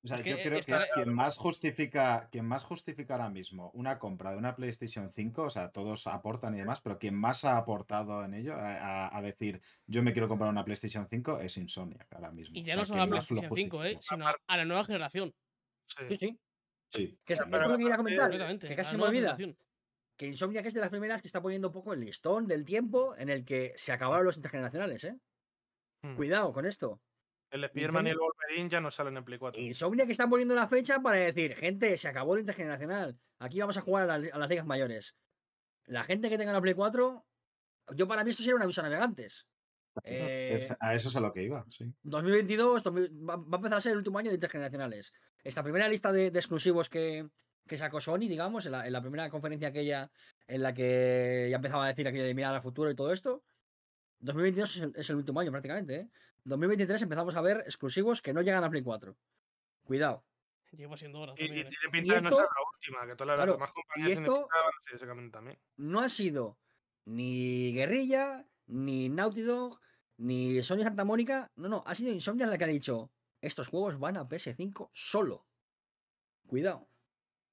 O sea, yo creo que quien más justifica, quien más justifica ahora mismo una compra de una PlayStation 5, o sea, todos aportan y demás, pero quien más ha aportado en ello a, decir yo me quiero comprar una PlayStation 5 es Insomniac ahora mismo. Y ya no solo a la PlayStation 5, eh, sino a la nueva generación. Sí, sí. sí. Que es, lo que quería comentar, que casi me olvida. Que Insomniac es de las primeras que está poniendo un poco el listón del tiempo en el que se acabaron los intergeneracionales, ¿eh? Hmm. Cuidado con esto. El Spider-Man y el Wolverine ya no salen en Play 4. Insomnia que están poniendo la fecha para decir, gente, se acabó el intergeneracional. Aquí vamos a jugar a, las ligas mayores. La gente que tenga la Play 4, yo para mí esto sería un aviso a navegantes. Eh, a eso es a lo que iba, sí. 2022 va, a empezar a ser el último año de intergeneracionales. Esta primera lista de, exclusivos que, sacó Sony, digamos, en la, primera conferencia aquella en la que ya empezaba a decir aquello de mirar al futuro y todo esto, 2022 es el, último año prácticamente, ¿eh? 2023 empezamos a ver exclusivos que no llegan a Play 4. Cuidado. Llevo siendo horas. Y, tiene pinta de no ser la última, que todas las demás compañías y esto también. No ha sido ni Guerrilla, ni Naughty Dog, ni Sony Santa Mónica. No, no, ha sido Insomnia la que ha dicho: estos juegos van a PS5 solo. Cuidado.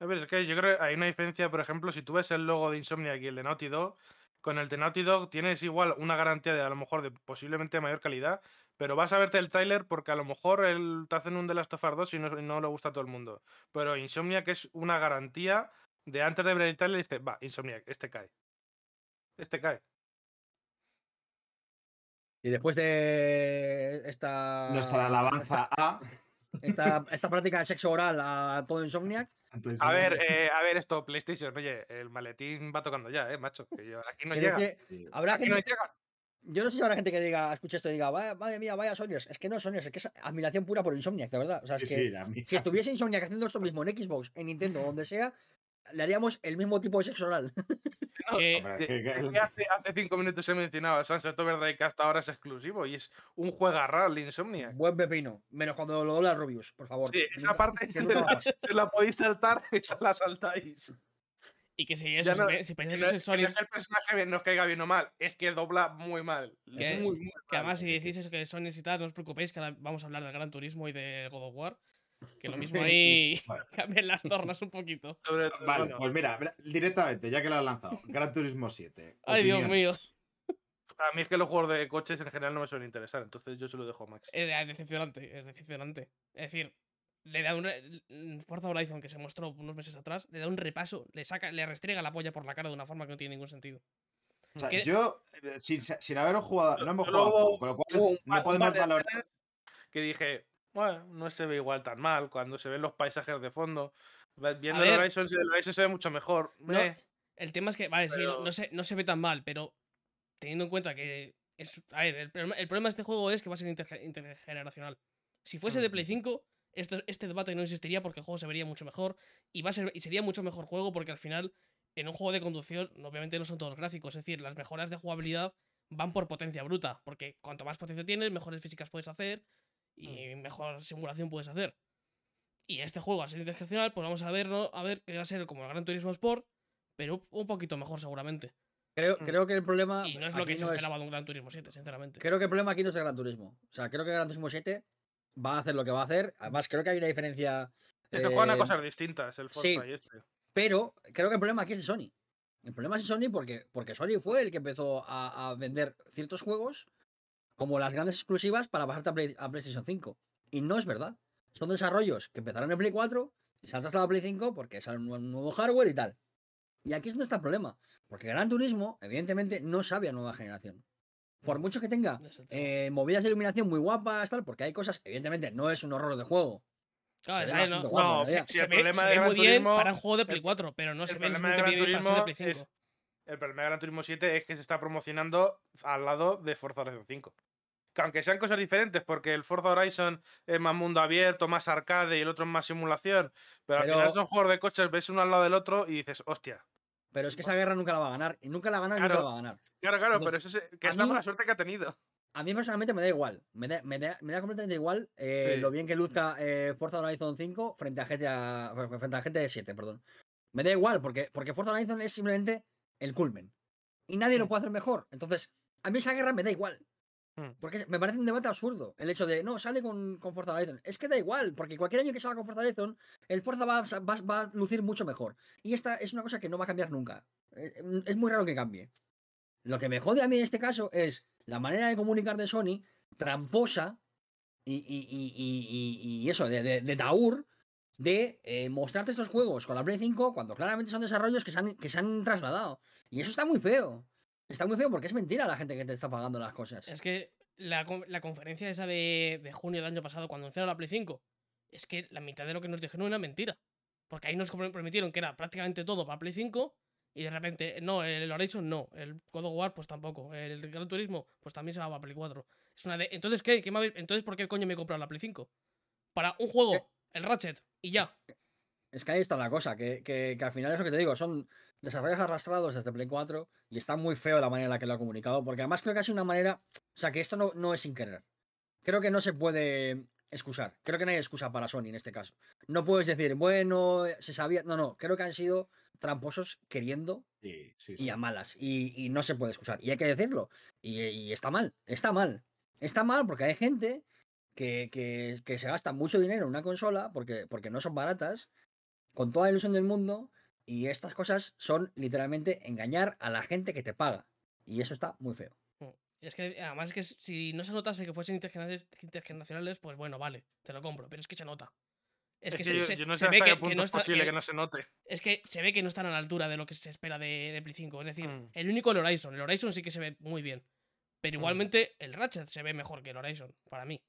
A ver, es que yo creo que hay una diferencia, por ejemplo, si tú ves el logo de Insomnia y el de Naughty Dog, con el de Naughty Dog tienes igual una garantía de a lo mejor de posiblemente mayor calidad, pero vas a verte el tráiler porque a lo mejor el, te hacen un The Last of Us 2 y no, le gusta a todo el mundo. Pero Insomniac es una garantía de antes de ver el tráiler dice, va, Insomniac, este cae. Este cae. Y después de esta... Nuestra alabanza a... Esta, esta práctica de sexo oral a todo Insomniac, a ver, eh, a ver, esto, PlayStation, oye, el maletín va tocando ya, eh, macho. aquí no llega. habrá gente, no llega. Yo no sé si habrá gente que diga, escuche esto y diga, madre mía, vaya Sonyers. Es que no es Sonyers, es que es admiración pura por Insomniac, de verdad. O sea, es que si estuviese Insomniac haciendo esto mismo en Xbox, en Nintendo, donde sea, le haríamos el mismo tipo de sexo oral. hace, cinco minutos he mencionado Sunset Overdrive que hasta ahora es exclusivo y es un juego raro, Insomnia. Buen pepino, menos cuando lo dobla Rubius, por favor. Sí, esa parte se, la, podéis saltar, esa la saltáis. Y que si eso, si, pensáis que, es el personaje nos caiga bien o mal, es que dobla muy mal. Que, muy, muy que además, si decís eso que y tal, no os preocupéis, que ahora vamos a hablar del Gran Turismo y de God of War. Que lo mismo ahí cambian las tornas un poquito. Vale, pues mira, directamente, ya que lo has lanzado. Gran Turismo 7. Ay, Dios mío. A mí es que los juegos de coches en general no me suelen interesar, entonces yo se lo dejo a Max. Es decepcionante, es decepcionante. Es decir, le da un. Forza Horizon, que se mostró unos meses atrás, le da un repaso, le saca, le restriega la polla por la cara de una forma que no tiene ningún sentido. O sea, yo, eh, sin, sin haber jugado, no hemos jugado, con lo cual no podemos valorar. Que dije, bueno, no se ve igual tan mal cuando se ven los paisajes de fondo. Viendo el Horizon, se ve mucho mejor. el tema es que, vale, sí, no, se, no se ve tan mal, pero teniendo en cuenta que es. A ver, el, problema de este juego es que va a ser intergeneracional. Si fuese de Play 5, esto, este debate no existiría porque el juego se vería mucho mejor y, va a ser, y sería mucho mejor juego porque al final, en un juego de conducción, obviamente no son todos gráficos. Es decir, las mejoras de jugabilidad van por potencia bruta, porque cuanto más potencia tienes, mejores físicas puedes hacer, y mm. mejor simulación puedes hacer. Y este juego, al ser intergeneracional, pues vamos a ver, ¿no? a ver que va a ser como el Gran Turismo Sport, pero un poquito mejor seguramente. Creo, mm. creo que el problema. Y no es lo que se esperaba de un Gran Turismo 7, sinceramente. Creo que el problema aquí no es el Gran Turismo. O sea, creo que el Gran Turismo 7 va a hacer lo que va a hacer. Además, creo que hay una diferencia. Es que juegan a eh, cosas distintas el Forza y este. Pero creo que el problema aquí es de Sony. El problema es de Sony porque, porque Sony fue el que empezó a, a vender ciertos juegos como las grandes exclusivas para pasarte a, PlayStation 5. Y no es verdad. Son desarrollos que empezaron en Play 4 y se han trasladado a Play 5 porque es un nuevo hardware y tal. Y aquí es donde está el problema. Porque Gran Turismo, evidentemente, no sabe a nueva generación. Por mucho que tenga eh, movidas de iluminación muy guapas, tal, porque hay cosas, evidentemente, no es un horror de juego. no, se, ve, muy bien para un juego de Play 4, pero no se ve suficientemente bien para de Play 5. el problema de Gran Turismo 7 es que se está promocionando al lado de Forza Horizon 5. Que aunque sean cosas diferentes, porque el Forza Horizon es más mundo abierto, más arcade y el otro es más simulación, pero, al final son juegos de coches, ves uno al lado del otro y dices, hostia. Pero es que esa guerra nunca la va a ganar. Y nunca la gana y nunca la va a ganar. Claro, claro, pero eso es, que es la mala suerte que ha tenido a mí personalmente me da igual. Me da, me da, completamente igual eh, lo bien que luzca eh, Forza Horizon 5 frente a GTA, frente a GTA 7, perdón. Me da igual, porque, porque Forza Horizon es simplemente el culmen. Y nadie lo puede hacer mejor. Entonces, a mí esa guerra me da igual. Hmm. Porque me parece un debate absurdo el hecho de, no, sale con, con Forza Horizon. Es que da igual, porque cualquier año que salga con Forza Horizon, el Forza va, va, va, a lucir mucho mejor. Y esta es una cosa que no va a cambiar nunca. Eh, es muy raro que cambie. Lo que me jode a mí en este caso es la manera de comunicar de Sony, tramposa y, y, eso, de, de, Taur, de eh, mostrarte estos juegos con la Play 5 cuando claramente son desarrollos que se, han, que se han trasladado. Y eso está muy feo. Está muy feo porque es mentira la gente que te está pagando las cosas. Es que la, conferencia esa de, de, junio del año pasado, cuando anunciaron la Play 5, es que la mitad de lo que nos dijeron era mentira. Porque ahí nos prometieron que era prácticamente todo para Play 5 y de repente, no, el Horizon no, el God of War pues tampoco, el Gran Turismo pues también se va a Play 4. Es una de... Entonces, ¿qué? ¿Qué Entonces, ¿por qué coño me he comprado la Play 5? Para un juego, eh, el Ratchet, y ya. Es que ahí está la cosa, que, que, al final es lo que te digo, son desarrollos arrastrados desde Play 4 y está muy feo la manera en la que lo ha comunicado, porque además creo que sido una manera, o sea, que esto no, no es sin querer. Creo que no se puede excusar, creo que no hay excusa para Sony en este caso. No puedes decir, bueno, se sabía, no, no, creo que han sido tramposos queriendo y a malas. Y, no se puede excusar. Y hay que decirlo. Y, está mal, está mal. Está mal porque hay gente que, que, se gasta mucho dinero en una consola porque, porque no son baratas, con toda la ilusión del mundo. Y estas cosas son literalmente engañar a la gente que te paga. Y eso está muy feo. Mm. Es que además que si no se notase que fuesen intergeneracionales, pues bueno, vale, te lo compro, pero es que se nota. Es, que, se, no sé ve que, no es posible que no se note. Es que se ve que no están a la altura de lo que se espera de, de Play 5. Es decir, mm. el único el Horizon. El Horizon sí que se ve muy bien. Pero mm. igualmente el Ratchet se ve mejor que el Horizon, para mí.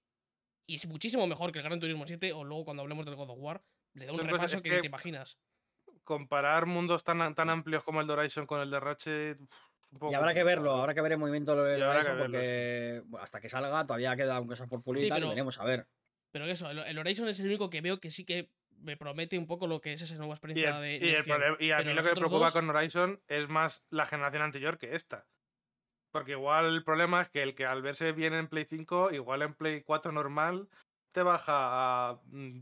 Y es muchísimo mejor que el Gran Turismo 7 o luego cuando hablemos del God of War, le da un repaso que, no te imaginas. Comparar mundos tan, tan amplios como el de Horizon con el de Ratchet... y habrá que verlo, habrá que ver el movimiento del Horizon porque hasta que salga todavía queda cosas por pulir y veremos a ver. Pero eso, el, Horizon es el único que veo que sí que me promete un poco lo que es esa nueva experiencia de. Y, a mí lo que me preocupa con Horizon es más la generación anterior que esta. Porque igual el problema es que el que al verse bien en Play 5, igual en Play 4 normal, te baja a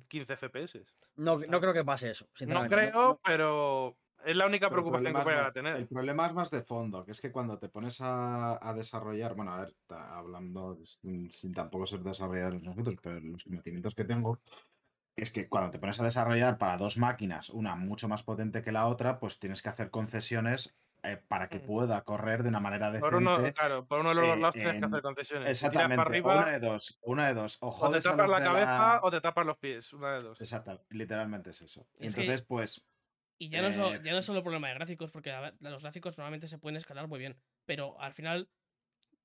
15 mm, FPS. No, no creo que pase eso. No creo, pero es la única preocupación que voy a tener. El problema es más de fondo, que es que cuando te pones a, desarrollar, bueno, a ver, hablando sin tampoco ser desarrolladores nosotros, pero los conocimientos que tengo, es que cuando te pones a desarrollar para dos máquinas, una mucho más potente que la otra, pues tienes que hacer concesiones eh, para que mm. pueda correr de una manera decente. Por uno, claro, por uno de los lados tienes que hacer concesiones. Exactamente, una de dos, una de dos. O, te tapas la cabeza o te tapas los pies, una de dos. Exacto, literalmente es eso. Entonces, pues y ya, no, solo, ya no solo el problema de gráficos, porque los gráficos normalmente se pueden escalar muy bien. Pero al final,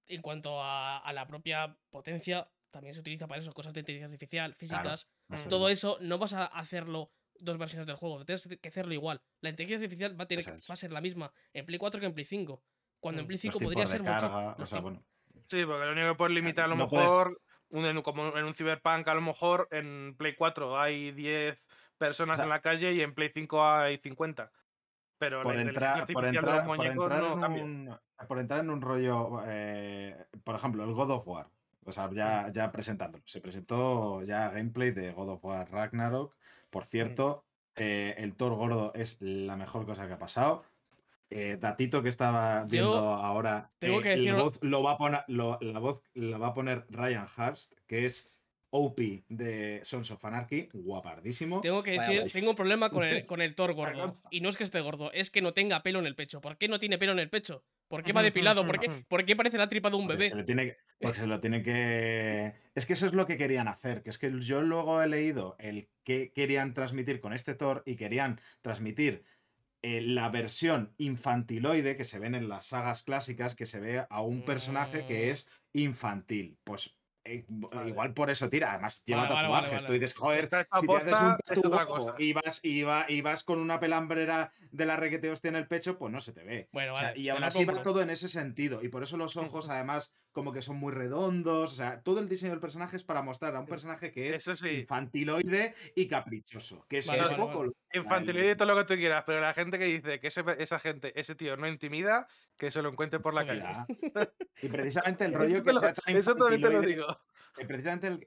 en cuanto a, la propia potencia, también se utiliza para eso, cosas de inteligencia artificial, físicas. todo eso no vas a hacerlo dos versiones del juego, tienes que hacerlo igual. La inteligencia artificial va a, tener, va a ser la misma en Play 4 que en Play 5. Cuando en mm, Play 5 podría ser mucho. Sí, porque lo único que puedes limitar a lo mejor, como en un Cyberpunk, a lo mejor en Play 4 hay 10 personas en la calle y en Play 5 hay 50. Pero por, entrar, por, entrar, por, entrar en un, por entrar en un rollo, eh, por ejemplo, el God of War. O sea, ya, ya presentándolo. Se presentó ya gameplay de God of War Ragnarok. Por cierto, eh, el Thor gordo es la mejor cosa que ha pasado. Eh, datito que estaba viendo ahora. Tengo que decir... lo va a poner, la voz la va a poner Ryan Hurst, que es OP de Sons of Anarchy, guapardísimo. Tengo que decir, tengo un problema con el, con el Thor gordo. Y no es que esté gordo, es que no tenga pelo en el pecho. ¿Por qué no tiene pelo en el pecho? ¿Por qué va depilado? ¿Por qué, ¿Por qué parece la tripa de un bebé? Se tiene, porque se lo tiene que. Es que eso es lo que querían hacer. Que es que yo luego he leído el que querían transmitir con este Thor y querían transmitir eh, la versión infantiloide que se ven en las sagas clásicas, que se ve a un personaje que mm. es infantil. Pues eh, igual por eso tira. Además, lleva tatuajes. Tú dices, joder, si te haces un tatuaje y vas, y, y vas con una pelambrera de la reguete hostia en el pecho, pues no se te ve. Bueno, y aún así va todo en ese sentido. Y por eso los ojos, además, como que son muy redondos. O sea, todo el diseño del personaje es para mostrar a un personaje que es infantiloide y caprichoso. Que es un poco. Infantiloide y todo lo que tú quieras, pero la gente que dice que esa gente, ese tío no intimida, que se lo encuentre por la calle. Y precisamente el rollo que. eso también te lo digo. Precisamente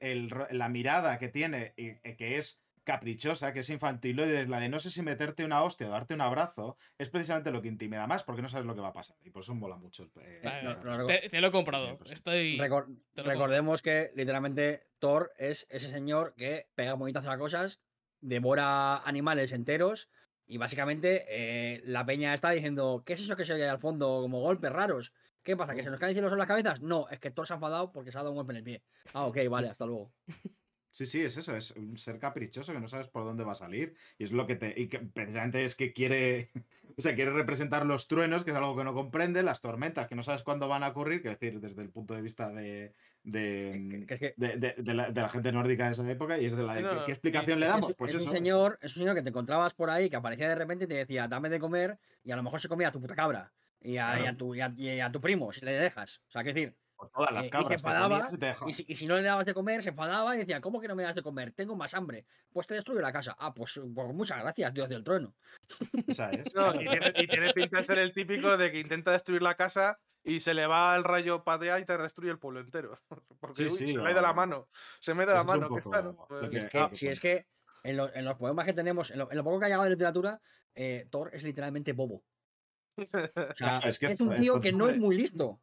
la mirada que tiene, eh, que es caprichosa, que es infantil, y la de no sé si meterte una hostia o darte un abrazo, es precisamente lo que intimida más, porque no sabes lo que va a pasar. Y por eso mola mucho. Eh, te, lo he comprado. Estoy... recordemos que literalmente Thor es ese señor que pega bonitas a cosas, devora animales enteros. Y básicamente eh, la peña está diciendo, ¿qué es eso que se oye al fondo como golpes raros? ¿Qué pasa? ¿Que se nos caen cielos en las cabezas? No, es que Thor se ha enfadado porque se ha dado un golpe en el pie. Ah, ok, vale, hasta luego. Sí, sí, es eso, es un ser caprichoso que no sabes por dónde va a salir. Y es lo que te. Y que precisamente es que quiere. O sea, quiere representar los truenos, que es algo que no comprende, las tormentas, que no sabes cuándo van a ocurrir, que decir, desde el punto de vista de. De, de, la, gente nórdica de esa época y es de la ¿qué, explicación le damos? pues es Un señor, es un señor que te encontrabas por ahí, que aparecía de repente y te decía, dame de comer, y a lo mejor se comía a tu puta cabra y a, tu, y a, tu primo, si le dejas. O sea, que decir, todas las cabras. Y se enfadaba. y, si, no le dabas de comer, se enfadaba y decía, ¿cómo que no me das de comer? Tengo más hambre. Pues te destruyo la casa. Ah, pues, pues muchas gracias, Dios del trueno. y, tiene, pinta de ser el típico de que intenta destruir la casa y se le va el rayo padea y te destruye el pueblo entero. Porque se me da la mano. Se me da la mano. Pues si es que en, los poemas que tenemos, en lo, poco que ha llegado de literatura, eh, Thor es literalmente bobo. O sea, es, que es un tío que no es muy listo.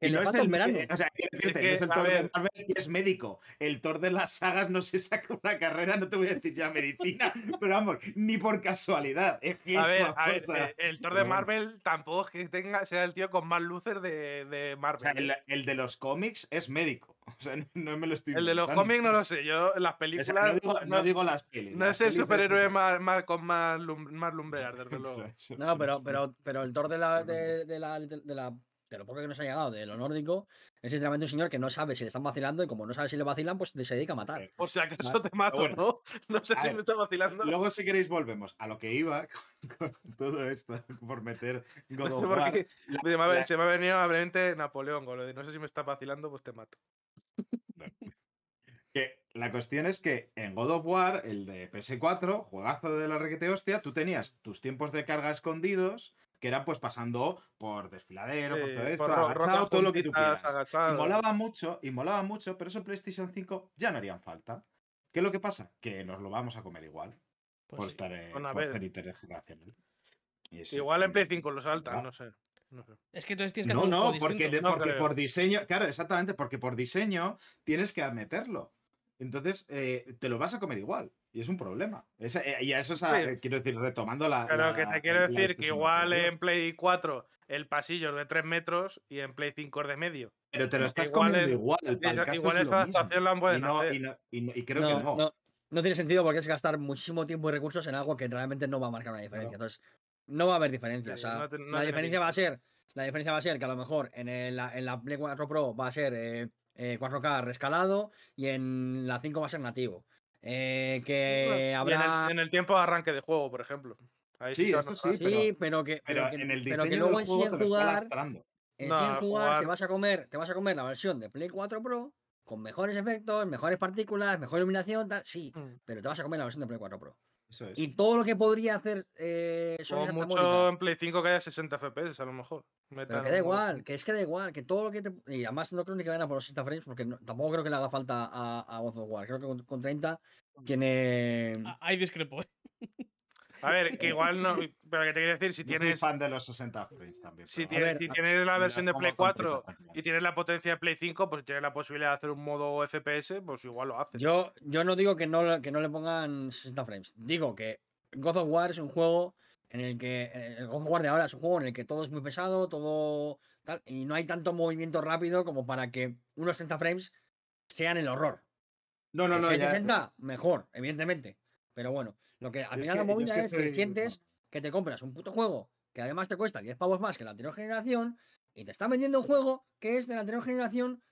Y no es el, verano. O sea, decirte, no es el Thor de Marvel que es médico. El Thor de las sagas no se saca una carrera, no te voy a decir ya medicina, pero vamos, ni por casualidad. a ver, a ver, eh, el Thor de Marvel tampoco es que tenga, sea el tío con más luces de, de Marvel. O sea, el, de los cómics es médico. O sea, no me lo estoy El de los cómics no lo sé. Yo, las películas. no, digo, las películas. No es el superhéroe más, más, con más, más lumbrear, desde luego. No, pero, pero, pero el Thor de la, de, de la, de la de lo poco que nos ha llegado de lo nórdico, es sinceramente un señor que no sabe si le están vacilando y como no sabe si le vacilan, pues se dedica a matar. O sea, que eso te mato, ¿no? No sé si me está vacilando. Luego, si queréis, volvemos a lo que iba con, todo esto, por meter God of War. Se me ha venido obviamente Napoleón con lo de no sé si me está vacilando, pues te mato. Que la cuestión es que en God of War, el de PS4, juegazo de la requete hostia, tú tenías tus tiempos de carga escondidos que era pues pasando por desfiladero, por todo esto, agachado, todo lo que tú quieras. Y molaba mucho, y molaba mucho, pero eso en PlayStation 5 ya no harían falta. ¿Qué es lo que pasa? Que nos lo vamos a comer igual. Pues por estar en, por intergeneracional. Igual en Play 5 lo saltan, no sé. No Es que entonces tienes que hacer No, no, porque, porque por diseño, claro, exactamente, porque por diseño tienes que admeterlo. Entonces, eh, te lo vas a comer igual. Y es un problema. Eh, y a eso, es quiero decir, retomando la. Pero que te quiero decir que igual en Play 4 el pasillo es de 3 metros y en Play 5 es de medio. Pero te lo estás comiendo igual. igual esa adaptación la han pueden y, creo que no. no. tiene sentido porque es gastar muchísimo tiempo y recursos en algo que realmente no va a marcar una diferencia. Entonces, no va a haber diferencia. o sea, la diferencia va a ser. La diferencia va a ser que a lo mejor en, el, en la Play 4 Pro va a ser eh, 4K eh, rescalado y en la 5 va a ser nativo. Eh, que habrá. En el, tiempo de arranque de juego, por ejemplo. sí, eso sí, pero, que, pero, que, en el pero que luego en sí jugar, en jugar, te vas a comer, te vas a comer la versión de Play 4 Pro con mejores efectos, mejores partículas, mejor iluminación, tal, sí, mm. pero te vas a comer la versión de Play 4 Pro. Y todo lo que podría hacer eh, Sony mucho en Play 5 que haya 60 FPS a lo mejor. Pero que da igual, que es que da igual, que todo lo que te. Y además no creo ni que vayan por los 60 frames porque tampoco creo que le haga falta a, a God of War. Creo que con, 30 tiene. Hay discrepo. ¿eh? A ver, que igual no. Pero que te quiero decir, si tienes. fan de los 60 frames también. Si tienes, si tienes la versión de Play 4 y tienes la potencia de Play 5, pues si tienes la posibilidad de hacer un modo FPS, pues igual lo haces. Yo, yo no digo que no, que no le pongan 60 frames. Digo que God of War es un juego en el que. El God of War de ahora es un juego en el que todo es muy pesado, todo. Tal, y no hay tanto movimiento rápido como para que unos 30 frames sean el horror. No, no, no. Si 60, mejor, evidentemente. Pero bueno, lo que al final la movida es que, sientes que te compras un puto juego que además te cuesta 10 pavos más que la anterior generación y te está vendiendo un juego que es de la anterior generación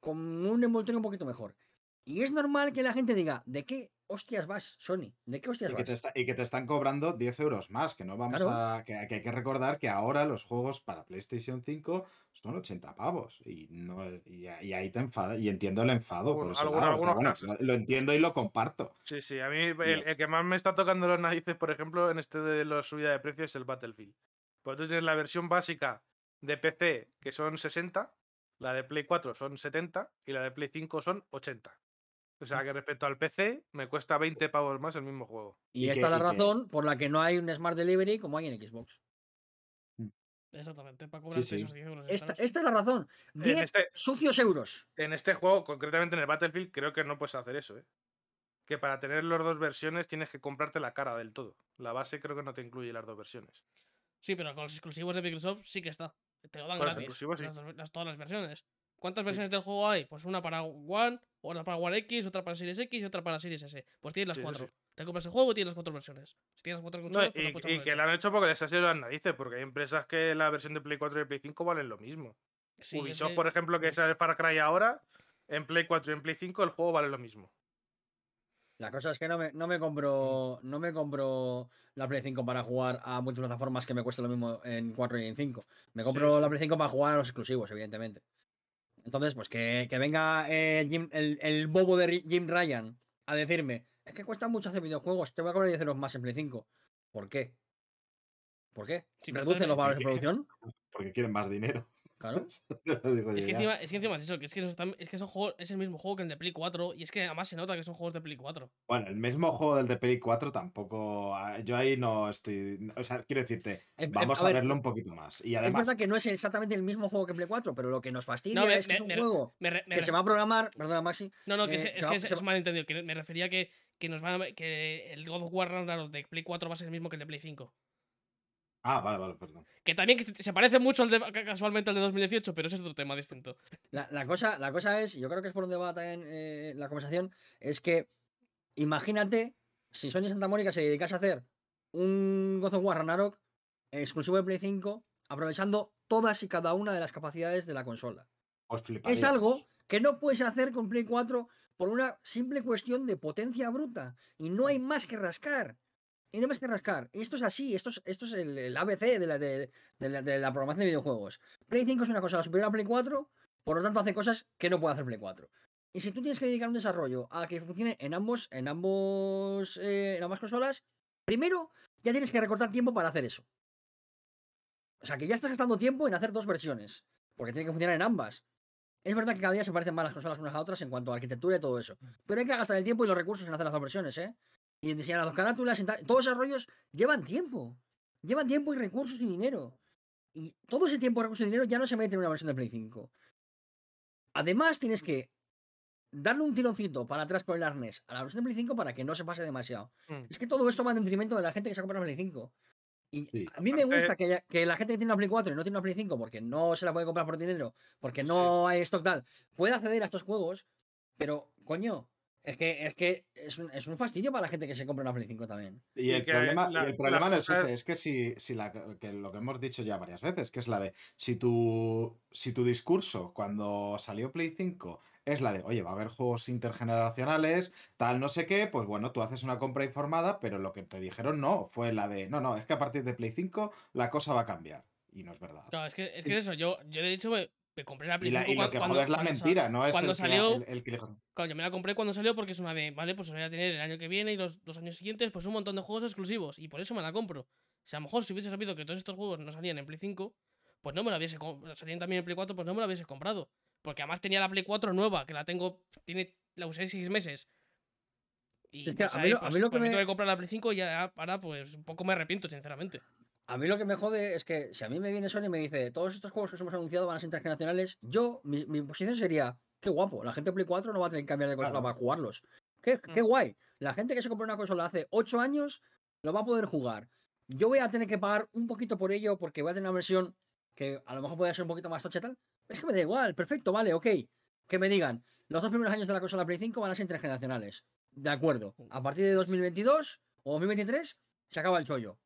con un envoltorio un poquito mejor. Y es normal que la gente diga, ¿de qué hostias vas, Sony? ¿De qué hostias y vas? Que y que te están cobrando 10 euros más, que no vamos a. Que, hay que recordar que ahora los juegos para PlayStation 5 son 80 pavos. Y, no, y, ahí te enfada. Y entiendo el enfado. por lo entiendo y lo comparto. Sí, sí. A mí el, que más me está tocando los narices, por ejemplo, en este de la subida de precios es el Battlefield. Pues tú tienes la versión básica de PC, que son 60, la de Play 4 son 70 y la de Play 5 son 80. O sea que respecto al PC, me cuesta 20 pavos más el mismo juego. Y, esta es la razón por la que no hay un Smart Delivery como hay en Xbox. Exactamente, para cobrar esos 10 euros. Esta, esta, es la razón. 10 este, sucios euros. En este juego, concretamente en el Battlefield, creo que no puedes hacer eso, ¿eh? Que para tener las dos versiones tienes que comprarte la cara del todo. La base creo que no te incluye las dos versiones. Sí, pero con los exclusivos de Microsoft sí que está. Te lo dan gratis. todas las versiones. ¿Cuántas versiones del juego hay? Pues una para One, otra para One X, otra para Series X y otra para Series S. Pues tienes las cuatro. Te compras el juego y tienes las cuatro versiones. Si tienes cuatro consolas, pues y, que lo han hecho porque les ha sido las narices, porque hay empresas que la versión de Play 4 y Play 5 valen lo mismo. Ubisoft, por ejemplo, que es el Far Cry ahora, en Play 4 y en Play 5 el juego vale lo mismo. La cosa es que no me, no me compro no me compro la Play 5 para jugar a multiplataformas que me cuesta lo mismo en 4 y en 5. Me compro la Play 5 para jugar a los exclusivos, evidentemente. Entonces, pues que, venga eh, el, bobo de Jim Ryan a decirme, es que cuesta mucho hacer videojuegos, te voy a cobrar 10 euros más en Play 5. ¿Por qué? ¿Por qué? ¿Reducen los valores de producción? Porque quieren más dinero. Claro. es, que encima, es que encima es eso, que es que, eso es, que es el mismo juego que el de Play 4 y es que además se nota que son juegos de Play 4. Bueno, el mismo juego del de Play 4 tampoco. Ah, yo ahí no estoy. O sea, quiero decirte, vamos a, verlo un poquito más. Y además, es verdad que no es exactamente el mismo juego que Play 4, pero lo que nos fastidia es que es un juego que se va a programar. Perdona, Maxi. No, no, que es, eh, que es, malentendido. Que me refería que, que, nos van a, que el God of War de Play 4 va a ser el mismo que el de Play 5. Ah, vale, vale, perdón. Que también se parece mucho al de, casualmente al de 2018, pero ese es otro tema distinto. La, cosa, la cosa es, yo creo que es por donde va también eh, la conversación, es que imagínate si Sony Santa Mónica se dedicase a hacer un God of War Ragnarok exclusivo de Play 5, aprovechando todas y cada una de las capacidades de la consola. es algo que no puedes hacer con Play 4 por una simple cuestión de potencia bruta. Y no hay más que rascar. Y no más que rascar. Y esto es así, esto es, esto es el, ABC de la, de, la, programación de videojuegos. Play 5 es una cosa superior a Play 4, por lo tanto hace cosas que no puede hacer Play 4. Y si tú tienes que dedicar un desarrollo a que funcione en ambos, en ambos, eh, en ambas consolas, primero ya tienes que recortar tiempo para hacer eso. O sea que ya estás gastando tiempo en hacer dos versiones, porque tiene que funcionar en ambas. Es verdad que cada día se parecen más las consolas unas a otras en cuanto a arquitectura y todo eso. Pero hay que gastar el tiempo y los recursos en hacer las dos versiones, ¿eh? y en diseñar las carátulas, todos esos rollos llevan tiempo. Llevan tiempo y recursos y dinero. Y todo ese tiempo, recursos y dinero ya no se mete en una versión de Play 5. Además, tienes que darle un tironcito para atrás con el arnés a la versión de Play 5 para que no se pase demasiado. Mm. Es que todo esto va en detrimento de la gente que se compra la Play 5. Y a mí me gusta que, que, la gente que tiene una Play 4 y no tiene una Play 5 porque no se la puede comprar por dinero, porque no hay stock tal, puede acceder a estos juegos, pero coño, es que, es que es un, es un, fastidio para la gente que se compra una Play 5 también. Y el problema, el problema no es ese, es que si, si la, que lo que hemos dicho ya varias veces, que es la de si tu, si tu discurso cuando salió Play 5 es la de, oye, va a haber juegos intergeneracionales, tal, no sé qué, pues bueno, tú haces una compra informada, pero lo que te dijeron no, fue la de, no, no, es que a partir de Play 5 la cosa va a cambiar. Y no es verdad. No, es que es que eso, yo, yo de hecho me compré la Play 5 y, lo que cuando, es la mentira, no es cuando el salió. Que, el, que Cuando yo me la compré cuando salió porque es una de, vale, pues voy a tener el año que viene y los dos años siguientes, pues un montón de juegos exclusivos. Y por eso me la compro. O sea, a lo mejor si hubiese sabido que todos estos juegos no salían en Play 5, pues no me la hubiese salían también en Play 4, pues no me la hubiese comprado. Porque además tenía la Play 4 nueva, que la tengo, tiene, la usé 6 meses. Y pues a, mí, pues, lo que pues me... tengo que comprar la Play 5 y ahora pues un poco me arrepiento, sinceramente. A mí lo que me jode es que si a mí me viene Sony y me dice, todos estos juegos que os hemos anunciado van a ser internacionales, yo, mi, posición sería, qué guapo, la gente de Play 4 no va a tener que cambiar de consola para jugarlos. Qué, qué, mm. guay. La gente que se compró una consola hace 8 años lo va a poder jugar. Yo voy a tener que pagar un poquito por ello porque voy a tener una versión que a lo mejor puede ser un poquito más tocha y tal. Es que me da igual, perfecto, vale, ok. Que me digan, los dos primeros años de la consola Play 5 van a ser intergeneracionales. De acuerdo. A partir de 2022 o 2023 se acaba el chollo.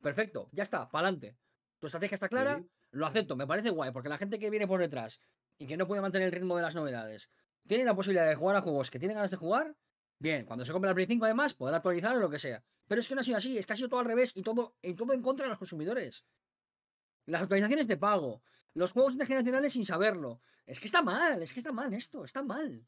Perfecto, ya está, para adelante. Tu estrategia está clara, lo acepto, me parece guay, porque la gente que viene por detrás y que no puede mantener el ritmo de las novedades, tiene la posibilidad de jugar a juegos que tienen ganas de jugar, bien, cuando se compre la Play 5 además, poder actualizar o lo que sea. Pero es que no ha sido así, es que ha sido todo al revés y todo, y todo en contra de los consumidores. Las actualizaciones de pago, los juegos intergeneracionales sin saberlo. Es que está mal, es que está mal esto, está mal.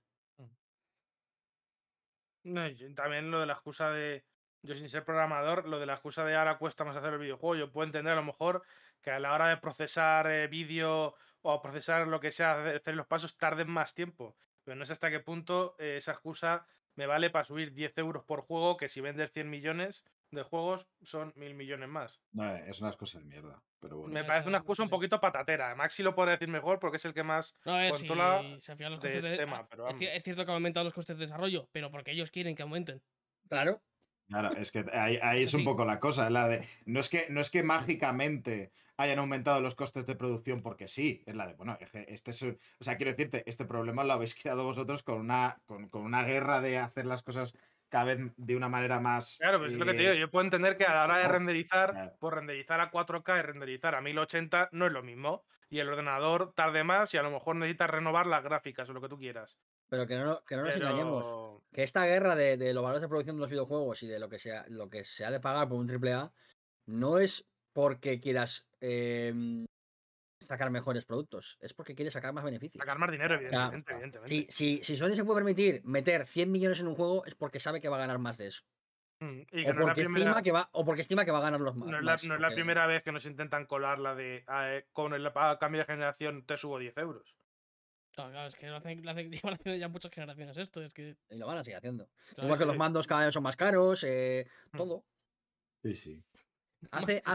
No, también lo de la excusa de. Yo sin ser programador, lo de la excusa de ahora cuesta más hacer el videojuego. Yo puedo entender a lo mejor que a la hora de procesar eh, vídeo o procesar lo que sea, hacer los pasos, tarden más tiempo. Pero no sé hasta qué punto eh, esa excusa me vale para subir 10 euros por juego, que si vendes 100 millones de juegos son mil millones más. No, es una excusa de mierda. Pero Me parece una excusa un poquito patatera. Maxi lo puede decir mejor porque es el que más controla de tema. Pero es, cierto que han aumentado los costes de desarrollo, pero porque ellos quieren que aumenten. Claro. Claro, es que ahí, es un poco la cosa, la de no es que no es que mágicamente hayan aumentado los costes de producción porque sí, es la de bueno, este es o sea, quiero decirte, este problema lo habéis creado vosotros con una con, con una guerra de hacer las cosas cada vez de una manera más. Claro, pues es lo que te digo. Eh, yo puedo entender que a la hora de renderizar, por renderizar a 4K y renderizar a 1080 no es lo mismo. Y el ordenador tarde más y a lo mejor necesitas renovar las gráficas o lo que tú quieras. Pero que no, que no nos engañemos. Que esta guerra de, los valores de producción de los videojuegos y de lo que sea, lo que se ha de pagar por un AAA no es porque quieras em, sacar mejores productos, es porque quiere sacar más beneficios. Sacar más dinero, evidentemente. Si, si, si Sony se puede permitir meter 100 millones en un juego, es porque sabe que va a ganar más de eso. Mm, o, porque estima que va, o porque estima que va a ganar los más. No es la, no es la primera vez que nos intentan colar la de ah, eh, con el cambio de generación te subo 10 euros. Claro, es que lo hacen, lo hacen, haciendo ya muchas generaciones esto, es que... Y lo van a seguir haciendo. Igual que los mandos cada vez son más caros, eh, mm. todo. Sí, sí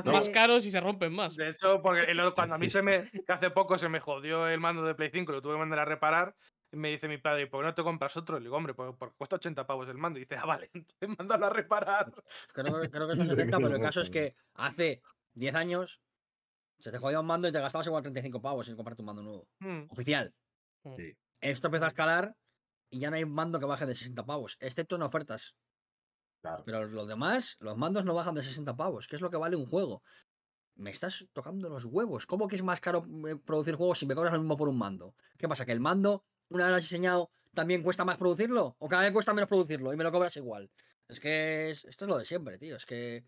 más, caros y se rompen más. De hecho, porque cuando a mí se me, que hace poco se me jodió el mando de Play 5, lo tuve que mandar a reparar, me dice mi padre, ¿por qué no te compras otro? Le digo, hombre, pues porque cuesta 80 pavos el mando. Y dice, ah, vale, entonces mándalo a reparar. Creo, creo que son 70, pero el caso es que hace 10 años se te jodía un mando y te gastabas igual 35 pavos sin comprarte un mando nuevo. Hmm. Oficial. Hmm. Esto empezó a escalar y ya no hay mando que baje de 60 pavos, excepto en ofertas. Pero los demás, los mandos no bajan de 60 pavos, que es lo que vale un juego. Me estás tocando los huevos. ¿Cómo que es más caro eh, producir juegos si me cobras lo mismo por un mando? ¿Qué pasa? ¿Que el mando, una vez lo has diseñado, también cuesta más producirlo? ¿O cada vez cuesta menos producirlo y me lo cobras igual? Es que esto es lo de siempre, tío. Es que.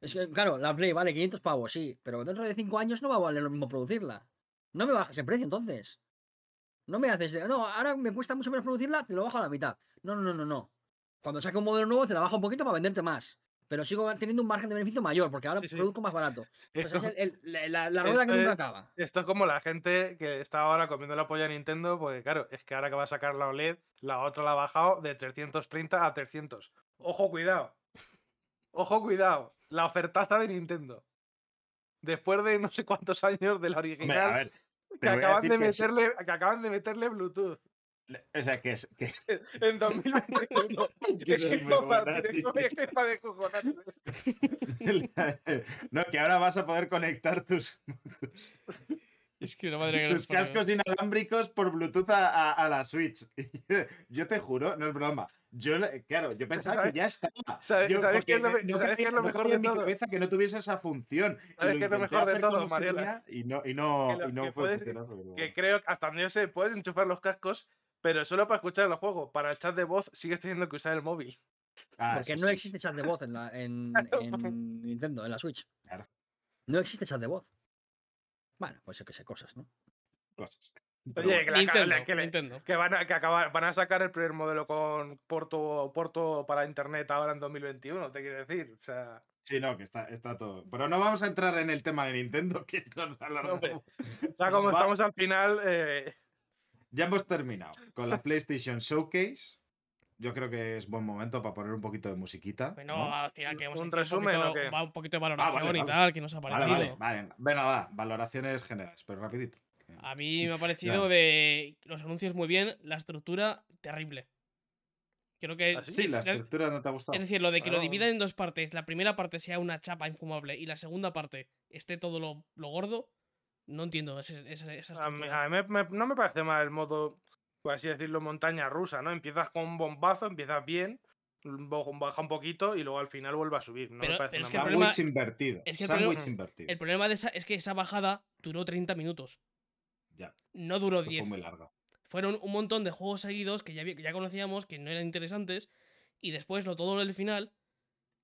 Es que, claro, la Play vale 500 pavos, sí, pero dentro de 5 años no va a valer lo mismo producirla. No me bajas el precio entonces. No me haces. No, ahora me cuesta mucho menos producirla, te lo bajo a la mitad. No, no, no, no, no. Cuando saque un modelo nuevo te la bajo un poquito para venderte más. Pero sigo teniendo un margen de beneficio mayor, porque ahora produzco más barato. es la, rueda que nunca acaba. Esto es como la gente que está ahora comiendo la polla a Nintendo, porque claro, es que ahora que va a sacar la OLED, la otra la ha bajado de 330 a 300. Ojo, cuidado. Ojo, cuidado. La ofertaza de Nintendo. Después de no sé cuántos años de la original. que, acaban de meterle, que acaban de meterle Bluetooth. O sea, que es. Que... En 2021. que es No, que ahora vas a poder conectar tus. es que no madre tus cascos inalámbricos por Bluetooth a, a, la Switch. Yo te juro, no es broma. Yo, claro, yo pensaba que ya estaba. ¿Sabes, yo, ¿sabes qué es lo, no, ¿sabes qué es lo mejor de todo? cabeza que no tuviese esa función. ¿Sabes qué es lo mejor de todo, Mariela? Y no, y no, y no fue puedes, Que creo que hasta donde yo sé, puedes enchufar los cascos pero solo para escuchar el juego. Para el chat de voz sigues teniendo que usar el móvil. Ah, Porque no existe chat de voz en, la, en, en, Nintendo, en la Switch. Claro. No existe chat de voz. Bueno, pues yo que sé, cosas, ¿no? Cosas. Oye, que, Nintendo, que, van, a, que van a sacar el primer modelo con porto, porto para internet ahora en 2021, te quiero decir. O sea. Sí, no, que está, está todo. Pero no vamos a entrar en el tema de Nintendo, que nos O sea, como estamos al final, eh, ya hemos terminado con la PlayStation Showcase. Yo creo que es buen momento para poner un poquito de musiquita. Bueno, al final que un resumen un poquito, va un poquito de ah, valoración y tal, que nos ha parecido. Vale, vale, Venga, va, valoraciones generales, pero rapidito. A mí me ha parecido de los anuncios muy bien, la estructura terrible. Creo que. ¿Ah, sí, la estructura no te ha gustado. Es decir, lo de que lo dividan en dos partes, la primera parte sea una chapa infumable y la segunda parte esté todo lo, lo gordo, no entiendo esa, esa, A mí, no me parece mal el modo, por así decirlo, montaña rusa, ¿no? Empiezas con un bombazo, empiezas bien, baja un poquito y luego al final vuelve a subir. No pero, me parece pero es que el problema- invertido. es que el problema- invertido. El problema de esa es que esa bajada duró 30 minutos. Ya, No duró que 10. fue muy larga. Fueron un montón de juegos seguidos que ya, ya conocíamos, que no eran interesantes. Y después lo todo el final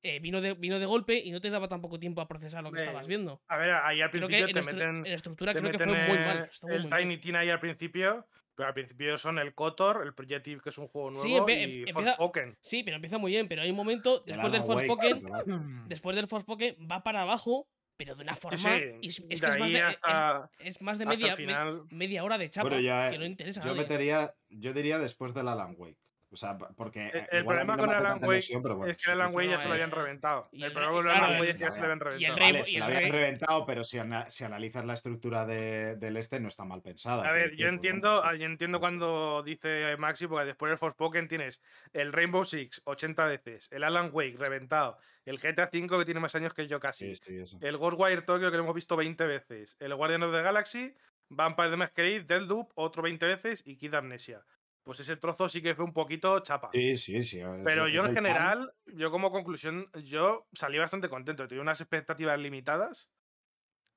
eh, vino, de, vino de golpe y no te daba tampoco tiempo a procesar lo que estabas viendo. A ver, ahí al Creo que principio en, te estru- meten, en estructura creo que fue muy mal. estuvo el muy mal. Tiny Tina ahí al principio, pero al principio son el Kotor, el Projective, que es un juego Sí, nuevo, empe- y empieza- Forspoken. Sí, pero empieza muy bien. Pero hay un momento, después del Forspoken, después del Forspoken va para abajo, pero de una Sí, forma. sí, y es, es de que es más ahí de, es- hasta, es más de media, me- final. media hora de chapa Bueno, ya, que no interesa a yo nadie. metería, yo diría después del Alan Wake. O sea, porque El- el problema con Alan Wake bueno, es que Alan Wake no, ya se lo habían reventado. y El problema con Alan Wake el- es que ya se lo habían y el reventado. Vale, y se la habían Rey- reventado, pero si, ana- si analizas la estructura de- del este, no está mal pensada. A ver, yo pues, entiendo, yo entiendo cuando dice Maxi, porque después del Forspoken tienes el Rainbow Six 80 veces, el Alan Wake reventado, el GTA V que tiene más años que yo casi, Sí, sí, eso. el Ghostwire Tokyo que lo hemos visto 20 veces, el Guardian of the Galaxy, Vampire the Masquerade, Deathloop otro 20 veces y Kid Amnesia. Pues ese trozo sí que fue un poquito chapa. Sí, sí, sí. Pero es yo en el pan. general, yo como conclusión, yo salí bastante contento. Tenía unas expectativas limitadas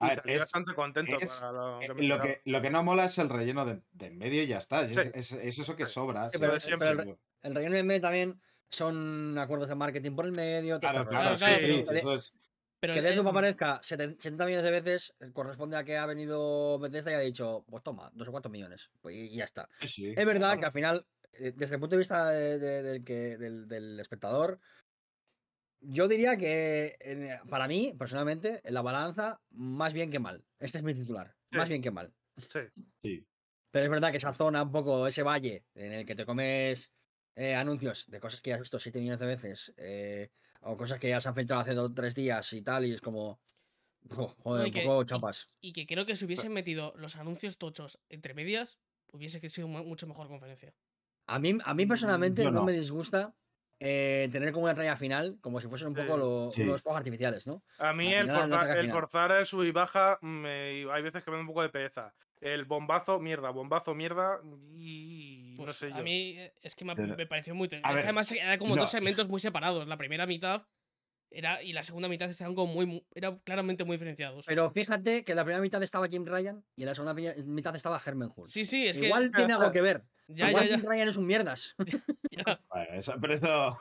y ver, salí es- bastante contento es, para lo Eh, que me Lo que, lo que no mola es el relleno de, de en medio y ya está. Es, Sí. es- es eso que Sí. sobra. Sí, sí, pero- sí, pero sí, el El relleno de medio también son acuerdos de marketing por el medio. Claro, claro, sí, claro, sí, pero- que el- Deathloop aparezca 70 millones de veces eh, corresponde a que ha venido Bethesda y ha dicho, pues toma, dos o cuatro millones. Pues y ya está. sí, sí. Es verdad claro. que al final, eh, desde el punto de vista de- de- del, que, del, del espectador, yo diría que en- para mí, personalmente, en la balanza, más bien que mal. Este es mi titular. Más bien que mal. Sí. sí. Pero es verdad que esa zona, un poco, ese valle en el que te comes eh, anuncios de cosas que ya has visto 7 millones de veces, eh, o cosas que ya se han filtrado hace dos o tres días y tal, y es como. jo, joder, No, un que- poco chapas. Y que creo que si hubiesen metido los anuncios tochos entre medias, hubiese sido mu- mucho mejor conferencia. A mí, a mí personalmente Mm, yo no. no. me disgusta eh, tener como una raya final, como si fuesen un poco Sí. lo- Sí. unos fuegos artificiales, ¿no? A mí el, forzar, el forzar el sub y baja, me- hay veces que me da un poco de pereza. El bombazo, mierda, bombazo, mierda. Y no Pues sé yo. a mí eh, es que me, me pareció muy. es que además era como no. dos segmentos muy separados. La primera mitad era y la segunda mitad estaban como muy. mu- Era claramente muy diferenciados. Pero fíjate que en la primera mitad estaba Jim Ryan y en la segunda mitad estaba Herman Hulst. Sí, sí, es Igual que. tiene algo que ver. Ya, Igual ya, Jim Ryan es un mierdas. ya. Bueno, eso- pero eso.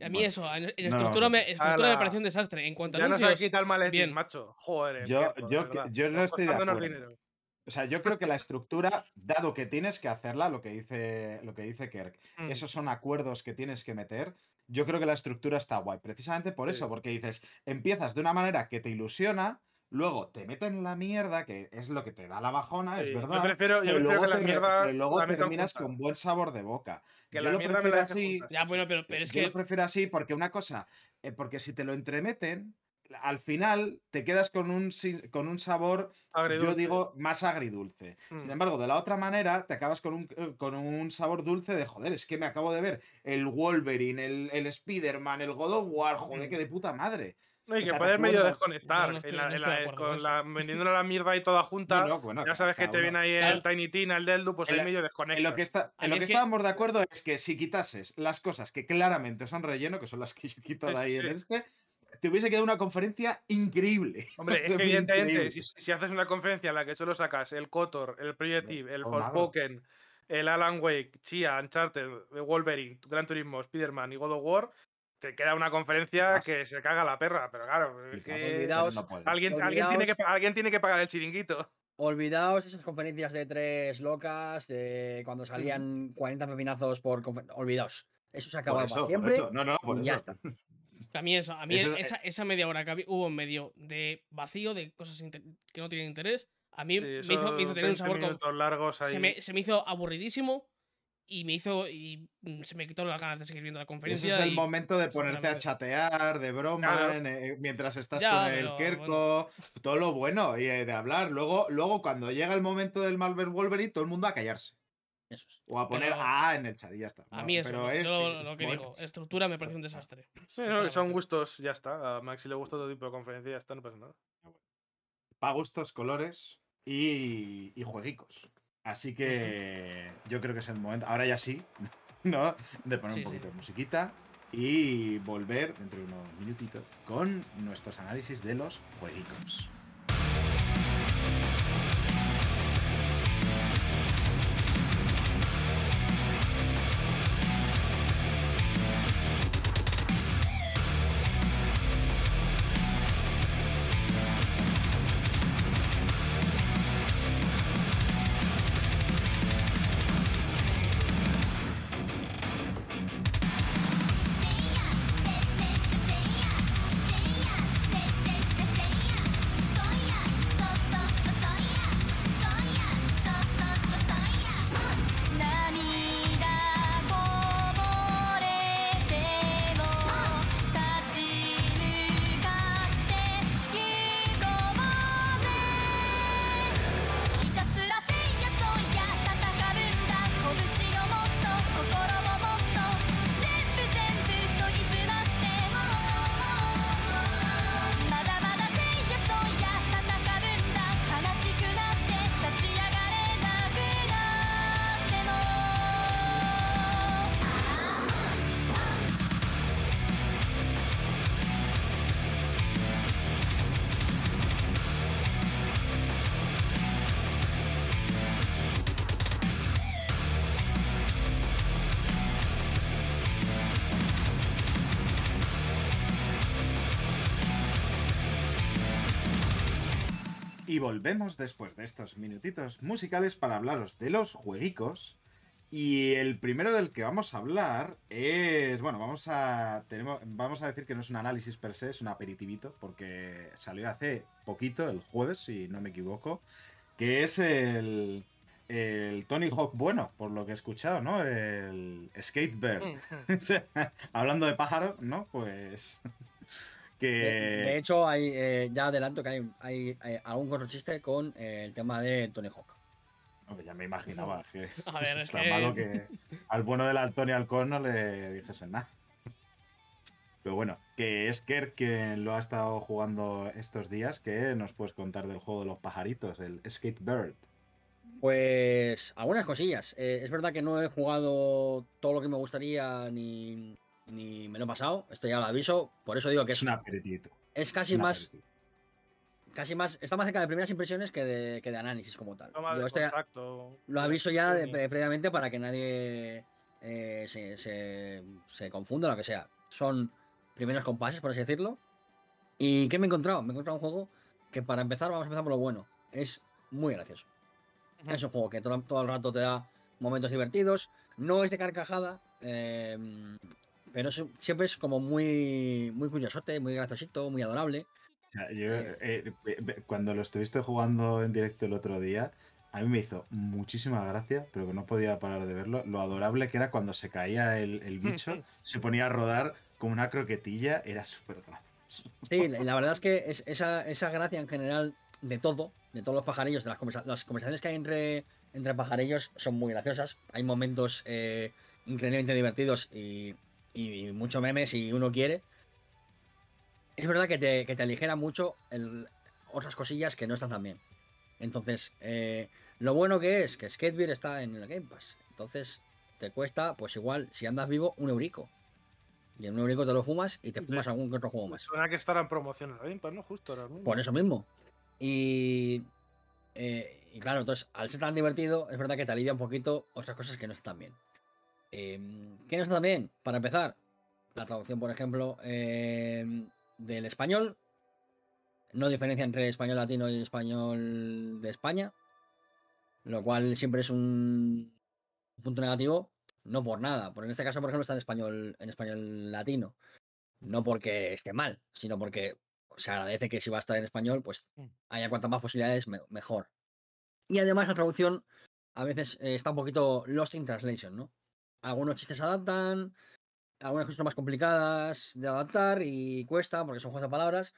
A mí Bueno, eso, en, en no estructura, me, estructura me pareció un desastre. En cuanto a Ya no se anuncios, quita el maletín, bien. macho. Joder. Yo- mierda, yo yo no estoy de acuerdo. O sea, yo creo que la estructura, dado que tienes que hacerla, lo que dice, lo que dice Kirk, Mm. esos son acuerdos que tienes que meter. Yo creo que la estructura está guay, precisamente por Sí. eso, porque dices, empiezas de una manera que te ilusiona, luego te meten la mierda, que es lo que te da la bajona, Sí, es yo verdad. prefiero, yo pero prefiero luego, que la te- mierda pero luego terminas con buen sabor de boca. Que Yo la lo mierda me prefiero la así, Ya, bueno, pero, pero es yo que. lo prefiero así porque una cosa, eh, porque si te lo entremeten, al final te quedas con un, con un sabor, yo digo, más agridulce. Sin Mm. embargo, de la otra manera, te acabas con un, eh, con un sabor dulce de joder, es que me acabo de ver el Wolverine, el, el Spider-Man, el God of War, joder, Mm. que de puta madre. No, y o que sea, ¿te puedes medio desconectar. No estoy- en la- no en estoy de la- acuerdo con con eso. la, vendiéndole la mierda ahí toda junta. No, no, bueno, ya sabes que te uno. viene ahí Claro. el Tiny Tina, el Deathloop, pues En ahí medio En desconecta. lo que, está, A en lo que es que- estábamos de acuerdo es que si quitases las cosas que claramente son relleno, que son las que yo quito de ahí sí. en este, te hubiese quedado una conferencia increíble. Hombre, es que evidentemente, si, si haces una conferencia en la que solo sacas el Kotor, el Projective, el. Forspoken, el Alan Wake, Chia, Uncharted, Wolverine, Gran Turismo, Spider-Man y God of War, te queda una conferencia que se caga la perra. Pero claro, es que Olvidaos- alguien, tiene que, olvidaos- pa- alguien tiene que pagar el chiringuito. Olvidaos esas conferencias de tres locas, de cuando salían 40 pepinazos por confer- Olvidaos. Eso se acaba para por siempre. eso. No, no, por y ya está. A mí eso, a mí Eso, eh, esa, esa media hora que hubo en medio de vacío, de cosas inter- que no tienen interés, a mí Sí, me, hizo, me hizo tener un 20 sabor largos ahí. se, me, se me hizo aburridísimo y me hizo y mm, se me quitó las ganas de seguir viendo la Ese conferencia. es el y- momento de ponerte a chatear, de broma, Claro. en, eh, mientras estás Ya, con el pero Kerko, todo lo bueno y eh, de hablar. Luego, luego, cuando llega el momento del Malver Wolverine, todo el mundo a callarse. Eso es. O a poner Pero- A en el chat y ya está. A No, mí eso, pero yo es lo, lo que digo, estructura me parece un desastre. Sí, no, son gustos, ya está. A Maxi le gusta todo tipo de conferencia, ya está, no pasa nada. Pa' gustos, colores y, y jueguicos. Así que yo creo que es el momento. Ahora ya sí. ¿no? De poner un poquito de musiquita y volver dentro de unos minutitos con nuestros análisis de los jueguitos. Y volvemos después de estos minutitos musicales para hablaros de los jueguicos. Y el primero del que vamos a hablar es. Bueno, vamos a. Tenemos, vamos a decir que no es un análisis per se, es un aperitivito, porque salió hace poquito, el jueves, si no me equivoco. Que es el. El Tony Hawk bueno, por lo que he escuchado, ¿no? El Skatebird. Hablando de pájaro, ¿no? Pues. De, hecho, hay, eh, ya adelanto que hay, hay, algún corro chiste con eh, el tema de Tony Hawk. ya me imaginaba que es malo que al bueno del Tony Alcón no le dijesen nada. Pero bueno, que es Kerr quien lo ha estado jugando estos días. ¿Qué nos puedes contar del juego de los pajaritos, el Skate Bird? Pues algunas cosillas. Eh, es verdad que no he jugado todo lo que me gustaría ni, ni me lo he pasado, esto ya lo aviso, por eso digo que es, un aperitito. Es casi más casi más, está más cerca de primeras impresiones que de, que de análisis como tal. lo aviso ya previamente para que nadie eh, se, se, se, confunda, lo que sea. Son primeros compases, por así decirlo. ¿Y qué me he encontrado? Me he encontrado un juego que para empezar, vamos a empezar por lo bueno. Es muy gracioso. Es un juego que todo, todo, el rato te da momentos divertidos. No es de carcajada. Eh, pero siempre es como muy, muy curiosote, muy graciosito, muy adorable. Yo, eh, eh, cuando lo estuviste jugando en directo el otro día, a mí me hizo muchísima gracia, pero que no podía parar de verlo. Lo adorable que era cuando se caía el, bicho, se ponía a rodar como una croquetilla, era súper gracioso. Sí, la verdad es que esa, esa gracia en general de todo, de todos los pajarillos, de las, conversaciones que hay entre, entre pajarillos son muy graciosas. Hay momentos eh, increíblemente divertidos y y mucho meme si uno quiere. Es verdad que te, que te aligera mucho otras cosillas que no están tan bien. Entonces, eh, lo bueno que es que Skatebeer está en el Game Pass. Entonces, te cuesta, pues igual, si andas vivo, un eurico. Y en un eurico te lo fumas y te fumas algún que otro juego más. Suena que estará en promoción en el Game Pass, ¿no? Justo ahora Por eso mismo. Y, eh, y claro, entonces, al ser tan divertido, es verdad que te alivia un poquito otras cosas que no están bien. Em, ¿Qué no está bien? Para empezar, la traducción, por ejemplo, em, del español. No diferencia entre español latino y español de España. Lo cual siempre es un punto negativo. No por nada. Porque en este caso, por ejemplo, está en español, en español latino. No porque esté mal, sino porque se agradece que si va a estar en español, pues mm. haya cuantas más posibilidades, mejor. Y además la traducción a veces eh, está un poquito lost in translation, ¿no? Algunos chistes se adaptan, algunas cosas son más complicadas de adaptar y cuesta porque son juegos de palabras.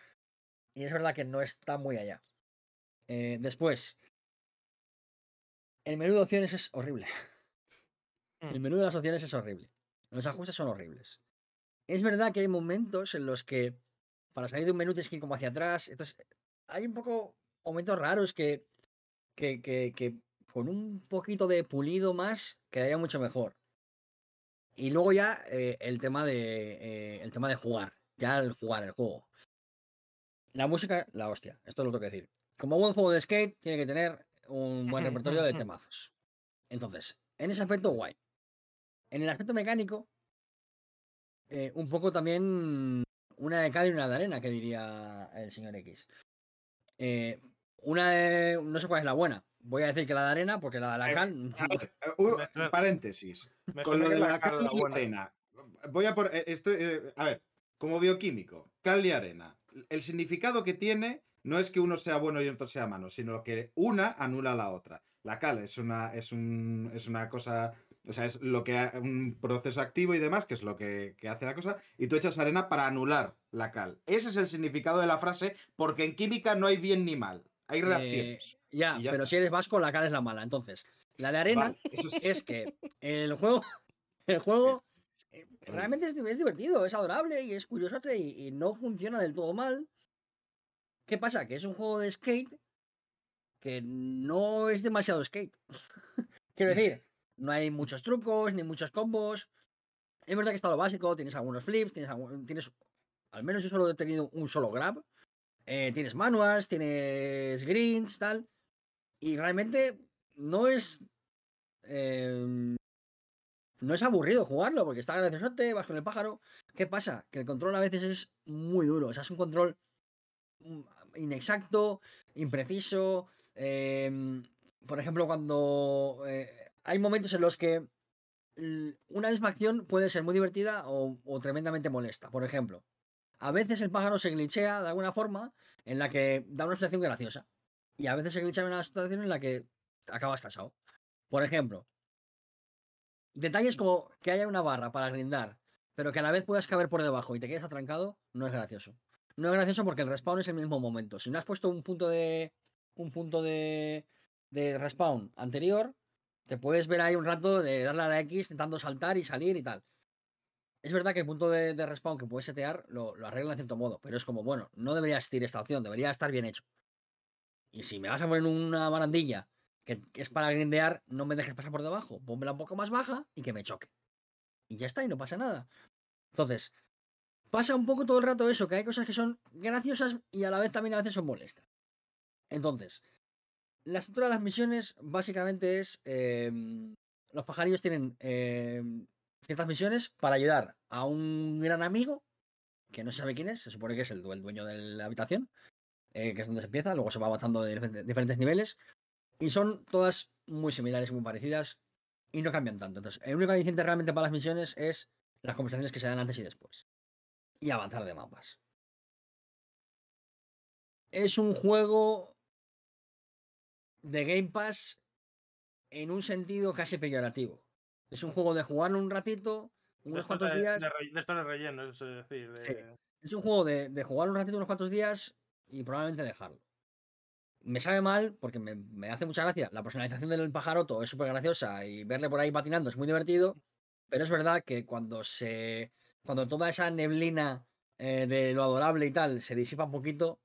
Y es verdad que no está muy allá. Eh, después, el menú de opciones es horrible. El mm. menú de las opciones es horrible. Los ajustes son horribles. Es verdad que hay momentos en los que para salir de un menú tienes que ir como hacia atrás. Entonces, hay un poco momentos raros que, que, que, que con un poquito de pulido más quedaría mucho mejor. Y luego ya eh, el, tema de, eh, el tema de jugar, ya el jugar el juego. La música, la hostia, esto lo tengo que decir. Como buen juego de skate, tiene que tener un buen repertorio de temazos. Entonces, en ese aspecto, guay. En el aspecto mecánico, eh, un poco también una de cal y una de arena, que diría el señor X. una de, no sé cuál es la buena, Voy a decir que la de arena, porque la de la cal. Eh, paréntesis. Con lo de la, cal y la arena. Voy a por. Eh, esto, eh, a ver, como bioquímico, cal y arena. El significado que tiene no es que uno sea bueno y otro sea malo, sino que una anula a la otra. La cal es una, es un, es una cosa. O sea, es lo que un proceso activo y demás, que es lo que, que hace la cosa, y tú echas arena para anular la cal. Ese es el significado de la frase, porque en química no hay bien ni mal. Hay reacciones. ya, pero si eres vasco, la cara es la mala. Entonces, la de arena es que el juego, el juego eh, realmente es, divertido, es adorable y es curioso y, no funciona del todo mal. ¿Qué pasa? Que es un juego de skate que no es demasiado skate. Quiero decir, no hay muchos trucos ni muchos combos. Es verdad que está lo básico, tienes algunos flips, tienes, tienes al menos yo solo he tenido un solo grab, eh, tienes manuals, tienes greens, tal. Y realmente no es. Em, no es aburrido jugarlo, porque está graciosote, vas con el pájaro. ¿Qué pasa? Que el control a veces es muy duro. O sea, es un control mm, inexacto, impreciso. Em, por ejemplo, cuando eh, hay momentos en los que una misma acción puede ser muy divertida o, o tremendamente molesta. Por ejemplo, a veces el pájaro se glitchea de alguna forma en la que da una situación graciosa. Y a veces se glitchea en una situación en la que acabas casado. Por ejemplo, detalles como que haya una barra para grindar, pero que a la vez puedas caber por debajo y te quedes atrancado, no es gracioso. No es gracioso porque el respawn es el mismo momento. Si no has puesto un punto de. un punto de. de respawn anterior, te puedes ver ahí un rato de darle a la X intentando saltar y salir y tal. Es verdad que el punto de, respawn que puedes setear lo, lo, arregla en cierto modo, pero es como, bueno, no debería existir esta opción, debería estar bien hecho. Y si me vas a poner una barandilla que, es para grindear, no me dejes pasar por debajo, pónmela un poco más baja y que me choque. Y ya está, y no pasa nada. Entonces, pasa un poco todo el rato eso, que hay cosas que son graciosas y a la vez también a veces son molestas. Entonces, la estructura de las misiones básicamente es... Em, los pajarillos tienen em, ciertas misiones para ayudar a un gran amigo, que no se sabe quién es, se supone que es el, dueño de la habitación, eh, que es donde se empieza, luego se va avanzando de diferentes niveles, y son todas muy similares, muy parecidas, y no cambian tanto. Entonces, el único aliciente realmente para las misiones es las conversaciones que se dan antes y después, y avanzar de mapas. Es un juego de Game Pass en un sentido casi peyorativo. Es un juego de jugar un ratito, unos cuantos días. De, estar de relleno, es decir. Es un juego de, de, jugar un ratito, unos cuantos días y probablemente dejarlo. Me sabe mal porque me, me hace mucha gracia. La personalización del pajaroto es súper graciosa y verle por ahí patinando es muy divertido. Pero es verdad que cuando se. Cuando toda esa neblina eh, de lo adorable y tal se disipa un poquito,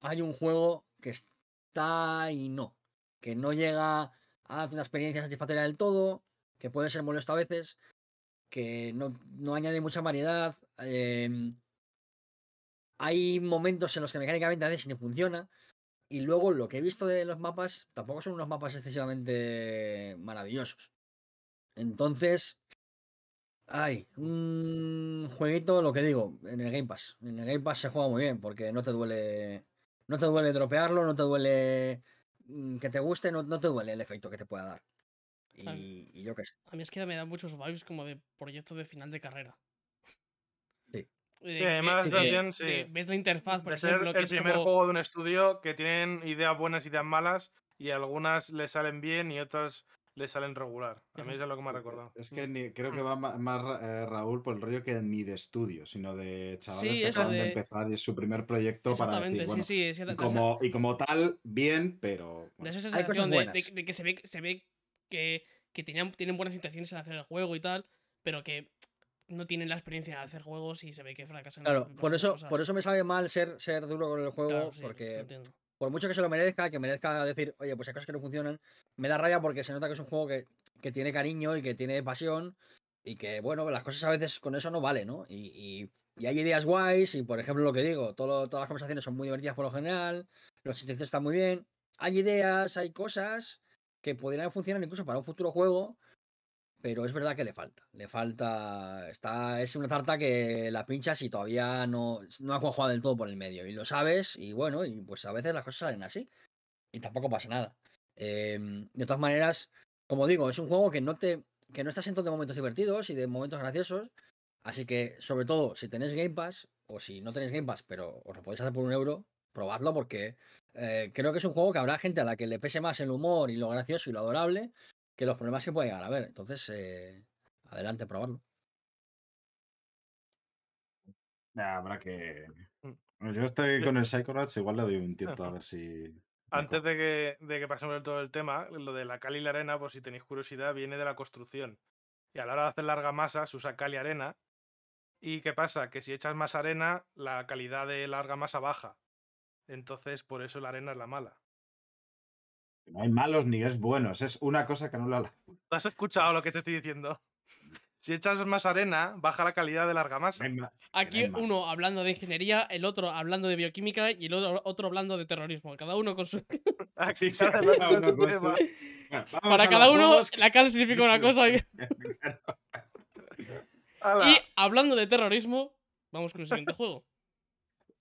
hay un juego que está y no. Que no llega a hacer una experiencia satisfactoria del todo que puede ser molesto a veces, que no, añade mucha variedad. Em, hay momentos en los que mecánicamente a veces ni funciona. Y luego lo que he visto de los mapas tampoco son unos mapas excesivamente maravillosos. Entonces, hay un jueguito, lo que digo, en el Game Pass. En el Game Pass se juega muy bien porque no te duele. No te duele dropearlo, no te duele mm, que te guste, no, no te duele el efecto que te pueda dar. Y, yo qué sé. A mí es que me da muchos vibes como de proyecto de final de carrera. Sí. además, también, sí. ves la interfaz, por ejemplo. el primer juego de un estudio que tienen ideas buenas, y ideas malas, y algunas le salen bien y otras le salen regular. A mí es lo que me ha recordado. Es que creo que va más eh, Raúl por el rollo que ni de estudio, sino de chavales que acaban de... empezar y es su primer proyecto para decir, bueno, sí, sí, y, como, y como tal, bien, pero... De esa sensación de, de, que se ve, se ve que, tenían, tienen buenas intenciones en hacer el juego y tal, pero que no tienen la experiencia de hacer juegos y se ve que fracasan. Claro, por eso, por eso me sabe mal ser, ser duro con el juego, porque por mucho que se lo merezca, que merezca decir, oye, pues hay cosas que no funcionan, me da raya porque se nota que es un juego que, tiene cariño y que tiene pasión Y que, bueno, las cosas a veces con eso no vale, ¿no? Y, hay ideas guays, y por ejemplo, lo que digo, todas las conversaciones son muy divertidas por lo general, los asistencias están muy bien. Hay ideas, hay cosas que podrían funcionar incluso para un futuro juego, pero es verdad que le falta. Le falta. Está, es una tarta que la pinchas y todavía no, no ha cuajado del todo por el medio. Y lo sabes, y bueno, y pues a veces las cosas salen así. Y tampoco pasa nada. Em, de todas maneras, como digo, es un juego que no te. que no está siendo de momentos divertidos y de momentos graciosos. Así que, sobre todo, si tenéis Game Pass, o si no tenéis Game Pass, pero os lo podéis hacer por un euro, probadlo porque eh, creo que es un juego que habrá gente a la que le pese más el humor y lo gracioso y lo adorable que los problemas que puede llegar a ver. Entonces, eh, adelante, probarlo. habrá que. Mm. yo estoy con el Psychonauts, igual le doy un tiento a ver si. Antes de que, de que pasemos todo el tema, lo de la cal y la arena, por si tenéis curiosidad, viene de la construcción. Y a la hora de hacer larga masa se usa cal y arena. ¿Y qué pasa? Que si echas más arena, la calidad de larga masa baja. Entonces, por eso la arena es la mala. No hay malos ni es buenos, es una cosa que no la. ¿Has escuchado lo que te estoy diciendo? Si echas más arena, baja la calidad de la argamasa. Aquí uno hablando de ingeniería, el otro hablando de bioquímica y el otro, otro hablando de terrorismo. Cada uno con su. Aquí Para cada uno, la cal significa una cosa. y hablando de terrorismo, vamos con el siguiente juego.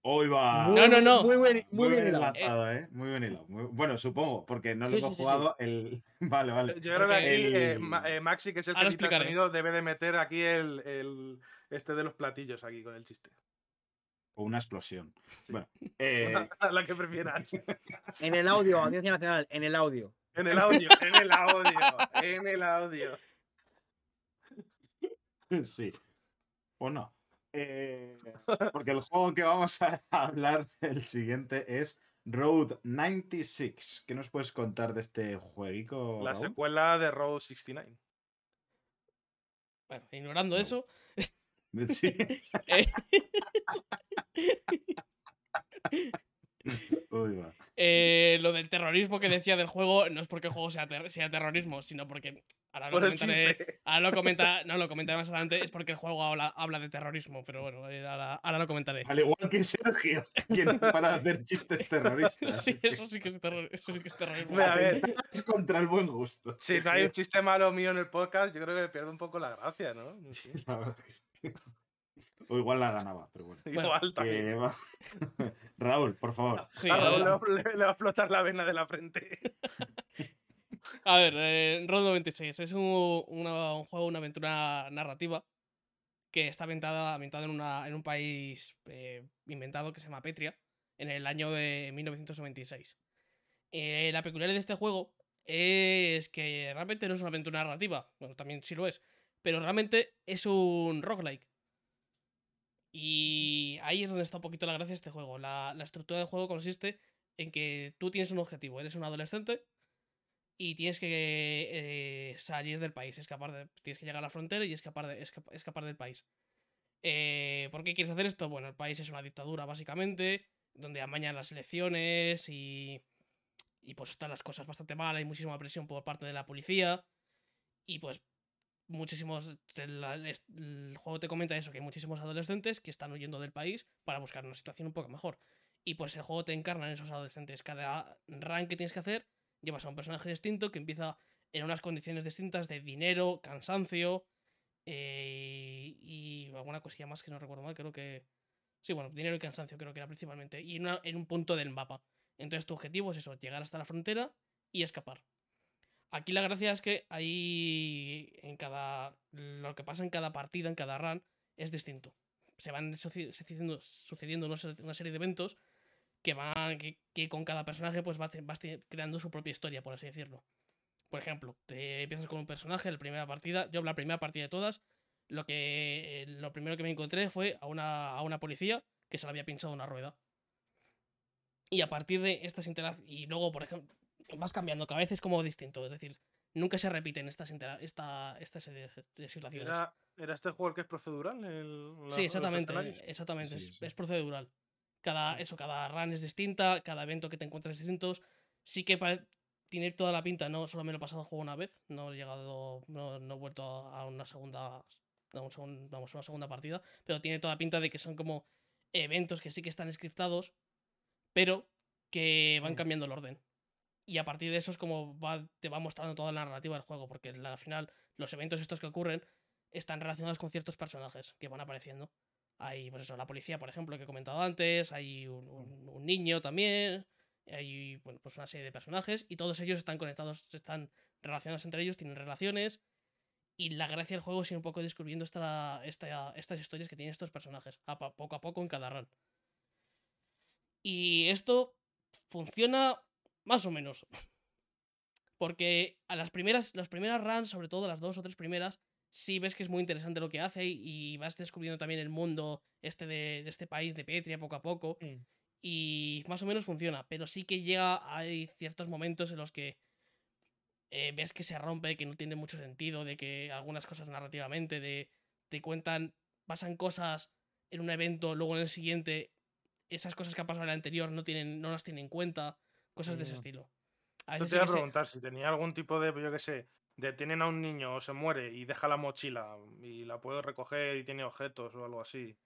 Hoy va. no, no, no. Muy, muy, muy bien enlazado, ¿eh? Muy bien hilado. Bueno, supongo, porque no lo hemos jugado el. Vale, vale. Yo creo que aquí eh, eh, Maxi, que es el que el sonido, debe de meter aquí el, el, este de los platillos aquí con el chiste. O una explosión. Bueno, eh... la que prefieras. En el audio, Audiencia Nacional, en el audio. En el audio, en el audio, en el audio. Sí. O no. Eh, porque el juego que vamos a hablar el siguiente es Road 96. ¿Qué nos puedes contar de este jueguico? La secuela de Road 69. Bueno, ignorando eso. Sí. Eh, lo del terrorismo que decía del juego no es porque el juego sea, sea terrorismo, sino porque ahora lo comentaré. Ahora lo comenta, no lo comentaré más adelante, es porque el juego habla, habla de terrorismo, pero bueno, eh, ahora, lo comentaré. Al igual que Sergio, quien para hacer chistes terroristas. sí, eso sí que es, eso sí que es terrorismo. A ver, es contra el buen gusto. Si no hay un chiste malo mío en el podcast, yo creo que pierde un poco la gracia, ¿no? La verdad que sí. O igual la ganaba, pero bueno. Igual también. Raúl, por favor. a Raúl le, va a explotar la vena de la frente. a ver, eh, Road 96 es un, juego, una aventura narrativa que está ambientada, en, una, en un país eh, inventado que se llama Petria en el año de 1996. Eh, la peculiaridad de este juego es que realmente no es una aventura narrativa, bueno, también sí lo es, pero realmente es un roguelike. Y ahí es donde está un poquito la gracia de este juego. La, estructura del juego consiste en que tú tienes un objetivo, eres un adolescente y tienes que eh, salir del país, escapar de, tienes que llegar a la frontera y escapar, de, escapar del país. Eh, ¿Por qué quieres hacer esto? Bueno, el país es una dictadura básicamente, donde amañan las elecciones y, y pues están las cosas bastante mal, hay muchísima presión por parte de la policía y pues muchísimos. El, juego te comenta eso, que hay muchísimos adolescentes que están huyendo del país para buscar una situación un poco mejor. Y pues el juego te encarna en esos adolescentes. Cada rank que tienes que hacer, llevas a un personaje distinto que empieza en unas condiciones distintas de dinero, cansancio eh, y alguna cosilla más que no recuerdo mal, creo que... Sí, bueno, dinero y cansancio creo que era principalmente. Y en un punto del mapa. Entonces tu objetivo es eso, llegar hasta la frontera y escapar. Aquí la gracia es que ahí en cada. Lo que pasa en cada partida, en cada run, es distinto. Se van sucediendo, sucediendo una serie de eventos que van. que, con cada personaje pues vas, creando su propia historia, por así decirlo. Por ejemplo, te empiezas con un personaje, la primera partida. Yo la primera partida de todas. Lo que. Lo primero que me encontré fue a una, a una policía que se le había pinchado una rueda. Y a partir de estas interacciones. Y luego, por ejemplo, vas cambiando, cada vez es como distinto. Es decir, nunca se repiten estas, esta, esta serie de situaciones. ¿Era, este juego el que es procedural? sí, exactamente. Exactamente, es, procedural. Cada, eso, cada run es distinta, cada evento que te encuentras es distinto. Sí que tiene toda la pinta, no solo me lo he pasado el juego una vez, no he llegado, no, he vuelto a una segunda, vamos, a una segunda partida, pero tiene toda pinta de que son como eventos que sí que están scriptados, pero que van mm. cambiando el orden. Y a partir de eso es como te va mostrando toda la narrativa del juego, porque al final los eventos estos que ocurren están relacionados con ciertos personajes que van apareciendo. Hay, pues eso, la policía, por ejemplo, que he comentado antes, hay un, niño también, hay bueno, pues una serie de personajes y todos ellos están conectados, están relacionados entre ellos, tienen relaciones. Y la gracia del juego es ir un poco descubriendo esta, estas historias que tienen estos personajes, a poco a poco en cada run. Y esto funciona más o menos. Porque a las primeras, las primeras runs, sobre todo las dos o tres primeras, sí ves que es muy interesante lo que hace y, vas descubriendo también el mundo este de, este país de Petria poco a poco. Mm y más o menos funciona, pero sí que llega, hay ciertos momentos en los que eh, ves que se rompe, que no tiene mucho sentido, de que algunas cosas narrativamente, de te cuentan, pasan cosas en un evento, luego en el siguiente, esas cosas que han pasado en el anterior no, tienen, no las tienen en cuenta, cosas de ese mm. estilo. A te voy a preguntar si tenía algún tipo de, yo qué sé, detienen a un niño o se muere y deja la mochila y la puede recoger y tiene objetos o algo así.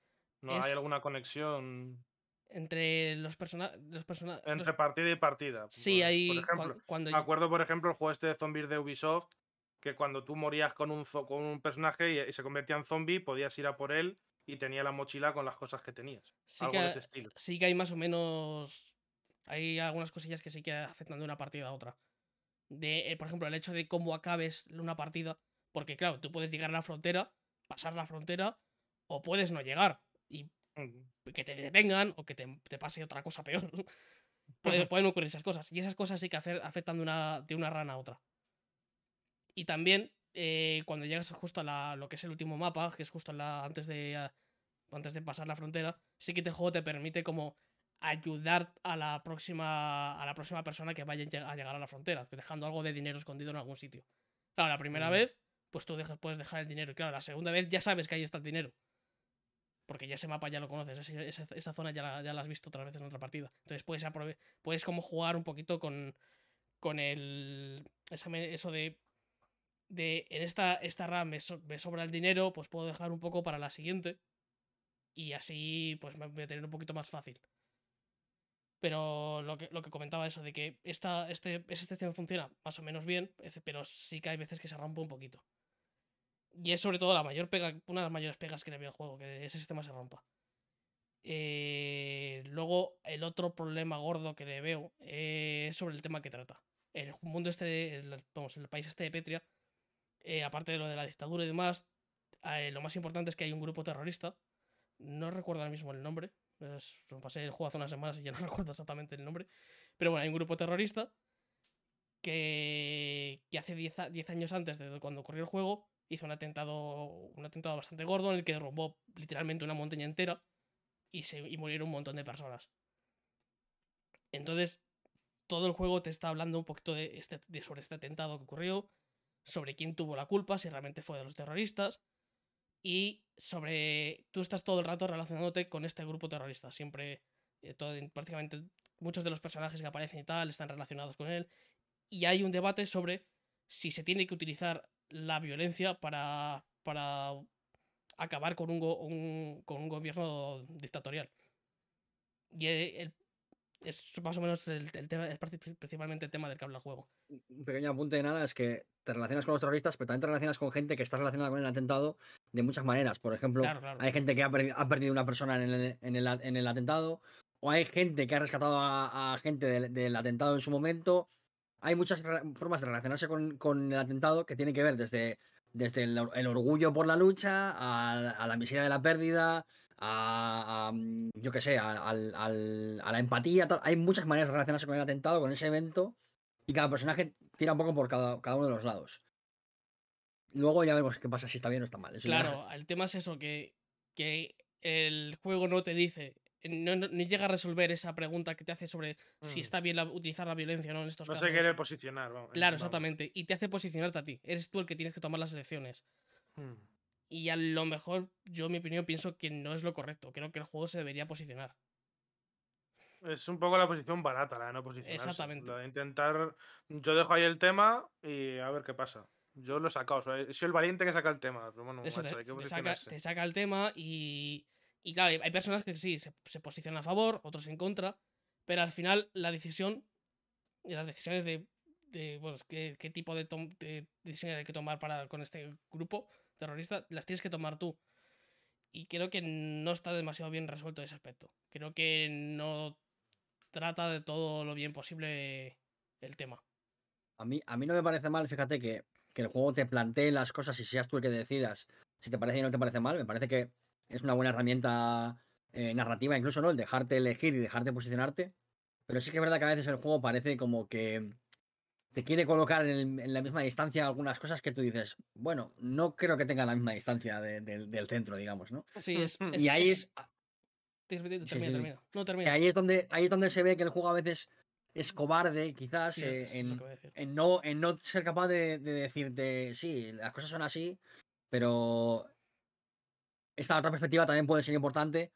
¿No hay alguna conexión? entre los personajes. entre partida y partida. Sí, ahí. Por ejemplo, cuando... me acuerdo, por ejemplo, el juego este de zombies de Ubisoft, que cuando tú morías con un, con un personaje y, se convertía en zombie, podías ir a por él y tenía la mochila con las cosas que tenías. Sí algo de ese estilo. Sí que hay más o menos. Hay algunas cosillas que sí que afectan de una partida a otra. De, eh, por ejemplo, el hecho de cómo acabes una partida. Porque, claro, tú puedes llegar a la frontera, pasar la frontera, o puedes no llegar. Y que te detengan o que te, pase otra cosa peor. pueden ocurrir esas cosas. Y esas cosas sí que afectan de una, de una rana a otra. Y también, eh, cuando llegas justo a lo que es el último mapa, que es justo la, antes, de, antes de pasar la frontera, sí que este juego te permite como ayudar a la próxima a la próxima persona que vaya a llegar a la frontera, dejando algo de dinero escondido en algún sitio. Claro, la primera mm. vez, pues tú dejas, puedes dejar el dinero. Y claro, la segunda vez ya sabes que ahí está el dinero porque ya ese mapa ya lo conoces, esa, zona ya la, ya la, has visto otras veces en otra partida. Entonces puedes, puedes como jugar un poquito con, con el, eso de, de en esta, esta RAM me, sobra el dinero, pues puedo dejar un poco para la siguiente y así pues me voy a tener un poquito más fácil. Pero lo que, lo que comentaba eso, de que esta, este, este sistema funciona más o menos bien, pero sí que hay veces que se rompe un poquito. Y es sobre todo la mayor pega, una de las mayores pegas que le veo al juego, que ese sistema se rompa. Eh, luego, el otro problema gordo que le veo eh, es sobre el tema que trata. El mundo este, el, vamos, el país este de Petria, eh, aparte de lo de la dictadura y demás, lo más importante es que hay un grupo terrorista. No recuerdo ahora mismo el nombre. Es, pasé el juego hace unas semanas y ya no recuerdo exactamente el nombre. Pero bueno, hay un grupo terrorista que, que hace 10 años antes de cuando ocurrió el juego hizo un atentado, un atentado bastante gordo en el que derrumbó literalmente una montaña entera y, se, y murieron un montón de personas. Entonces, todo el juego te está hablando un poquito de este, de sobre este atentado que ocurrió, sobre quién tuvo la culpa, si realmente fue de los terroristas, y sobre. Tú estás todo el rato relacionándote con este grupo terrorista. Siempre, eh, todo, prácticamente muchos de los personajes que aparecen y tal están relacionados con él. Y hay un debate sobre si se tiene que utilizar la violencia para, para acabar con un, con un gobierno dictatorial. Y el, es más o menos el, tema, es principalmente el tema del que habla el juego. Un pequeño apunte de nada es que te relacionas con los terroristas, pero también te relacionas con gente que está relacionada con el atentado de muchas maneras. Por ejemplo, hay gente que ha, perdido, una persona en el, en, el, en el, atentado, o hay gente que ha rescatado a, gente del, del, atentado en su momento, hay muchas formas de relacionarse con, el atentado que tiene que ver desde, desde el, orgullo por la lucha, a, la miseria de la pérdida, a, mm, yo qué sé, a, la empatía. Hay muchas maneras de relacionarse con el atentado, con ese evento, y cada personaje tira un poco por cada, cada uno de los lados. Luego ya vemos qué pasa si está bien o está mal. claro, el tema es eso, que, que el juego no te dice no, llega a resolver esa pregunta que te hace sobre si mm. está bien utilizar la violencia o no en estos casos. No se quiere posicionar. claro, exactamente. Y te hace posicionarte a ti. Eres tú el que tienes que tomar las elecciones. Mm. Y a lo mejor, yo, en mi opinión, pienso que no es lo correcto. Creo que el juego se debería posicionar. Es un poco la posición barata, la de no posicionarse. Exactamente. La de intentar. Yo dejo ahí el tema y a ver qué pasa. Yo lo he sacado. he sido el valiente que saca el tema. Pero bueno, Eso te, saca, el tema y. Y claro, hay personas que sí, se, se, posicionan a favor, otros en contra. Pero al final, la decisión. Y las decisiones de. de pues, qué, qué, tipo de, de decisiones hay que tomar para, con este grupo terrorista, las tienes que tomar tú. Y creo que no está demasiado bien resuelto ese aspecto. Creo que no trata de todo lo bien posible el tema. A mí, a mí no me parece mal, fíjate, que, que el juego te plantee las cosas y seas tú el que decidas si te parece y no te parece mal. Me parece que es una buena herramienta eh, narrativa, incluso, ¿no? El dejarte elegir y dejarte posicionarte. Pero sí que es verdad que a veces el juego parece como que te quiere colocar en, la misma distancia algunas cosas que tú dices, bueno, no creo que tenga la misma distancia del centro, digamos, ¿no? Sí, es. y ahí es. Termina, termina. No, termina. Ahí es, donde, ahí es donde se ve que el juego a veces es cobarde, quizás, eh, en, no, en no ser capaz de, decirte, sí, las cosas son así, pero esta otra perspectiva también puede ser importante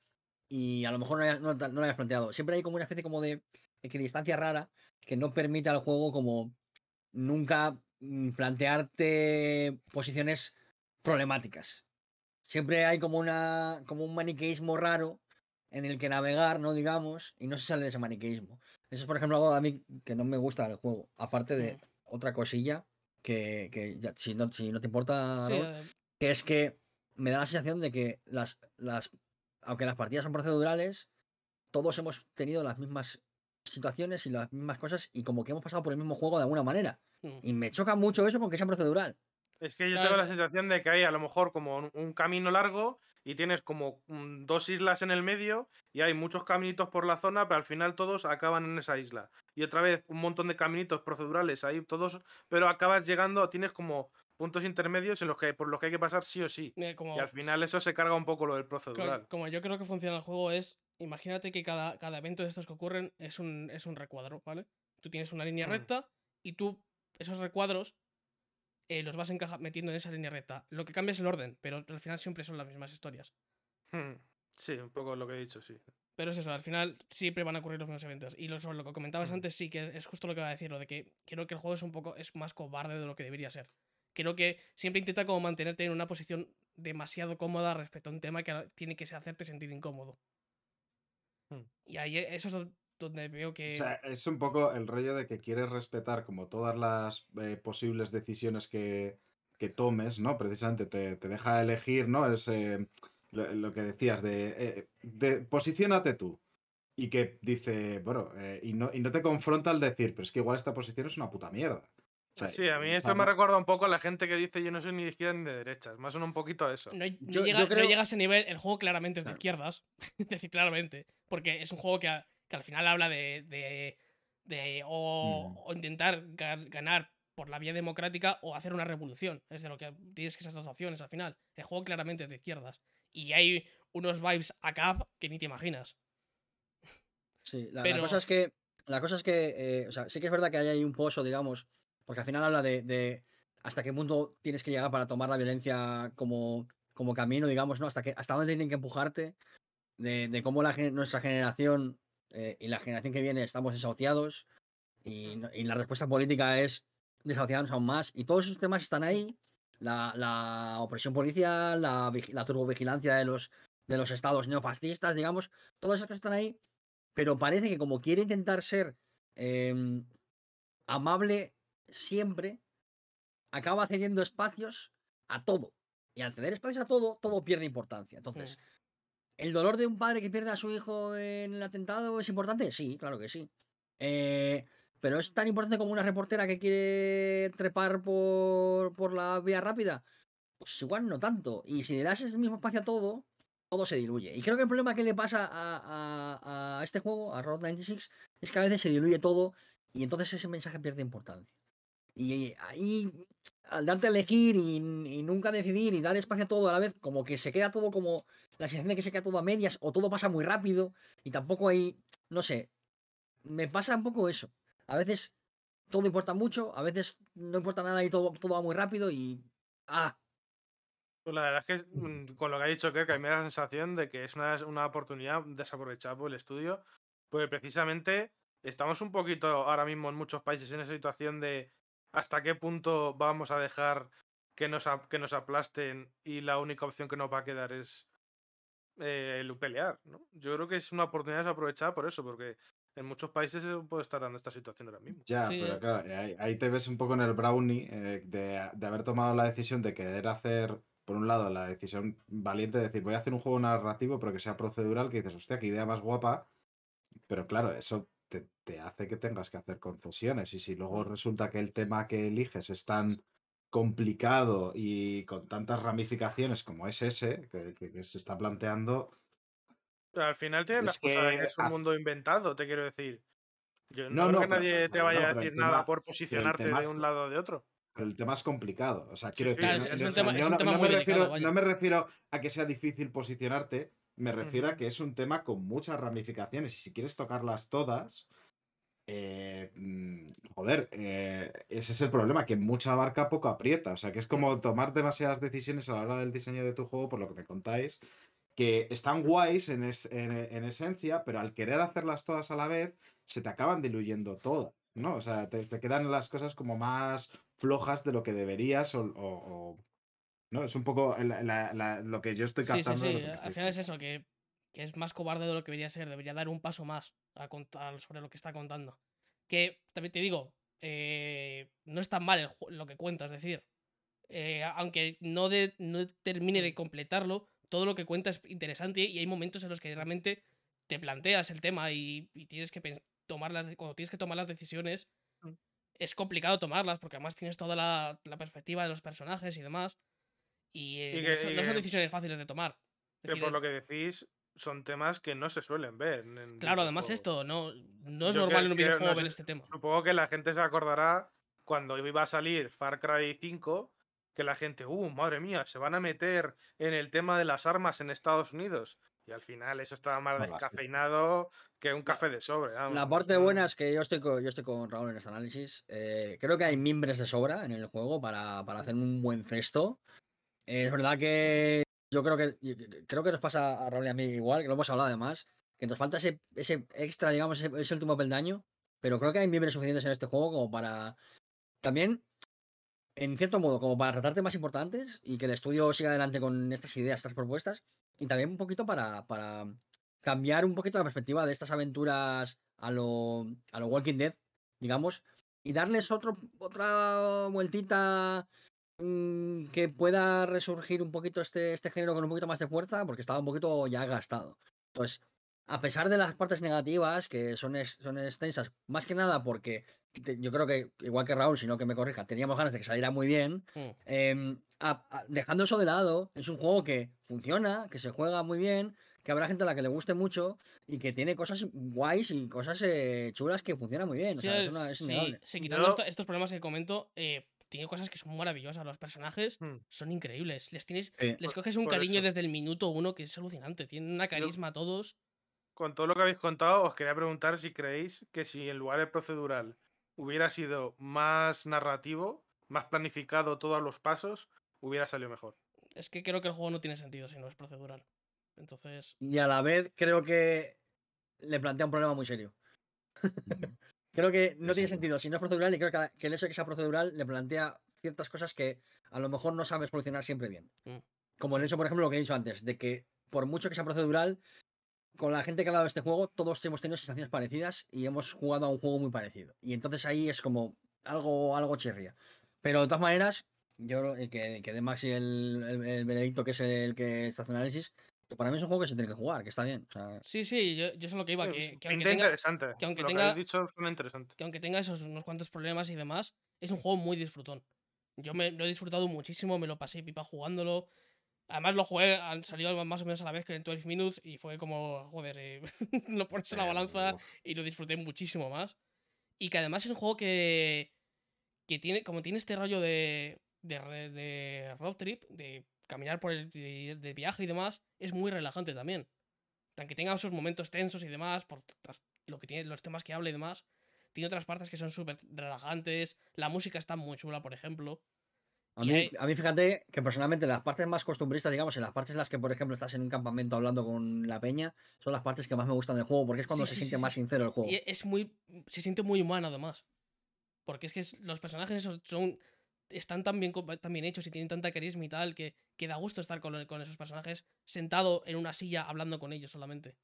y a lo mejor no, no, lo hayas planteado. Siempre hay como una especie como de equidistancia rara que no permite al juego como nunca mm, plantearte posiciones problemáticas. Siempre hay como una como un maniqueísmo raro en el que navegar, ¿no? Digamos, y no se sale de ese maniqueísmo. Eso es, por ejemplo, algo a mí que no me gusta del juego. Aparte de mm. otra cosilla que, que ya, si, no, si no te importa, eh. que es que me da la sensación de que las, las, aunque las partidas son procedurales, todos hemos tenido las mismas situaciones y las mismas cosas y como que hemos pasado por el mismo juego de alguna manera. Mm. Y me choca mucho eso con que sea procedural. Es que yo tengo la sensación de que hay a lo mejor como un camino largo y tienes como mm, dos islas en el medio y hay muchos caminitos por la zona, pero al final todos acaban en esa isla. Y otra vez un montón de caminitos procedurales ahí todos, pero acabas llegando, tienes como puntos intermedios en los que por los que hay que pasar sí o sí. y al final eso se carga un poco lo del procedural. Como yo creo que funciona el juego es, imagínate que cada, cada evento de estos que ocurren es un, es un recuadro, ¿vale? Tú tienes una línea mm. recta y tú esos recuadros eh, los vas metiendo en esa línea recta. Lo que cambia es el orden, pero al final siempre son las mismas historias. Hmm. Sí, un poco lo que he dicho, sí. Pero es eso, al final siempre van a ocurrir los mismos eventos. Y lo, sobre lo que comentabas hmm. antes, sí que es justo lo que iba a decir, lo de que creo que el juego es un poco es más cobarde de lo que debería ser. Creo que siempre intenta como mantenerte en una posición demasiado cómoda respecto a un tema que tiene que hacerte sentir incómodo. Hmm. Y ahí eso es donde veo que... O sea, es un poco el rollo de que quieres respetar como todas las eh, posibles decisiones que, que, tomes, ¿no? Precisamente te, te deja elegir, ¿no? Es eh, lo, que decías de, eh, de, posiciónate tú. Y que dice, bueno, y, no, y no te confronta al decir, pero es que igual esta posición es una puta mierda. Sí, a mí esto me recuerda un poco a la gente que dice yo no soy ni de izquierda ni de derechas. Más o menos un poquito a eso. No, llega, no llega, a ese nivel, el juego claramente es de izquierdas. es decir, claramente. Porque es un juego que que al final habla de, de, de o, mm. intentar ganar por la vía democrática o hacer una revolución. Es de lo que tienes que esas dos opciones al final. El juego claramente es de izquierdas. Y hay unos vibes a cap que ni te imaginas. Sí, la, cosa es que. La cosa es que. Eh, o sea, sí que es verdad que hay ahí un pozo, digamos. Porque al final habla de, de, hasta qué punto tienes que llegar para tomar la violencia como, como camino, digamos, ¿no? Hasta, que, hasta dónde tienen que empujarte. De, de cómo la, nuestra generación eh, y la generación que viene estamos desahuciados y, la respuesta política es desahuciarnos aún más y todos esos temas están ahí. La, opresión policial, la, la turbovigilancia de los, de los estados neofascistas, digamos, todas esas cosas están ahí, pero parece que como quiere intentar ser em, amable siempre, acaba cediendo espacios a todo. Y al ceder espacios a todo, todo pierde importancia. Entonces, ¿El dolor de un padre que pierde a su hijo en el atentado es importante? Sí, claro que sí. Eh, pero es tan importante como una reportera que quiere trepar por, por la vía rápida. Pues igual no tanto. Y si le das ese mismo espacio a todo, todo se diluye. Y creo que el problema que le pasa a, a este juego, a Road 96, es que a veces se diluye todo y entonces ese mensaje pierde importancia. Y ahí, al darte a elegir y, nunca decidir y dar espacio a todo a la vez, como que se queda todo como la sensación de que se queda todo a medias o todo pasa muy rápido y tampoco hay, no sé, me pasa un poco eso. A veces todo importa mucho, a veces no importa nada y todo, todo va muy rápido y... ¡Ah! Pues la verdad es que mm, con lo que ha dicho que a mí me da la sensación de que es una, una oportunidad desaprovechada por el estudio Pues precisamente estamos un poquito ahora mismo en muchos países en esa situación de hasta qué punto vamos a dejar que nos, que nos aplasten y la única opción que nos va a quedar es eh, el pelear, ¿no? Yo creo que es una oportunidad aprovechada por eso, porque en muchos países se puede estar dando esta situación ahora mismo. Ya, pero eh. claro, ahí, te ves un poco en el brownie eh, de, de, haber tomado la decisión de querer hacer, por un lado, la decisión valiente de decir, voy a hacer un juego narrativo, pero que sea procedural, que dices, hostia, qué idea más guapa. Pero claro, eso te, te hace que tengas que hacer concesiones. Y si luego resulta que el tema que eliges es tan complicado y con tantas ramificaciones como es ese que, se está planteando. Pero al final tienes cosas que es un mundo inventado, te quiero decir. Yo no, creo que nadie te vaya a decir nada por posicionarte de un lado o de otro. Pero el tema es complicado. O sea, quiero decir, no me refiero a que sea difícil posicionarte, me refiero a que es un tema con muchas ramificaciones. Y si quieres tocarlas todas, eh, mm, joder, eh, ese es el problema, que mucha barca poco aprieta. O sea, que es como tomar demasiadas decisiones a la hora del diseño de tu juego, por lo que me contáis, que están guays en, en, esencia, pero al querer hacerlas todas a la vez, se te acaban diluyendo todas, ¿no? O sea, te, quedan las cosas como más flojas de lo que deberías o... ¿no? Es un poco lo que yo estoy captando. Sí, sí, sí. Al final es eso, que que es más cobarde de lo que debería ser, debería dar un paso más a contar sobre lo que está contando. Que también te digo, eh, no es tan mal lo que cuenta, es decir, eh, aunque no, no termine de completarlo, todo lo que cuenta es interesante y hay momentos en los que realmente te planteas el tema y, tienes que tomar las, cuando tienes que tomar las decisiones, mm. es complicado tomarlas porque además tienes toda la, perspectiva de los personajes y demás. Y, eh, no, son, decisiones fáciles de tomar. pero por lo que decís, son temas que no se suelen ver. claro, además esto, no, no es normal en un videojuego ver este tema. Supongo que la gente se acordará cuando iba a salir Far Cry 5, que la gente, uh, madre mía, se van a meter en el tema de las armas en Estados Unidos. Y al final eso estaba más descafeinado que un café de sobre. La parte buena es que yo estoy con, yo estoy con Raúl en este análisis. Eh, creo que hay mimbres de sobra en el juego para, para hacer un buen cesto. Es verdad que yo creo que creo que nos pasa a Raúl y a mí igual, que lo hemos hablado además, que nos falta ese, ese extra, digamos, ese, último peldaño, pero creo que hay miembros suficientes en este juego como para también, en cierto modo, como para tratar temas importantes y que el estudio siga adelante con estas ideas, estas propuestas, y también un poquito para, para cambiar un poquito la perspectiva de estas aventuras a lo, a lo Walking Dead, digamos, y darles otro, otra vueltita Mm, que pueda resurgir un poquito este, este género con un poquito más de fuerza, porque estaba un poquito ya gastado. Entonces, a pesar de las partes negativas, que son, son extensas, más que nada porque yo creo que, igual que Raúl, si no que me corrija, teníamos ganas de que saliera muy bien. Mm. Em, dejando eso de lado, es un juego que funciona, que se juega muy bien, que habrá gente a la que le guste mucho y que tiene cosas guays y cosas eh, chulas que funcionan muy bien. sí, quitando estos problemas que comento, eh, tiene cosas que son maravillosas. Los personajes hmm. son increíbles. Les tienes, les coges un cariño desde el minuto uno que es alucinante. Tienen una carisma todos. Con todo lo que habéis contado, os quería preguntar si creéis que si en lugar de procedural hubiera sido más narrativo, más planificado todos los pasos, hubiera salido mejor. Es que creo que el juego no tiene sentido si no es procedural. Entonces. Y a la vez creo que le plantea un problema muy serio. Creo que no tiene sentido si no es procedural y creo que, el hecho de que sea procedural le plantea ciertas cosas que a lo mejor no sabes solucionar siempre bien. Mm. Como el hecho, por ejemplo, lo que he dicho antes, de que por mucho que sea procedural, con la gente que ha de este juego, todos hemos tenido sensaciones parecidas y hemos jugado a un juego muy parecido. Y entonces ahí es como algo, algo chirria. Pero de todas maneras, yo que, que de Maxi el, el, veredicto, que es el que está haciendo análisis, para mí es un juego que se tiene que jugar, que está bien. Sí, sí, yo, yo sé lo que iba. Que, que aunque tenga, interesante. Que aunque tenga, dicho interesante. Que aunque tenga esos unos cuantos problemas y demás, es un juego muy disfrutón. Yo me lo he disfrutado muchísimo, me lo pasé pipa jugándolo. Además lo jugué, salió más o menos a la vez que en 12 Minutes y fue como, joder, eh, lo pones en la balanza y lo disfruté muchísimo más. Y que además es un juego que, que tiene, como tiene este rollo de, de, de road trip, de caminar por el de, viaje y demás es muy relajante también. Aunque tenga esos momentos tensos y demás, por lo que tiene, los temas que habla y demás, tiene otras partes que son súper relajantes. La música está muy chula, por ejemplo. A mí, a mí, fíjate que personalmente las partes más costumbristas, digamos, en las partes en las que, por ejemplo, estás en un campamento hablando con la peña, son las partes que más me gustan del juego, porque es cuando se siente más sincero el juego. Y es muy. se siente muy humano, además. Porque es que los personajes son. Están tan bien, tan bien hechos y tienen tanta carisma y tal que, que da gusto estar con, con esos personajes sentado en una silla hablando con ellos solamente.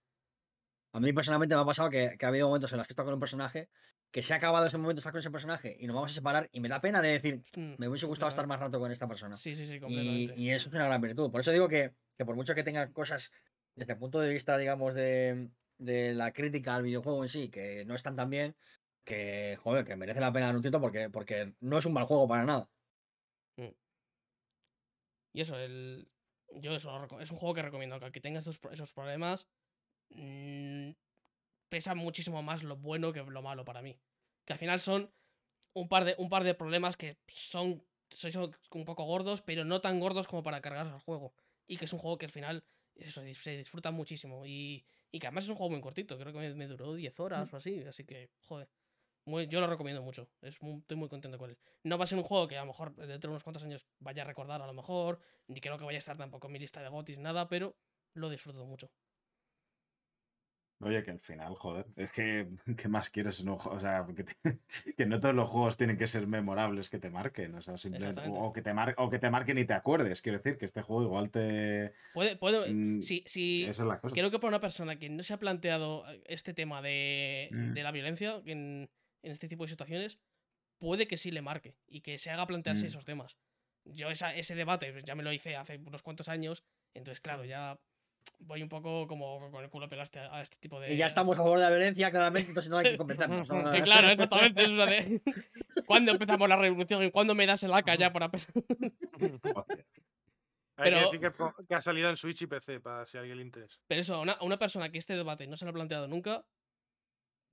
A mí personalmente me ha pasado que, que ha habido momentos en los que he estado con un personaje que se ha acabado ese momento estar con ese personaje y nos vamos a separar y me da pena de decir, mm, me hubiese gustado estar más rato con esta persona. Sí, sí, sí, completamente. Y, eso es una gran virtud. Por eso digo que, que, por mucho que tenga cosas desde el punto de vista, digamos, de, de, la crítica al videojuego en sí, que no están tan bien, que, joder, que merece la pena dar un tiento porque, porque no es un mal juego para nada. Y eso, el... yo eso, es un juego que recomiendo, que aunque tenga esos, esos problemas, mmm, pesa muchísimo más lo bueno que lo malo para mí. Que al final son un par de, un par de problemas que son, son un poco gordos, pero no tan gordos como para cargarse al juego. Y que es un juego que al final eso, se disfruta muchísimo. Y, y que además es un juego muy cortito. Creo que me, duró 10 horas o así. Así que, joder. Yo lo recomiendo mucho. Es estoy muy contento con él. No va a ser un juego que a lo mejor dentro de unos cuantos años vaya a recordar a lo mejor. Ni creo que vaya a estar tampoco en mi lista de gotis, nada, pero lo disfruto mucho. Oye, que al final, joder, es que, ¿qué más quieres? No, o sea, que, no todos los juegos tienen que ser memorables que te marquen, o sea, simplemente, o, que te mar, o que te marquen y te acuerdes, quiero decir, que este juego igual te... Puede, puede, mm, sí, sí, esa es la cosa. Creo que para una persona que no se ha planteado este tema de, mm. de la violencia en, en, este tipo de situaciones, puede que sí le marque y que se haga plantearse mm. esos temas. Yo esa, ese debate pues, ya me lo hice hace unos cuantos años, entonces claro, ya voy un poco como con el culo pelaste a este tipo de. Y ya estamos a favor de la violencia, claramente, entonces no hay que convencernos. claro, exactamente. Es una de. ¿Cuándo empezamos la revolución y cuándo me das el AK ya para? Pero, que, que, ha salido en Switch y PC, para si alguien le interesa. Pero eso, a una, persona que este debate no se lo ha planteado nunca,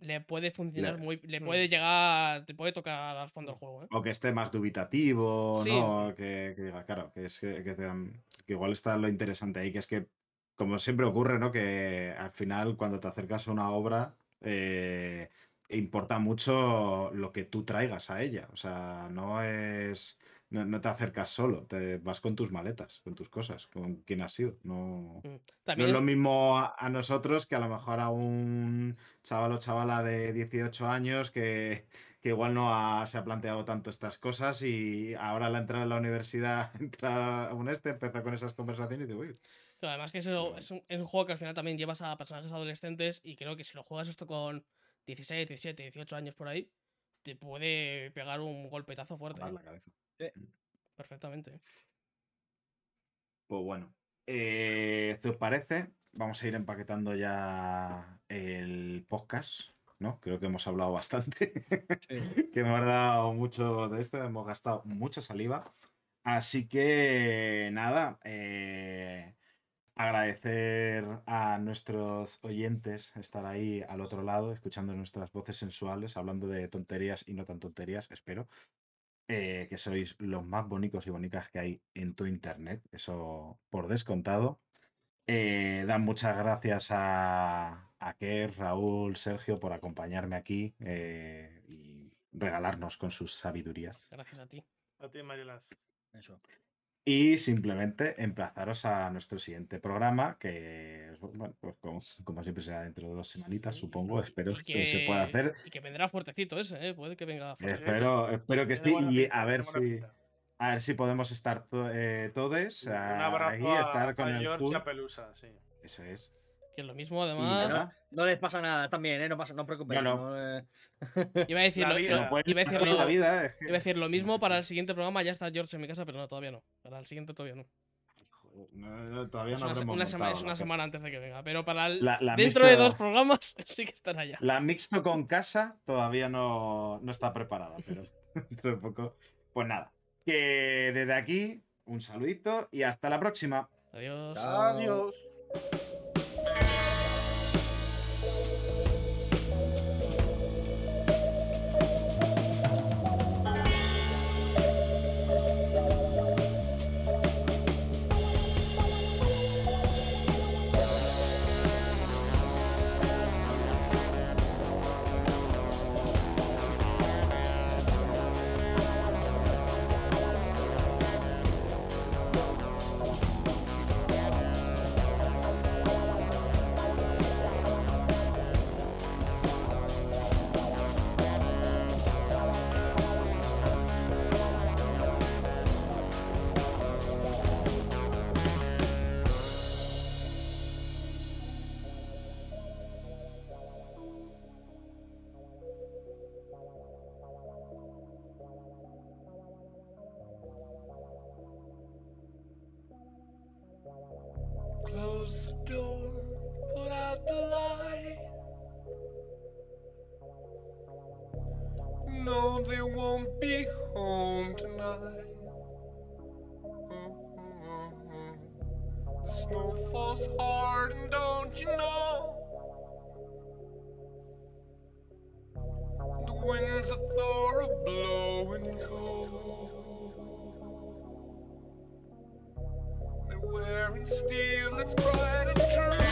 le puede funcionar muy. Le mm. puede llegar. Te puede tocar al fondo el juego. ¿eh? O que esté más dubitativo, ¿no? Que, diga, claro, que, es que, que, igual está lo interesante ahí, que es que como siempre ocurre, ¿no? Que al final, cuando te acercas a una obra, eh, importa mucho lo que tú traigas a ella. O sea, no es. No, te acercas solo, te vas con tus maletas, con tus cosas, con quién has sido. No, mm, no es, lo mismo a, nosotros que a lo mejor a un chaval o chavala de 18 años que, que igual no se ha planteado tanto estas cosas y ahora al entrar a la universidad, entra un este, empezó con esas conversaciones y digo, uy, además que eso es un, es un, juego que al final también llevas a personajes adolescentes y creo que si lo juegas esto con 16, 17, 18 años por ahí, te puede pegar un golpetazo fuerte. la cabeza. Mm. Perfectamente. Pues bueno, eh, ¿qué os parece? Vamos a ir empaquetando ya el podcast, ¿no? Creo que hemos hablado bastante, que hemos dado mucho de esto, hemos gastado mucha saliva. Así que nada, eh, agradecer a nuestros oyentes estar ahí al otro lado, escuchando nuestras voces sensuales, hablando de tonterías y no tan tonterías, espero. Eh, que sois los más bonitos y bonitas que hay en tu internet, eso por descontado. Eh, dan muchas gracias a, a Kerr, Raúl, Sergio por acompañarme aquí eh, y regalarnos con sus sabidurías. Gracias a ti. A ti, Marilas. Eso. Y simplemente emplazaros a nuestro siguiente programa, que bueno, pues como, siempre será dentro de dos semanitas, supongo. Espero que, se pueda hacer. Y que vendrá fuertecito ese, ¿eh? puede que venga fuertecito. Espero, espero que sí. Y a ver si. A ver si podemos estar eh, todos. Un abrazo ahí, estar con a George Pelusa, sí. Eso es. Que es lo mismo, además. No, les pasa nada, también, ¿eh? No, pasa, no preocupéis. No, Iba a decir, lo, iba a decir, lo, vida, iba a decir lo mismo para el siguiente programa. Ya está George en mi casa, pero no, todavía no. Para el siguiente todavía no. No, todavía es no una, semana, es una semana antes de que venga, pero para el, dentro de dos programas sí que estará ya. La mixto con casa todavía no, no está preparada, pero dentro de poco. Pues nada, que desde aquí un saludito y hasta la próxima. Adiós. Adiós. Falls hard, don't you know? The winds of Thor are blowing cold. They're wearing steel that's bright and true.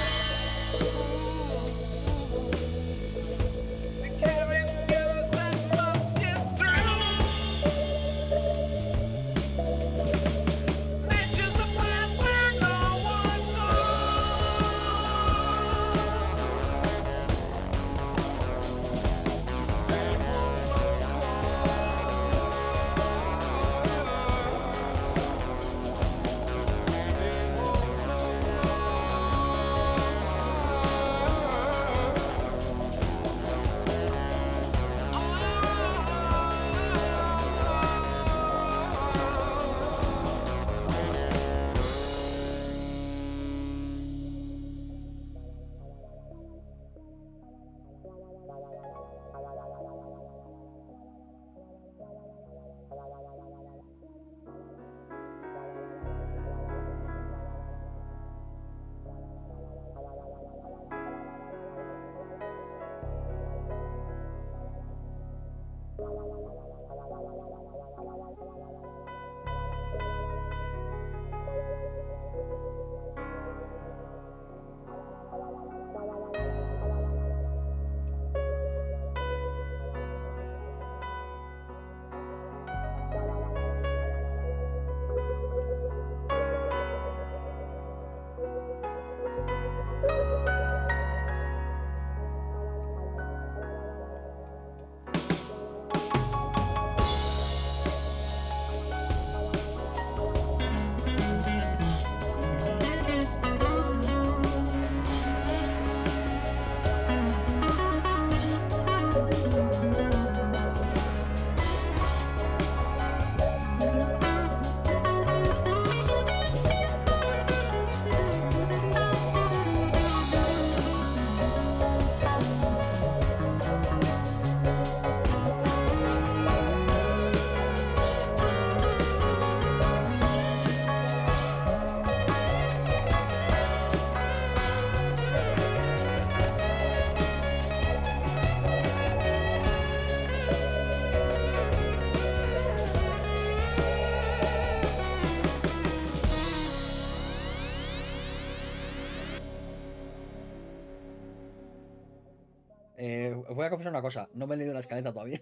Voy a confesar una cosa, no me he leído la escaleta todavía.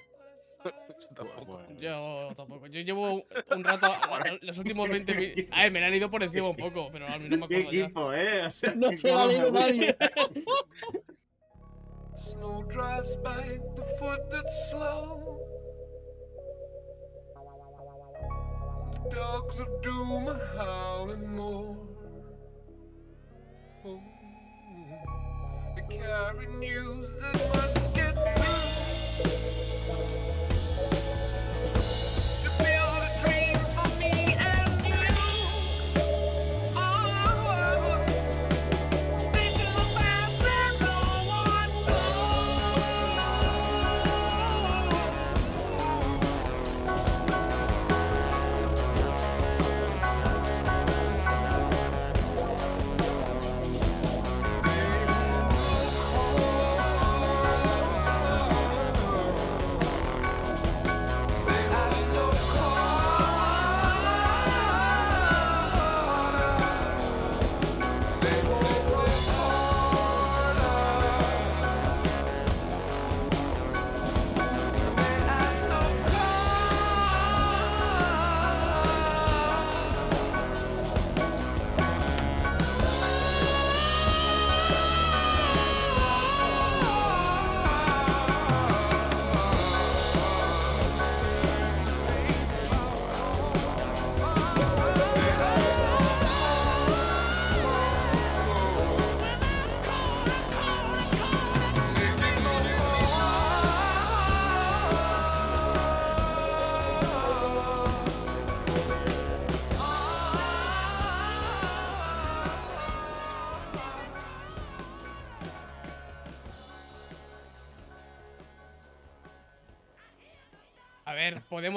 Yo tampoco. Yo llevo un rato, los últimos 20 minutos. A ver, me la he leído por encima un poco, pero a mí no me acuerdo. ¿Qué equipo, eh? O sea, no se la ha leído nadie. Snow drives by the foot that's slow. The dogs of doom are howling more. Oh, they carry news that must get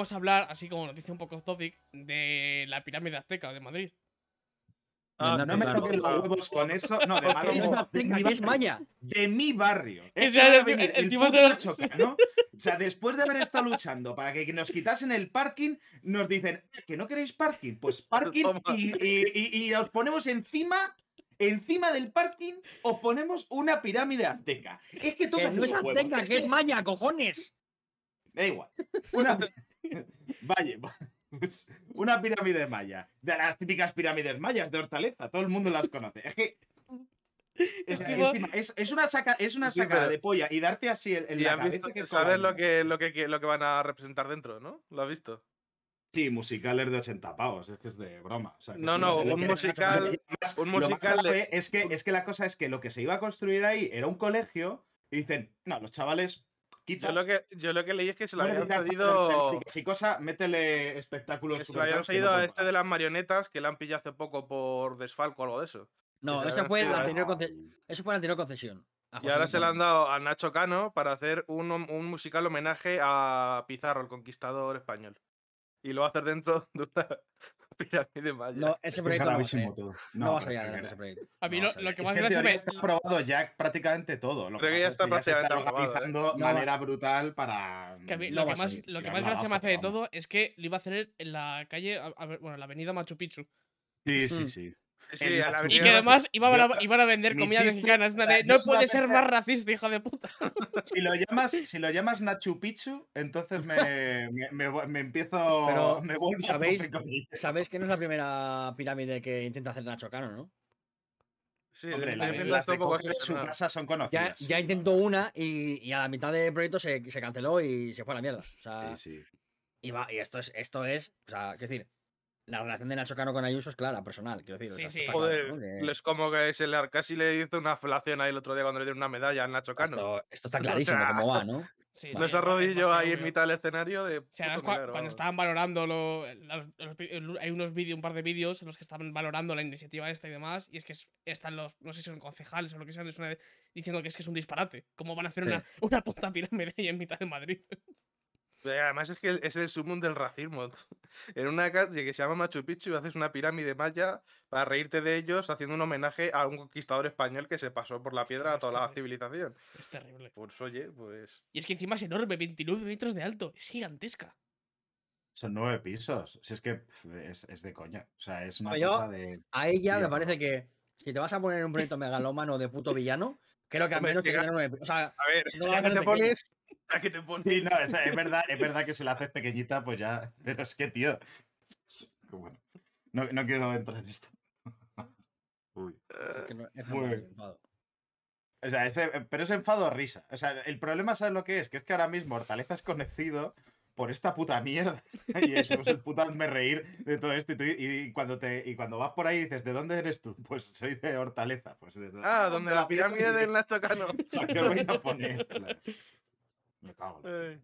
ver, podemos hablar, así como noticia un poco topic, de la pirámide azteca de Madrid. Ah, No, no me toques los huevos con eso. No, de Madrid. Es no, una de mi es maya. De mi barrio. Que Es sea a el- venir el el tipo se lo- Nacho Cano. O sea, después de haber estado luchando para que nos quitasen el parking, nos dicen que no queréis parking. Pues parking y, y- y- y os ponemos encima. Encima del parking os ponemos una pirámide azteca. Es que toca no es azteca, que es maya, cojones. Da igual. Una, Vaya, pues, una pirámide maya. De las típicas pirámides mayas de Hortaleza. Todo el mundo las conoce. Es que. Es, Encima- es, es una, saca, es una Sí, sacada pero- de polla y darte así en, en Y la visto, que sabes lo que, lo, que, lo que van a representar dentro, ¿no? ¿Lo has visto? Sí, musicales de 80 pavos. Es que es de broma. o sea, que No, no, un musical- un musical de- es que, es que la cosa es que lo que se iba a construir ahí era un colegio y dicen, no, los chavales. Quita, Yo lo que, yo lo que leí es que se lo Bueno, habían temáticas y cosa, métele espectáculos. se lo habían no a este de las marionetas que le han pillado hace poco por desfalco o algo de eso. No, esa fue la anterior, Ah, conce- eso fue la anterior concesión. Y ahora se le han dado a Nacho Cano para hacer un, un musical homenaje a Pizarro, el conquistador español. Y lo va a hacer dentro de una pirámide maya. No, ese Es que proyecto no va a todo. No va a salir que- adelante ese proyecto. A mí No lo, que Es más que en gracia me. está probado ya prácticamente todo. Lo Creo que ya es está prácticamente ¿eh? organizando de manera brutal para. que mí No lo que más, lo que más gracia me hace de todo es que lo iba a hacer en la calle, a- a ver, bueno, la avenida Machu Picchu. Sí, sí, Mm. sí. Sí, a la Y que además iban a, iban a vender mi comida chiste- mexicana. O sea, no puede ser más racista, hijo de puta. Si lo llamas, si lo llamas Nachu Picchu, entonces me, me, me- me empiezo. Pero, me vuelvo a ¿sabéis? ella. Sabéis que no es la primera pirámide que intenta hacer Nacho Cano, ¿no? Sí, Hombre, la- las de poco de su casa son Ya, conocidas. ya intentó una y, y a la mitad del proyecto se, se canceló y se fue a la mierda. O sea, Sí, sí. y, va, y esto es, esto es, o sea, quiero decir, la relación de Nacho Cano con Ayuso es clara, personal, quiero decir. o Sí, sea, esto sí. claro, Joder, ¿no? Que es como que se le, casi le hizo una felación ahí el otro día cuando le dieron una medalla al Nacho Cano. esto, esto está O clarísimo sea, cómo va, ¿no? Sí, No sí, arrodilló ahí en mitad del escenario de. O sea, milagro, cuando estaban valorando lo- los- los hay unos vídeos, un par de vídeos en los que estaban valorando la iniciativa esta y demás, y es que es- están los, no sé si son concejales o lo que sean, es una- diciendo que es que es un disparate. ¿Cómo van a hacer Sí. una, una puta pirámide ahí en mitad de Madrid? Pero Además es que es el sumum del racismo. En una calle que se llama Machu Picchu y haces una pirámide maya para reírte de ellos haciendo un homenaje a un conquistador español que se pasó por la piedra a toda la civilización. Es terrible. Pues oye, pues. Y es que encima es enorme, 29 metros de alto, es gigantesca. Son nueve pisos. Si es que es, es de coña. O sea, es una yo- cosa de. A ella me parece que si te vas a poner un proyecto megalómano de puto villano, creo que al menos tiene que tener nueve- O sea, A ver, No, ya que te pequeño. pones. Que te pones. Sí, no, es, es verdad, es verdad que si la haces pequeñita, pues ya. Pero es que, tío. es que bueno. No, no quiero entrar en esto. Uy. es que no- es Muy normal, bien. enfado. O sea, ese- pero es enfado o risa. O sea, el problema, ¿sabes lo que es? Que es que ahora mismo Hortaleza es conocido por esta puta mierda. Y eso es el puto hazme reír de todo esto. Y, tú- y cuando te, y cuando vas por ahí y dices, ¿de dónde eres tú? Pues soy de Hortaleza. Pues de, Ah, donde la pirámide del Nacho Cano. ¿Para qué vais a poner? Claro. Me cago en la- Ay.